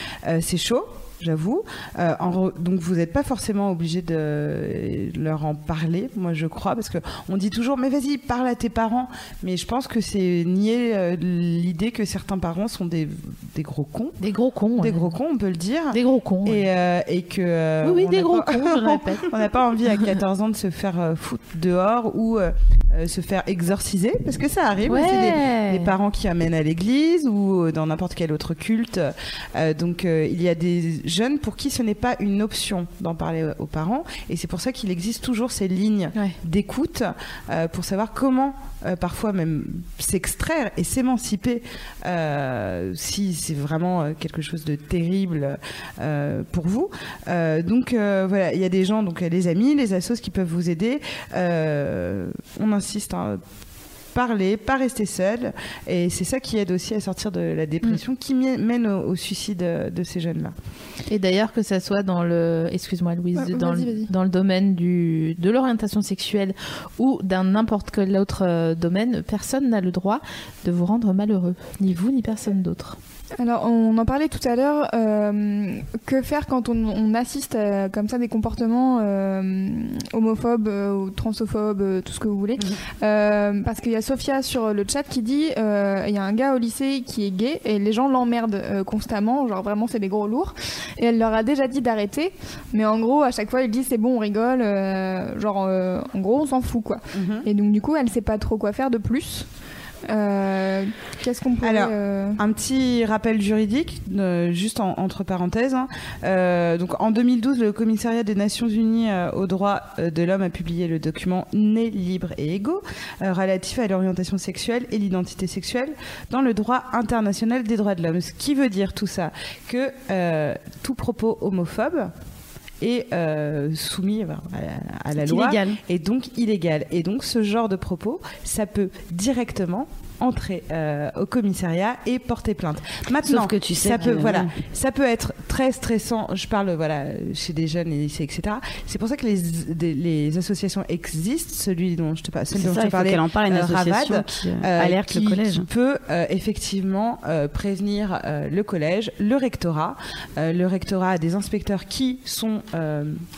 c'est chaud. J'avoue. Euh, donc vous n'êtes pas forcément obligé de leur en parler, moi je crois, parce que on dit toujours mais vas-y parle à tes parents, mais je pense que c'est nier euh, l'idée que certains parents sont des, des gros cons, Des gros cons. des ouais. gros cons on peut le dire, Des gros cons. et, euh, et que Oui, oui, des gros pas- cons, je le répète. on n'a pas envie à 14 ans de se faire foutre dehors ou se faire exorciser, parce que ça arrive. des- parents qui amènent à l'église ou dans n'importe quel autre culte. Donc il y a des jeunes pour qui ce n'est pas une option d'en parler aux parents et c'est pour ça qu'il existe toujours ces lignes Ouais. d'écoute euh, pour savoir comment euh, parfois même s'extraire et s'émanciper euh, si c'est vraiment euh, quelque chose de terrible euh, pour vous. Euh, donc euh, voilà, il y a des gens, donc euh, les amis, les assos qui peuvent vous aider. Euh, on insiste. hein, parler, pas rester seul, et c'est ça qui aide aussi à sortir de la dépression, qui mi- mène au, au suicide euh, de ces jeunes-là. Et d'ailleurs que ça soit dans le, excuse-moi Louise, Ouais, dans, vas-y, le, vas-y. dans le domaine du, de l'orientation sexuelle ou d'un n'importe quel autre euh, domaine, personne n'a le droit de vous rendre malheureux, ni vous ni personne d'autre. Alors, on en parlait tout à l'heure. euh, que faire quand on, on assiste à, comme ça des comportements euh, homophobes euh, ou transophobes, euh, tout ce que vous voulez Euh, Parce qu'il y a Sophia sur le chat qui dit euh, il y a un gars au lycée qui est gay et les gens l'emmerdent euh, constamment. Genre vraiment, c'est des gros lourds. Et elle leur a déjà dit d'arrêter. Mais en gros, à chaque fois, il dit c'est bon, on rigole. euh, genre, euh, en gros, on s'en fout quoi. Et donc, du coup, elle sait pas trop quoi faire de plus. Euh, Qu'est-ce qu'on pourrait. Alors, euh, Un petit rappel juridique, euh, juste en- entre parenthèses. hein. Donc, en 2012, le Commissariat des Nations Unies aux droits de l'homme a publié le document Né, libre et égaux relatif à l'orientation sexuelle et l'identité sexuelle dans le droit international des droits de l'homme. Ce qui veut dire tout ça que tout propos homophobe est euh, soumis à, à la loi illégal. et donc illégal. Et donc ce genre de propos, ça peut directement entrer euh, au commissariat et porter plainte. Maintenant, Sauf que tu sais ça que- peut, voilà, ça peut être très stressant. Je parle voilà chez des jeunes, les lycées, etc. C'est pour ça que les, des- les associations existent. Celui dont je te parle, celle dont ça, je te parlais, en parle une euh, association Ravad, qui euh, alerte qui, le collège. qui peut effectivement prévenir le collège, le rectorat. Le rectorat a des inspecteurs qui sont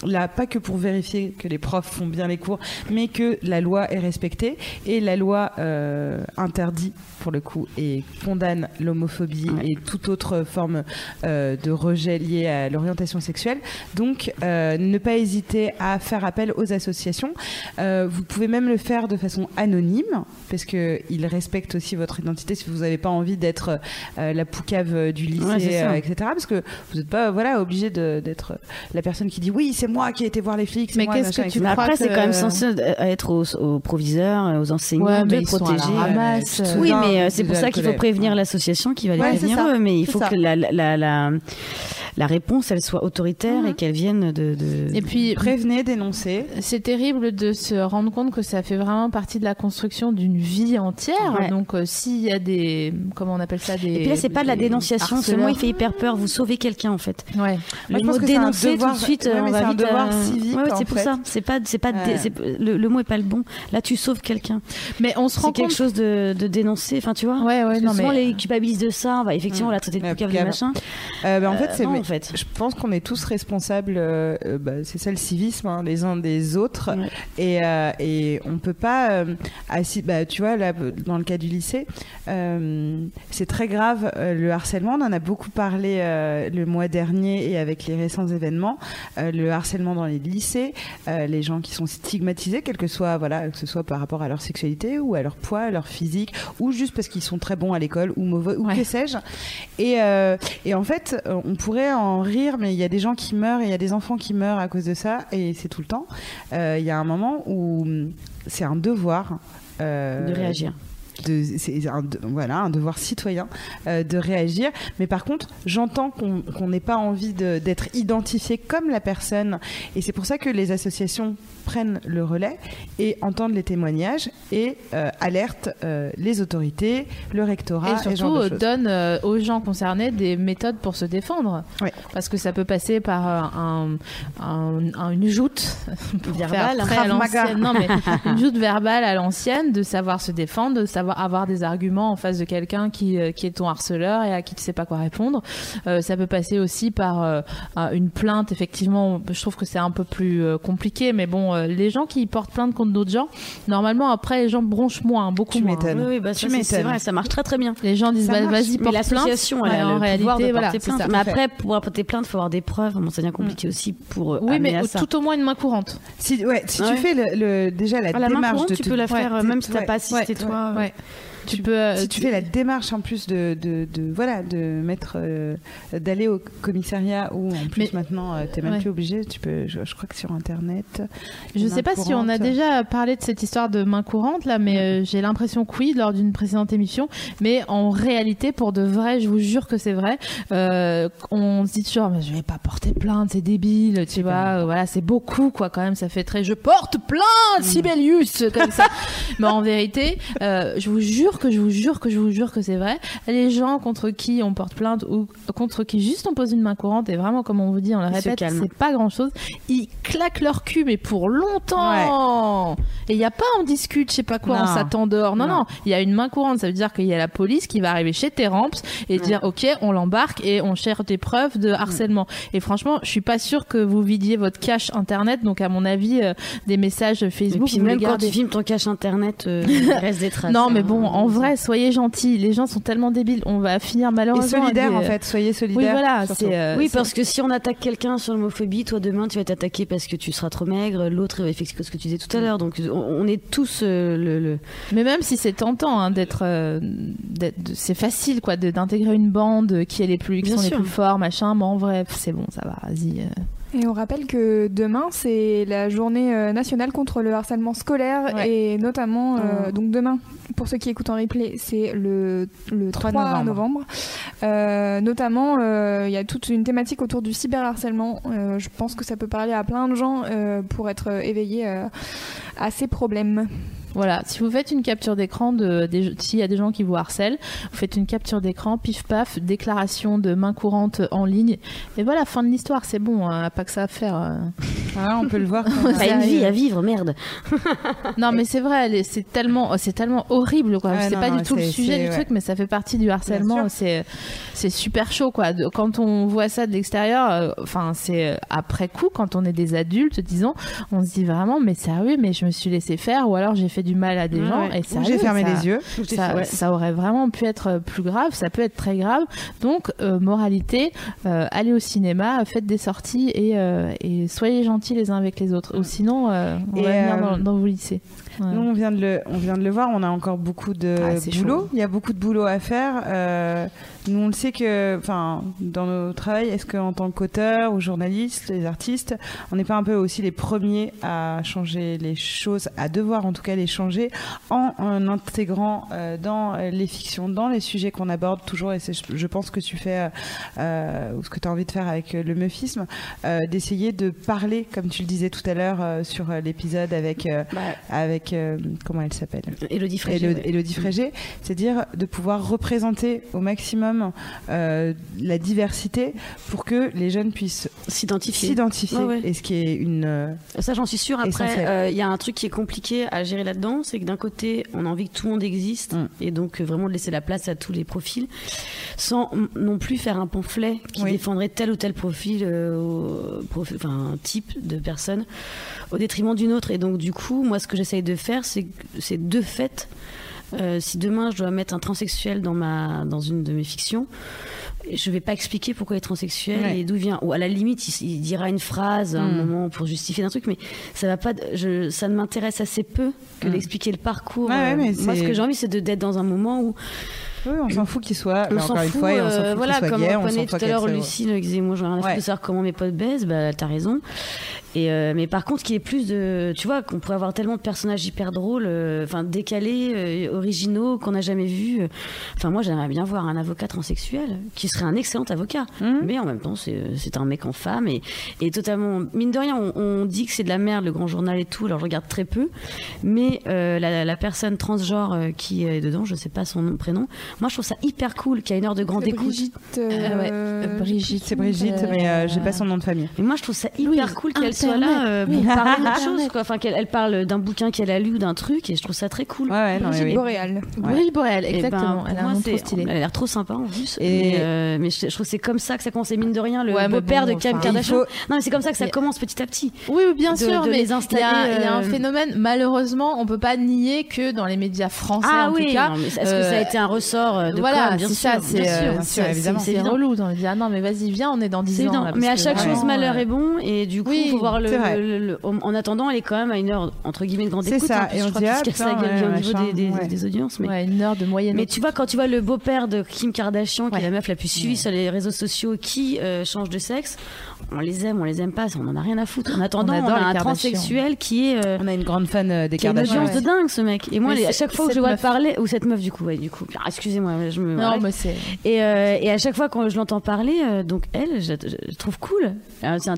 là pas que pour vérifier que les profs font bien les cours, mais que la loi est respectée. Et la loi euh, interdit pour le coup et condamne l'homophobie Ouais. et toute autre forme euh, de rejet lié à l'orientation sexuelle. Donc, euh, ne pas hésiter à faire appel aux associations. Euh, vous pouvez même le faire de façon anonyme, parce qu'ils respectent aussi votre identité si vous n'avez pas envie d'être la poucave du lycée, Ouais, etc. Parce que vous n'êtes pas voilà, obligé d'être la personne qui dit oui, c'est moi qui ai été voir les flics. Mais qu'est-ce que tu crois après, c'est que- quand même censé être aux, aux proviseurs, aux enseignants Ouais, de ils protéger. Euh, Oui, mais euh, vous c'est pour ça qu'il faut prévenir l'association qui va les Ouais, c'est prévenir eux. Mais il C'est faut ça. que la, la, la, la réponse elle soit autoritaire Mhm. et qu'elle vienne de, de- Et puis, Prévenez, dénoncez. c'est terrible de se rendre compte que ça fait vraiment partie de la construction d'une vie entière. Ouais. Donc, euh, s'il y a des. Comment on appelle ça des, Et puis là, c'est pas de la dénonciation. Ce mot, il fait hyper peur. Vous sauvez quelqu'un, en fait. Ouais. Le mot c'est dénoncer devoir- tout de suite, on mais va c'est un vite c'est pour ça. C'est pas, c'est c'est- le, mot est pas le bon. Là, tu sauves quelqu'un. Mais on se C'est rend quelque compte. chose de, de dénoncer. Enfin, tu vois. Ouais, ouais, non, souvent, mais- les culpabilisent de ça. On va effectivement, on l'a traité de Ouais, de machin. Euh, bah, en fait, Euh, c'est non, en fait. je pense qu'on est tous responsables. euh, bah, c'est ça le civisme, hein, les uns des autres. Ouais. Et, euh, et on peut pas. euh, assi- bah, tu vois, là, dans le cas du lycée, euh, c'est très grave euh, le harcèlement. On en a beaucoup parlé euh, le mois dernier et avec les récents événements. Euh, le harcèlement dans les lycées, euh, les gens qui sont stigmatisés, quel que soit, voilà, que ce soit par rapport à leur sexualité ou à leur poids, à leur physique, ou juste parce qu'ils sont très bons à l'école ou mauvais, ou Ouais. que sais-je. Et, euh, et en fait, on pourrait en rire, mais il y a des gens qui meurent et il y a des enfants qui meurent à cause de ça, et c'est tout le temps. Euh, Il y a un moment où c'est un devoir. euh, De réagir. c'est un, voilà, un devoir citoyen euh, de réagir. Mais par contre, j'entends qu'on n'ait pas envie d'être identifié comme la personne. Et c'est pour ça que les associations prennent le relais et entendent les témoignages et euh, alertent euh, les autorités, le rectorat Et surtout euh, choses. donne euh, aux gens concernés des méthodes pour se défendre. Parce que ça peut passer par un, un- un- une joute Verbale, à l'ancienne. Non mais une joute verbale à l'ancienne, de savoir se défendre, de savoir avoir des arguments en face de quelqu'un qui, qui est ton harceleur et à qui tu sais pas quoi répondre. Euh, ça peut passer aussi par une plainte. Effectivement, je trouve que c'est un peu plus compliqué, mais bon, euh, les gens qui portent plainte contre d'autres gens, normalement après les gens bronchent moins, beaucoup Tu moins. m'étonnes. Oui, oui, bah, Tu ça, c'est- vrai, ça marche très très bien. Les gens disent bah, vas-y Mais porte plainte. l'association, elle Ouais, a en le réalité, pouvoir de voilà, porter c'est plainte. ça. Mais après, pour porter plainte, il faut avoir des preuves. Bon, ça devient compliqué aussi pour euh, Oui, mais à ça. tout au moins une main courante. Si, ouais, si Ouais. tu fais le, le- déjà la Ah, la main démarche courante, de tu te- peux la faire ouais, euh, même si t'as ouais, pas assisté ouais, toi. Ouais. Tu peux. euh, si tu fais la démarche en plus de, de, de- voilà de mettre euh, d'aller au commissariat ou en plus Mais- maintenant tu t'es même Ouais. plus obligé tu peux je, je crois que sur internet Je main sais pas si on a courante. déjà parlé de cette histoire de main courante là, mais euh, j'ai l'impression que oui lors d'une précédente émission. Mais en réalité, pour de vrai, je vous jure que c'est vrai. euh, on se dit toujours, mais je vais pas porter plainte, c'est débile, tu vois. euh, voilà, c'est beaucoup quoi quand même. Ça fait très, je porte plainte, Sibelius, comme ça. mais en vérité, euh, je vous jure que je vous jure que je vous jure que c'est vrai. Les gens contre qui on porte plainte ou contre qui juste on pose une main courante et vraiment comme on vous dit, on le répète, c'est pas grand chose. Ils claquent leur cul mais pour longtemps. Et il y a pas on discute, je sais pas quoi, Non. on s'attendort. Non, Non. non, il y a une main courante. Ça veut dire qu'il y a la police qui va arriver chez tes et dire ok, on l'embarque et on cherche des preuves de harcèlement. Et franchement, je suis pas sûre que vous vidiez votre cache internet. Donc à mon avis, euh, des messages Et Facebook, puis vous même quand tu filmes ton cache internet, euh, il reste des traces. Non, mais hein. bon, en vrai, soyez gentils. Les gens sont tellement débiles. On va finir et malheureusement. à solidaire des- en fait soyez Oui, solidaire voilà. surtout. C'est. euh, Oui, parce que si on attaque quelqu'un sur l'homophobie, toi demain tu vas t'attaquer parce que tu seras trop maigre, l'autre il va faire ce que tu disais tout à l'heure. Donc on, on est tous euh, le, le- Mais même si c'est tentant hein, d'être, euh, c'est facile quoi, d'intégrer une bande qui est les plus, qui Bien sont sûr. les plus forts, machin. Mais en vrai, c'est bon, ça va. Vas-y. Et on rappelle que demain, c'est la journée euh, nationale contre le harcèlement scolaire Ouais. et notamment, euh, Mm. donc demain, pour ceux qui écoutent en replay, c'est le, le 3, 3 novembre. novembre. Euh, notamment, euh, il y a toute une thématique autour du cyberharcèlement. Je pense que ça peut parler à plein de gens pour être éveillés à ces problèmes. Voilà, si vous faites une capture d'écran de, s'il y a des gens qui vous harcèlent, vous faites une capture d'écran, pif paf, déclaration de main courante en ligne, et voilà, fin de l'histoire, c'est bon, hein, pas que ça à faire. euh. Voilà, on peut le voir ça. une vie à vivre, merde. Non, mais c'est vrai, c'est tellement, c'est tellement horrible, quoi. Ouais, c'est pas non, du tout le sujet du ouais. truc, mais ça fait partie du harcèlement. C'est, c'est super chaud, quoi. De- quand on voit ça de l'extérieur, euh, enfin, c'est euh, après coup, quand on est des adultes, disons, on se dit vraiment, mais sérieux, mais je me suis laissé faire, ou alors j'ai fait du mal à des Ouais, gens, et j'ai fermé ça- les yeux ça, Ouais. ça aurait vraiment pu être euh, plus grave, ça peut être très grave. Donc, euh, moralité, euh, allez au cinéma, faites des sorties et, et soyez gentils les uns avec les autres. Ou sinon, on Et, va venir dans, dans vos lycées. Nous, on vient, de le, on vient de le voir, on a encore beaucoup de Ah, boulot. chaud. Il y a beaucoup de boulot à faire. Euh, nous, on le sait que, enfin, dans nos travail, est-ce qu'en tant qu'auteur ou journaliste, les artistes, on n'est pas un peu aussi les premiers à changer les choses, à devoir en tout cas les changer, en, en intégrant euh, dans les fictions, dans les sujets qu'on aborde toujours, et c'est, je pense que tu fais, euh, euh, ou ce que tu as envie de faire avec euh, le meufisme, euh, d'essayer de parler, comme tu le disais tout à l'heure euh, sur l'épisode avec, euh, Bah, avec euh, comment elle s'appelle Elodie Frégé. Élo- ouais. Élodie Frégé, c'est-à-dire de pouvoir représenter au maximum euh, la diversité pour que les jeunes puissent S'identifier. s'identifier. Ouais, ouais. Et ce qui est une. euh, Ça, j'en suis sûre. Après, il y a un truc qui est compliqué à gérer là-dedans, c'est que d'un côté, on a envie que tout le monde existe Mm. et donc vraiment de laisser la place à tous les profils, sans non plus faire un pamphlet qui Oui. défendrait tel ou tel profil, euh, enfin type de personne, au détriment d'une autre. Et donc du coup, moi, ce que j'essaye de faire, c'est de fait, euh, si demain je dois mettre un transsexuel dans ma dans une de mes fictions. Je vais pas expliquer pourquoi il est transsexuel Ouais. et d'où vient. Ou à la limite, il, il dira une phrase à un Mm. moment pour justifier un truc, mais ça va pas. Je, ça ne m'intéresse assez peu que Mm. d'expliquer le parcours. Ouais, ouais, Euh, mais moi, ce que j'ai envie, c'est d'être dans un moment où oui, on s'en fout qu'il soit. on s'en fout. fois, on voilà, soit comme gay, on fout tout à l'heure Lucille disait moi, j'ai rien à savoir comment mes potes baisent. Bah, t'as raison. Et euh, mais par contre, qu'il y ait plus de, tu vois, qu'on pourrait avoir tellement de personnages hyper drôles, euh, enfin décalés, euh, originaux, qu'on n'a jamais vus. euh. Enfin, moi, j'aimerais bien voir un avocat transsexuel qui serait un excellent avocat. Mhm. Mais en même temps, c'est c'est un mec en femme et, et totalement. Mine de rien, on, on dit que c'est de la merde, le grand journal et tout. Alors, je regarde très peu. Mais euh, la, la personne transgenre euh, qui est dedans, je sais pas son nom, prénom. Moi, je trouve ça hyper cool qu'il y a une heure de grande écoute. Brigitte. euh, Euh, ouais, euh, Brigitte. C'est Brigitte, Euh, mais euh, j'ai pas son nom de famille. Mais moi, je trouve ça hyper Oui, cool qu'elle soit là euh, pour oui. parler d'autre chose. Quoi. Enfin, qu'elle elle parle d'un bouquin qu'elle a lu ou d'un truc, et je trouve ça très cool. Ouais, ouais, oui. Boréal. Brigitte Boréal, ben, exactement. pour Elle a moi, trop stylé. Elle a l'air trop sympa en plus. Et- Mais, euh, mais je, je trouve que c'est comme ça que ça commence. Et mine de rien, le Ouais, mais beau-père bon, de Kim enfin, Kardashian. Non, mais c'est comme ça que ça commence petit à petit. Oui, oui, bien sûr, de mais il y, a, y un euh, phénomène. Malheureusement, on peut pas nier que dans les médias français, Ah en oui, tout cas, est-ce que euh, ça a été un ressort euh, de voilà, bien c'est sûr, c'est euh, relou. On dit ah non, mais vas-y, viens, on est dans 10 C'est ans. mais à chaque chose, malheur euh, est bon. Et du coup, oui, il faut voir le, c'est vrai. le- le- en en attendant, elle est quand même à une heure, entre guillemets, de grande C'est écoute. ça, hein, et que on je crois dit, qu'il ah, se casse la putain, gueule ouais, au niveau machin, des, des- ouais. des audiences. Mais Ouais, une heure de moyenne. Mais tu vois, quand tu vois le beau-père de Kim Kardashian, qui Ouais. est la meuf la plus suivie sur les réseaux sociaux, qui euh, change de sexe, on les aime, on les aime pas, on en a rien à foutre. En attendant, On on, a un Kardashian. transsexuel qui est. euh, On a une grande fan euh, des qui a une Kardashians. audience de dingue ce mec et moi les- à chaque fois que je vois meuf. parler ou cette meuf du coup ouais du coup Ah, excusez-moi je me Non, mais c'est. et, euh, et à chaque fois quand je l'entends parler euh, donc elle je, je- je trouve cool Euh, c'est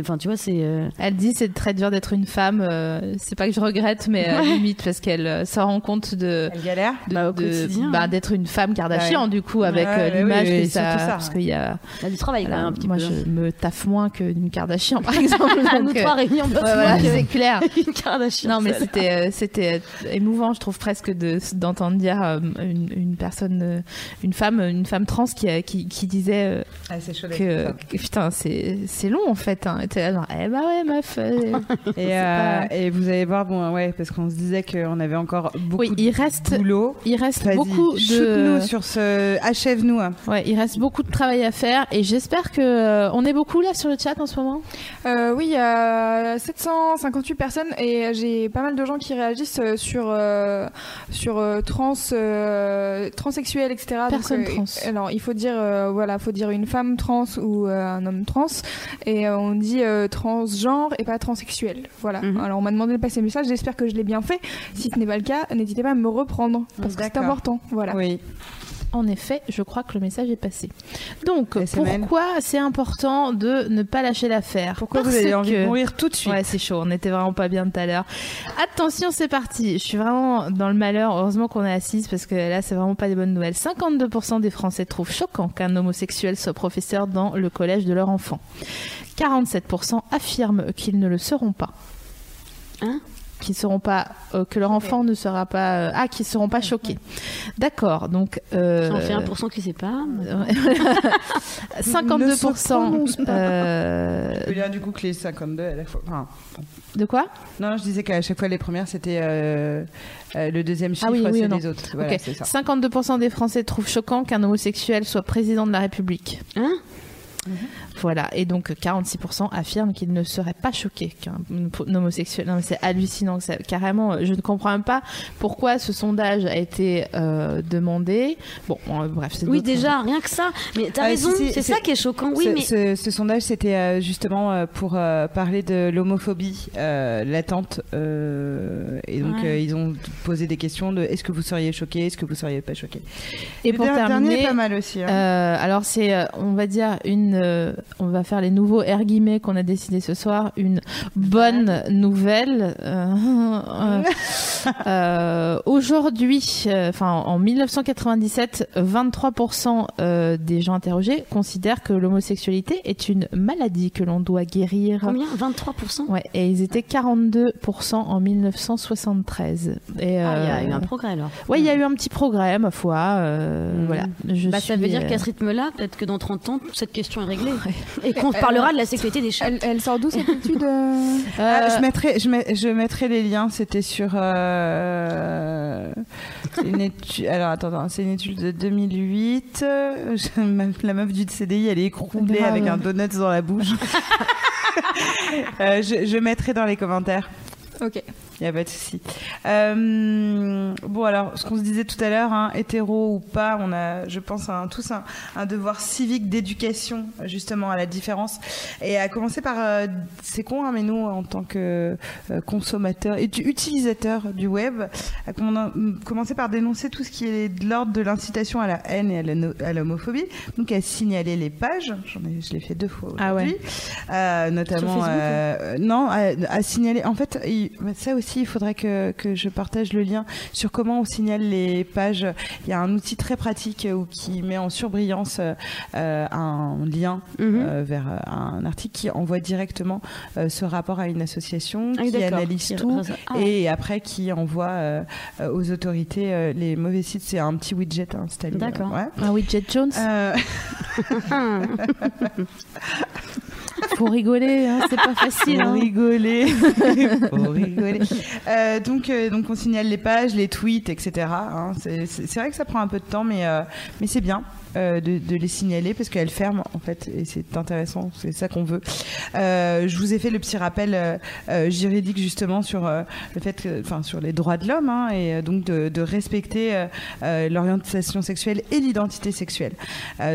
enfin tu vois c'est euh, Elle dit c'est très dur d'être une femme. euh, c'est pas que je regrette, mais euh, limite parce qu'elle euh, se rend compte de. Elle galère. de- Bah, au de- quotidien. bah, d'être une femme Kardashian du coup avec Ouais, ouais, l'image oui, que ça, parce qu'il y a il y a du travail quand même un petit moi je me taffe moins que une Kardashian par exemple à nous donc, euh, trois réunis on ouais, voilà, moins que c'est clair une Kardashian non mais c'était euh, c'était émouvant je trouve presque de d'entendre dire euh, une, une personne une femme une femme trans qui qui, qui disait euh, Ah, que, que, putain c'est c'est long en fait hein. Et t'es là, genre, eh bah ouais meuf euh, Et, euh, pas- et vous allez voir, bon, ouais, parce qu'on se disait qu'on avait encore beaucoup oui il reste de boulot. il reste Vas-y, beaucoup de sur ce. Achève-nous. hein. ouais il reste beaucoup de travail à faire et j'espère que euh, on est beaucoup là sur le chat en ce moment Euh, oui, il y a 758 personnes et j'ai pas mal de gens qui réagissent euh, sur euh, sur euh, trans, euh, transsexuel, etc. Donc, Personne euh, trans. Alors il faut dire euh, voilà, faut dire une femme trans ou euh, un homme trans et euh, on dit euh, transgenre et pas transsexuel. Voilà. Mhm. Alors on m'a demandé de passer le message. J'espère que je l'ai bien fait. Si ce n'est pas le cas, n'hésitez pas à me reprendre parce que c'est important. Voilà. Oui. En effet, je crois que le message est passé. Donc, SML. pourquoi c'est important de ne pas lâcher l'affaire Pourquoi vous avez envie que- de mourir tout de suite Ouais, c'est chaud. On était vraiment pas bien tout à l'heure. Attention, c'est parti. Je suis vraiment dans le malheur. Heureusement qu'on est assise parce que là, c'est vraiment pas des bonnes nouvelles. 52% des Français trouvent choquant qu'un homosexuel soit professeur dans le collège de leur enfant. 47% affirment qu'ils ne le seront pas. Hein? Qu'ils seront pas, euh, que leur enfant ne sera pas, euh, ah, qu'ils seront pas choqués. D'accord. Donc, euh, j'en fais 1% qui sait pas Ne se 52%. prononce pas. euh, Je veux dire du coup que les 52 à la fois. Enfin, de quoi? Non, je disais qu'à chaque fois les premières c'était euh, euh, le deuxième chiffre, Ah oui, oui, c'est les autres. Voilà, Ok. c'est ça. 52% des Français trouvent choquant qu'un homosexuel soit président de la République. hein? Voilà, et donc 46% affirment qu'ils ne seraient pas choqués qu'un homosexuel. Non, mais c'est hallucinant, c'est carrément. Je ne comprends même pas pourquoi ce sondage a été euh, demandé. Bon, euh, bref, c'est Oui, déjà, rien que ça. Mais t'as Ah, raison, si, si, c'est c'est- ça qui est choquant. Oui, ce, mais. ce- ce sondage, c'était euh, justement euh, pour euh, parler de l'homophobie euh, latente. euh, et donc, Ouais. euh, ils ont posé des questions de est-ce que vous seriez choqué, est-ce que vous seriez pas choqué. Et Le pour der- dernier terminer, est pas mal aussi. hein. Euh, alors c'est, euh, on va dire une, euh, on va faire les nouveaux air guillemets qu'on a décidé ce soir, une bonne nouvelle. Euh, euh, Aujourd'hui, enfin en 1997, 23% euh, des gens interrogés considèrent que l'homosexualité est une maladie que l'on doit guérir. Combien? 23% Ouais, et ils étaient 42% en 1973. Et, Ah, il y a eu un progrès alors. Ouais, il y a eu un petit progrès, ma foi. Mhm. Voilà. Je Bah, ça veut dire qu'à ce rythme-là, peut-être que dans 30 ans, cette question est réglée. Et qu'on parlera de la sécurité des chats. Elle, elle sort d'où cette étude euh Ah, euh, je, mettrai, je, mets- je mettrai les liens, c'était sur. euh, c'est une étude, alors attends, attends, c'est une étude de 2008. euh, je- ma- la meuf du CDI, elle est écroulée avec un donut dans la bouche. Euh, je, je mettrai dans les commentaires. Ok. N'y a pas de souci. Euh, bon, alors, ce qu'on se disait tout à l'heure, hein, hétéro ou pas, on a, je pense, un, tous un, un devoir civique d'éducation, justement, à la différence. Et à commencer par, euh, c'est con, hein, mais nous, en tant que euh, consommateurs et utilisateurs du web, à comm- commencer par dénoncer tout ce qui est de l'ordre de l'incitation à la haine et à l'homophobie. Donc, à signaler les pages. J'en ai, je l'ai fait deux fois Ah ouais. aujourd'hui. Euh, notamment Facebook, euh, non à, à signaler en fait ça aussi il faudrait que, que je partage le lien sur comment on signale les pages il y a un outil très pratique où qui met en surbrillance euh, euh, un lien Mhm. euh, vers euh, un article qui envoie directement euh, ce rapport à une association Ah qui d'accord. analyse Qui- tout Ah. et après qui envoie euh, euh, aux autorités euh, les mauvais sites c'est un petit widget installé D'accord. ouais. Un widget Jones. Faut rigoler, hein, c'est pas facile. Faut hein. rigoler. Faut rigoler. Euh, donc, euh, donc on signale les pages, les tweets, etc. hein. C'est vrai que ça prend un peu de temps, mais, euh, mais c'est bien. Euh, de, de les signaler parce qu'elles ferment en fait et c'est intéressant c'est ça qu'on veut. Euh, je vous ai fait le petit rappel euh, euh, juridique justement sur euh, le fait enfin sur les droits de l'homme hein, et euh, donc de, de respecter l'orientation sexuelle et l'identité sexuelle.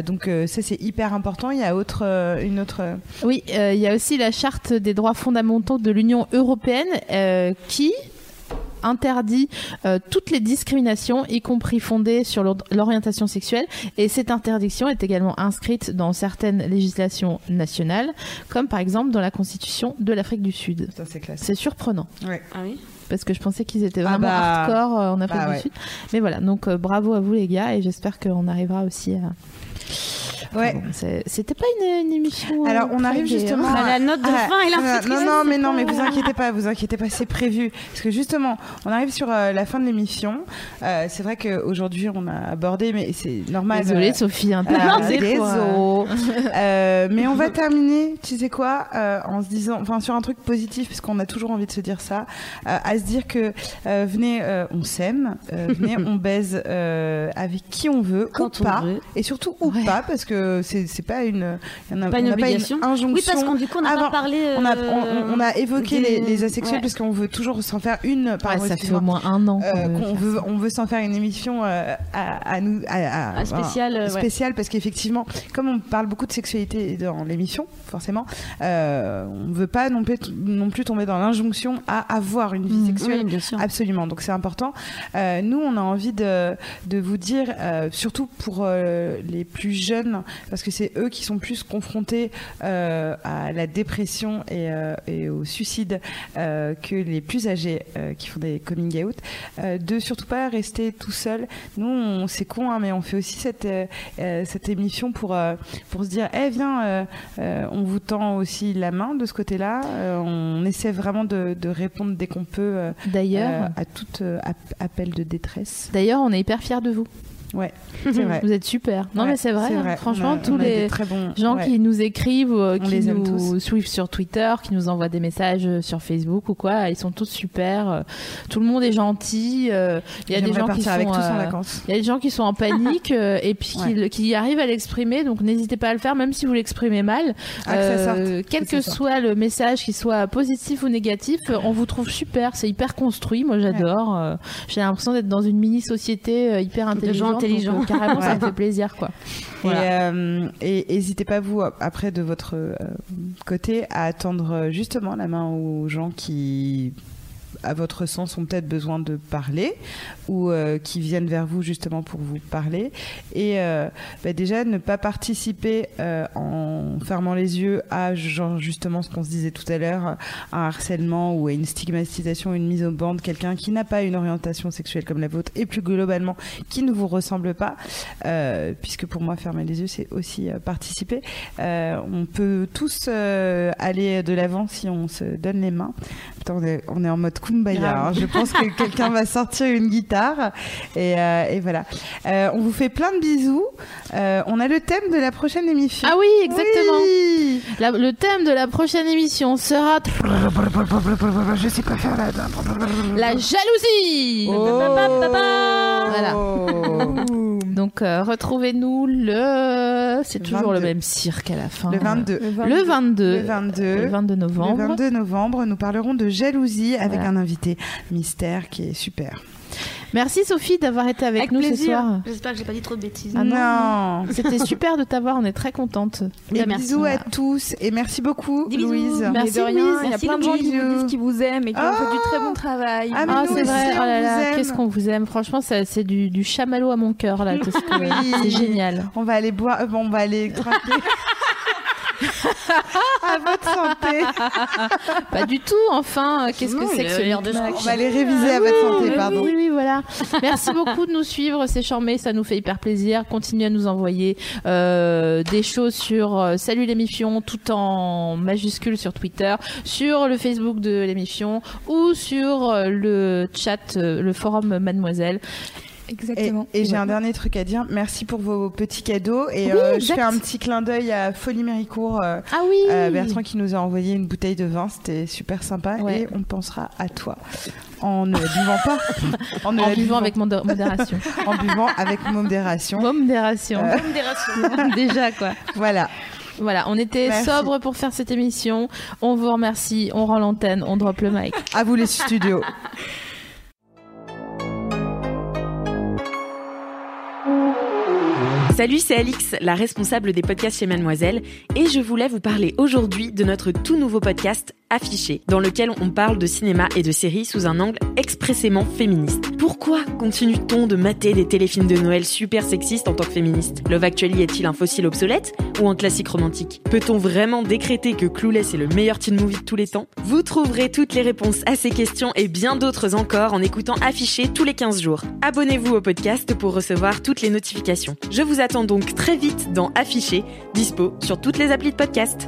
Donc ça c'est hyper important. Il y a autre une autre Oui, il y a aussi la charte des droits fondamentaux de l'Union européenne qui interdit euh, toutes les discriminations, y compris fondées sur l'or- l'orientation sexuelle. Et cette interdiction est également inscrite dans certaines législations nationales, comme par exemple dans la Constitution de l'Afrique du Sud. ça c'est classe C'est surprenant. ouais. Ah oui? Parce que je pensais qu'ils étaient Ah vraiment bah, hardcore euh, en Afrique bah du ouais. Sud. Mais voilà, donc euh, bravo à vous les gars et j'espère qu'on arrivera aussi à. Ouais. Bon, C'était pas une, une émission. euh, Alors, on arrive hein. justement On a la note de Ah, fin et l'info non, non, mais non, mais vous inquiétez pas, vous inquiétez pas, c'est prévu. Parce que justement, on arrive sur euh, la fin de l'émission. Euh, c'est vrai qu'aujourd'hui, on a abordé, mais c'est normal. Désolée euh, Sophie, hein, euh, quoi. Euh, mais on va terminer, tu sais quoi, euh, en se disant, enfin sur un truc positif, parce qu'on a toujours envie de se dire ça, euh, à se dire que euh, venez, euh, on s'aime, euh, venez, on baise euh, avec qui on veut, Quand ou on pas, veut. et surtout ou Ouais. pas, parce que c'est c'est pas une, il y en a- Pas une on obligation. injonction. Oui, parce qu'on du coup, on n'a avant. pas parlé. On a, euh, on, on a évoqué des- les, les asexuels ouais. parce qu'on veut toujours s'en faire une par Ouais, ça fait au moins un an. qu'on Euh, faire veut, on veut s'en faire une émission euh, à, à nous, à, à- Un spécial, voilà, euh, ouais. spécial parce qu'effectivement, comme on parle beaucoup de sexualité dans l'émission, forcément, euh, on veut pas non plus, non plus tomber dans l'injonction à avoir une vie Mhm. sexuelle. Oui, bien sûr. Absolument, donc c'est important. Euh, nous, on a envie de, de vous dire, euh, surtout pour euh, les plus jeunes, parce que c'est eux qui sont plus confrontés euh, à la dépression et, euh, et au suicide euh, que les plus âgés qui font des coming out, de surtout pas rester tout seul. Nous, c'est con, hein, mais on fait aussi cette, cette émission pour, pour se dire, eh viens, euh, euh, on vous tend aussi la main de ce côté-là. On essaie vraiment de, de répondre dès qu'on peut. D'ailleurs, à tout app- appel de détresse. d'ailleurs, on est hyper fiers de vous. Ouais, c'est vrai. Vous êtes super. Non, Ouais, mais c'est vrai. vrai. Franchement, On a- tous on a des les très bons- gens ouais. qui nous écrivent, euh, On qui les nous suivent sur Twitter, qui nous envoient des messages euh, sur Facebook ou quoi, ils sont tous super. euh, Tout le monde est gentil. euh, Il y a des gens qui sont avec tous en euh, vacances. Il y a des gens qui sont en panique euh, et puis qui, Ouais. qui arrivent à l'exprimer, donc n'hésitez pas à le faire, même si vous l'exprimez mal. Ah, que ça sorte. quel Que ça que sorte. soit le message, qu'il soit positif ou négatif, on vous trouve super. C'est hyper construit. Moi, j'adore. J'ai l'impression d'être dans une mini société hyper intelligente. Donc, intelligents. euh, carrément, ça me fait plaisir, quoi. Voilà. Et, euh, n'hésitez pas vous après de votre euh, côté à attendre euh, justement la main aux gens qui à votre sens ont peut-être besoin de parler ou euh, qui viennent vers vous justement pour vous parler. Et euh, bah, déjà ne pas participer euh, en fermant les yeux à genre justement ce qu'on se disait tout à l'heure un harcèlement ou à une stigmatisation une mise au banc de quelqu'un qui n'a pas une orientation sexuelle comme la vôtre et plus globalement qui ne vous ressemble pas puisque pour moi fermer les yeux c'est aussi participer. On peut tous aller de l'avant si on se donne les mains. On, est, on est en mode kumbaya hein. je pense que quelqu'un va sortir une guitare et, euh, et voilà Euh, on vous fait plein de bisous Euh, on a le thème de la prochaine émission Ah oui, exactement. Oui. La- le thème de la prochaine émission sera je sais pas faire la la jalousie. Oh. Voilà. Donc euh, retrouvez-nous le, c'est toujours le 22. même cirque à la fin. le 22 Le 22. Le 22. Le 22 novembre. Le 22 novembre, nous parlerons de jalousie avec Voilà. un invité mystère qui est super. Merci Sophie d'avoir été avec, Avec nous ce soir. J'espère que j'ai pas dit trop de bêtises. Ah non. non. C'était super de t'avoir, on est très contente. Et Bah, merci. bisous à tous et merci beaucoup Des. Louise. Merci, Louise. il y a Merci, plein de gens qui vous disent qu'ils vous aiment et qui Ah. ont fait du très bon travail. Ah, Ah, nous c'est vrai, oh là là, qu'est-ce qu'on vous aime. Franchement, c'est du, du chamallow à mon cœur, là. tout ce que- Oui. C'est génial. On va aller boire, euh, bon, on va aller. à votre santé. Pas du tout, enfin. Qu'est-ce que c'est que ce l'air de On va aller réviser à votre santé, Oui, pardon. Oui, oui, voilà. Merci beaucoup de nous suivre, c'est charmé, ça nous fait hyper plaisir. Continuez à nous envoyer euh, des choses sur euh, Salut l'émission, tout en majuscule sur Twitter, sur le Facebook de l'émission ou sur euh, le chat, euh, le forum Mademoiselle. Exactement. et j'ai un dernier truc à dire. Merci pour vos petits cadeaux. Et euh, je fais un petit clin d'œil à Folie Méricourt. euh, Ah oui euh, Bertrand qui nous a envoyé une bouteille de vin, c'était super sympa Ouais. et on pensera à toi en ne buvant pas, en, ne En buvant- avec modération. en buvant avec modération. Modération. Euh. Déjà quoi. Voilà. Voilà, on était Merci. sobre pour faire cette émission. On vous remercie, on rend l'antenne, on drop le mic. À vous les studios. Salut, c'est Alix, la responsable des podcasts chez Mademoiselle, et je voulais vous parler aujourd'hui de notre tout nouveau podcast Affiché, dans lequel on parle de cinéma et de séries sous un angle expressément féministe. Pourquoi continue-t-on de mater des téléfilms de Noël super sexistes en tant que féministe? Love Actually est-il un fossile obsolète ou un classique romantique? Peut-on vraiment décréter que Clueless est le meilleur teen movie de tous les temps? Vous trouverez toutes les réponses à ces questions et bien d'autres encore en écoutant Affiché tous les 15 jours. Abonnez-vous au podcast pour recevoir toutes les notifications. Je vous attends donc très vite dans Affiché, dispo sur toutes les applis de podcast.